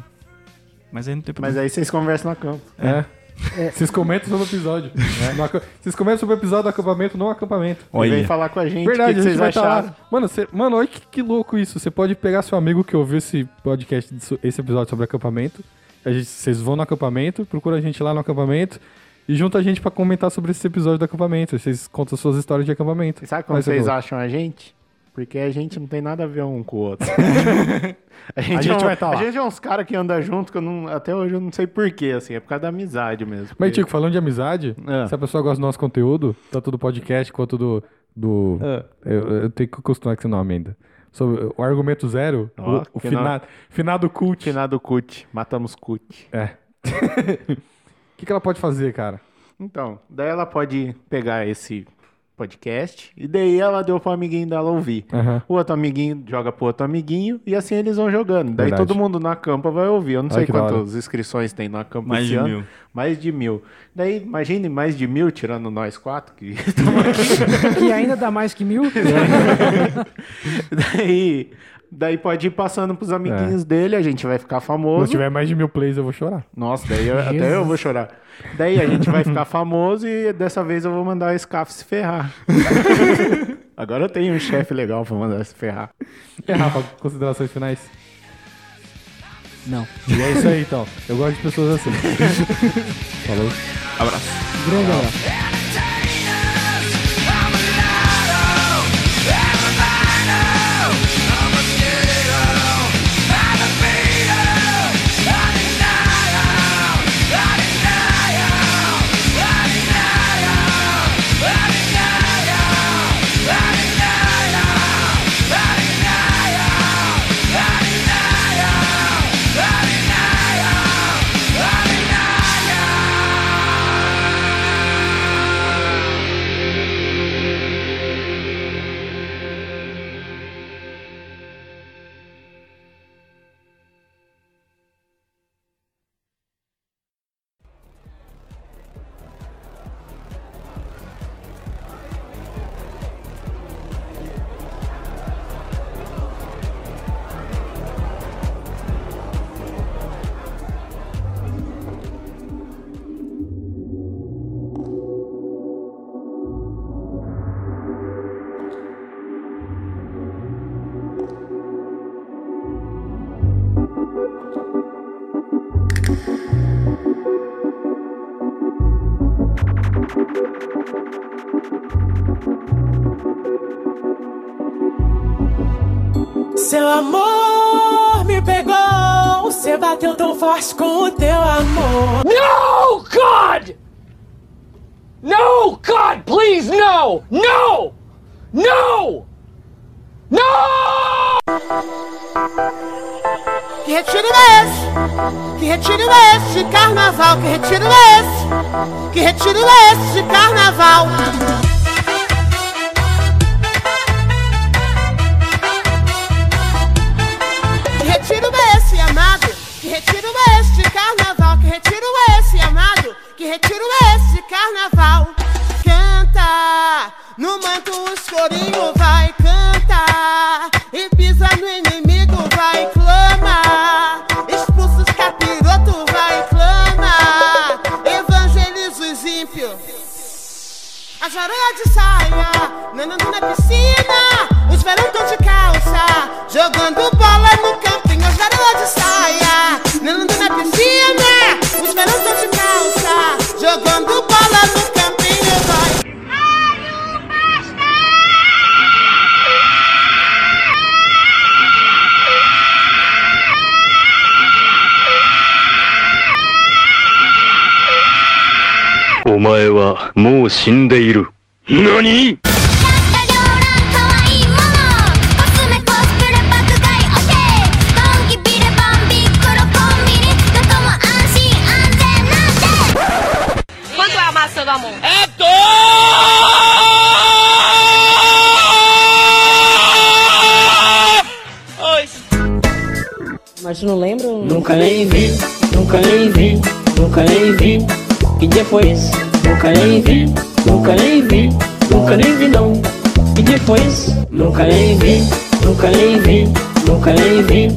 Mas aí não tem problema. Mas aí vocês conversam na campo. É. Vocês comentam sobre o episódio. No aca- Vocês comentam sobre o episódio do acampamento, não acampamento. E vem falar com a gente Verdade, que, que a gente vocês vai tá acharam. Mano, você- mano, olha que, que louco isso. Você pode pegar seu amigo que ouviu esse podcast, esse episódio sobre acampamento. A gente, vocês vão no acampamento, procura a gente lá no acampamento e junta a gente pra comentar sobre esse episódio do acampamento. Vocês contam suas histórias de acampamento. E sabe como ser vocês acham a gente? Porque a gente não tem nada a ver um com o outro. a gente, A gente é um- vai tá lá. A gente é uns caras que andam junto que eu não, até hoje eu não sei porquê, assim. É por causa da amizade mesmo. Mas, porque- Tico, falando de amizade, É. se a pessoa gosta do nosso conteúdo, tanto do podcast quanto do. do É. eu, eu tenho que acostumar com esse nome ainda. Sobre o argumento zero, Ó, o, o que fina- nome- finado cult. Finado Cut. Matamos Cut. É. O que, que ela pode fazer, cara? Então, daí ela pode pegar esse podcast e daí ela deu pro amiguinho dela ouvir. Aham. O outro amiguinho joga pro outro amiguinho e assim eles vão jogando. Daí Verdade. todo mundo na campa vai ouvir. Eu não Olha sei quantas inscrições tem na campa Mais de ano. mil. Mais de mil. Daí, imagine mais de mil, tirando nós quatro, que que ainda dá mais que mil. daí, daí pode ir passando pros amiguinhos dele, a gente vai ficar Se famoso. tiver mais de mil plays, eu vou chorar. Nossa, daí eu- até eu vou chorar. Daí a gente vai ficar famoso e dessa vez eu vou mandar o Scaf se ferrar. Agora eu tenho um chefe legal pra mandar se ferrar. E Rafa, considerações finais? Não. E é isso aí, então. Eu gosto de pessoas assim. Falou. Abraço. Grande abraço. O teu amor. No, God! No, God, please, no! No! No! No! Que retiro é esse? Que retiro é esse de carnaval? Que retiro é esse? Que retiro é esse de carnaval? Que retiro esse carnaval? Canta, no manto o escurinho vai cantar E pisa no inimigo, vai clamar Expulsa os capirotos, vai clamar Evangeliza os ímpios a jarola de saia, nanando na piscina. Os verão de calça, jogando 前はもう死んでいる。何「Quanto é a maçã do amor? É dois! Mas tu não lembra? Nunca nem vi, nunca nem vi, nunca nem vi. Que dia foi esse? Nunca nem vi, nunca nem vi, nunca nem vi não. Foi esse? Nunca nem vi, nunca nem vi, nunca nem vi.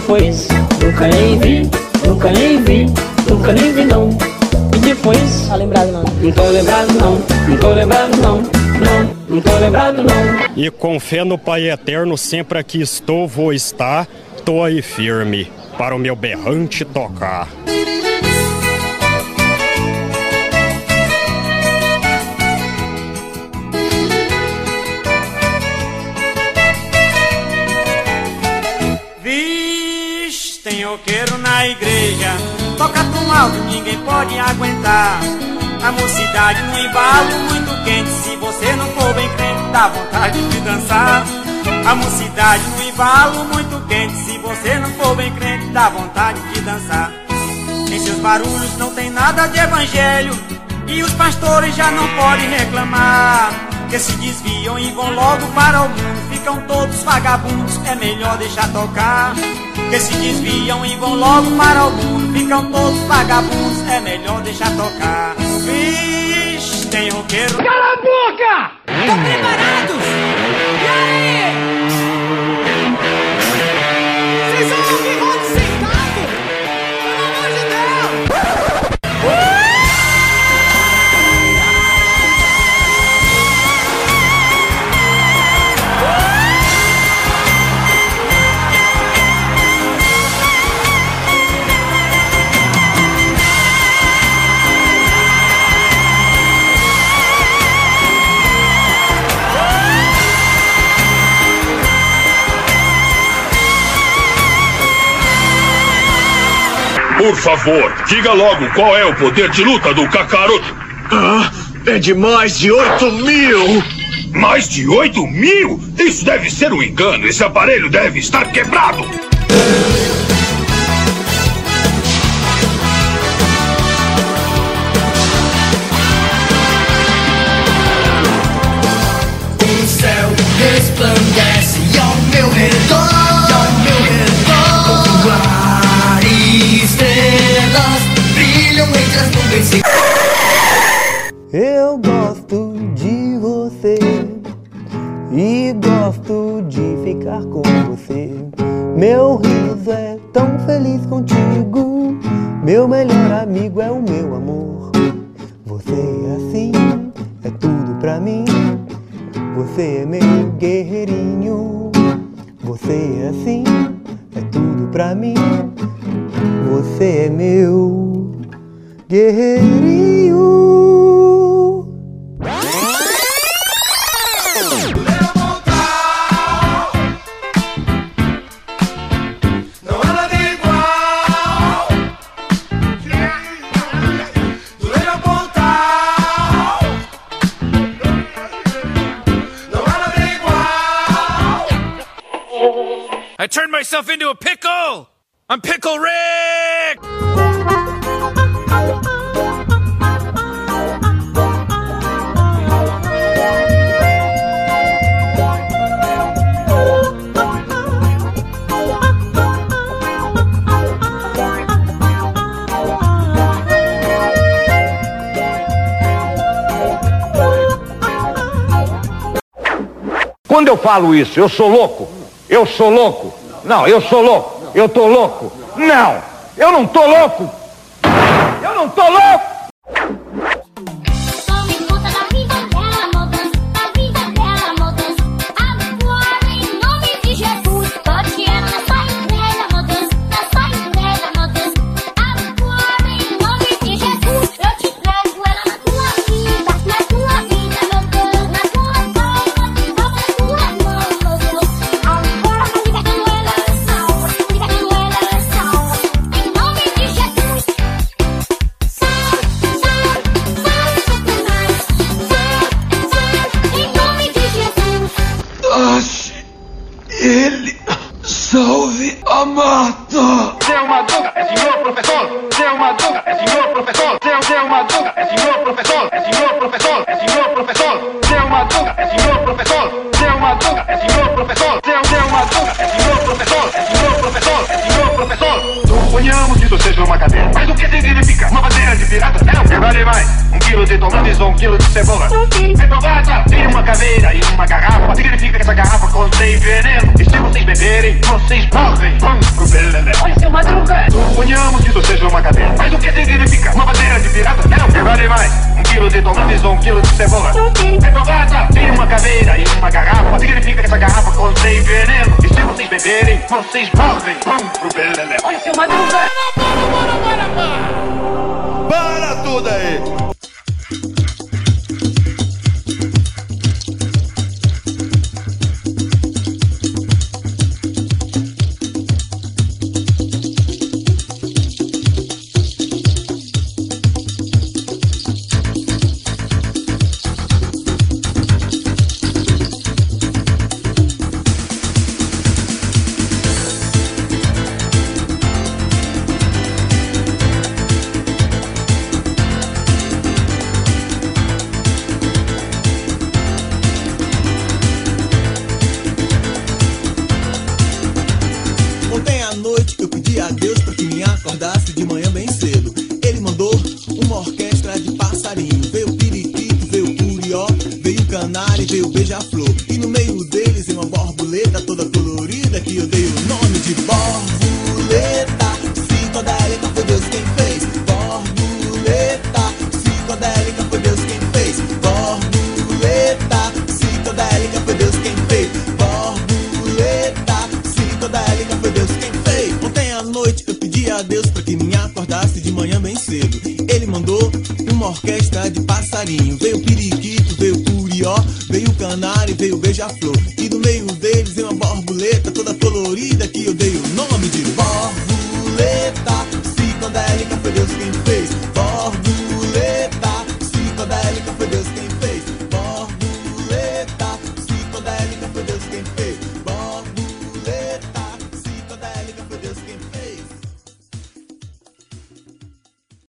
Foi esse? Nunca nem vi, nunca nem vi, nunca nem vi não. Foi esse? Tá lembrado não? Não tô lembrado não, não tô lembrado não, não, não tô lembrado não. E com fé no Pai Eterno, sempre aqui estou, vou estar, tô aí firme, para o meu berrante tocar. Toca tão alto, ninguém pode aguentar. A mocidade no embalo muito quente. Se você não for bem crente, dá vontade de dançar. A mocidade no embalo muito quente. Se você não for bem crente, dá vontade de dançar. Em seus barulhos não tem nada de evangelho. E os pastores já não podem reclamar. Que se desviam e vão logo para o mundo. Ficam todos vagabundos, é melhor deixar tocar. Que se desviam e vão logo para o mundo. Ficam todos vagabundos, é melhor deixar tocar. Vixe, tem roqueiro. Cala a boca! Estão preparados? E aí? Vocês vão ouvir Por favor, diga logo qual é o poder de luta do Kakaroto. Ah, é de mais de 8 mil! Mais de 8 mil? Isso deve ser um engano. Esse aparelho deve estar quebrado. feliz contigo. Meu melhor amigo é o meu amor. Você é assim, é tudo pra mim. Você é meu guerreirinho. Você é assim, é tudo pra mim. Você é meu guerreirinho. I'm Pickle Rick! Quando eu falo isso, eu sou louco? Eu sou louco? Não, eu sou louco. Eu tô louco? Não! Eu não tô louco! Eu não tô louco!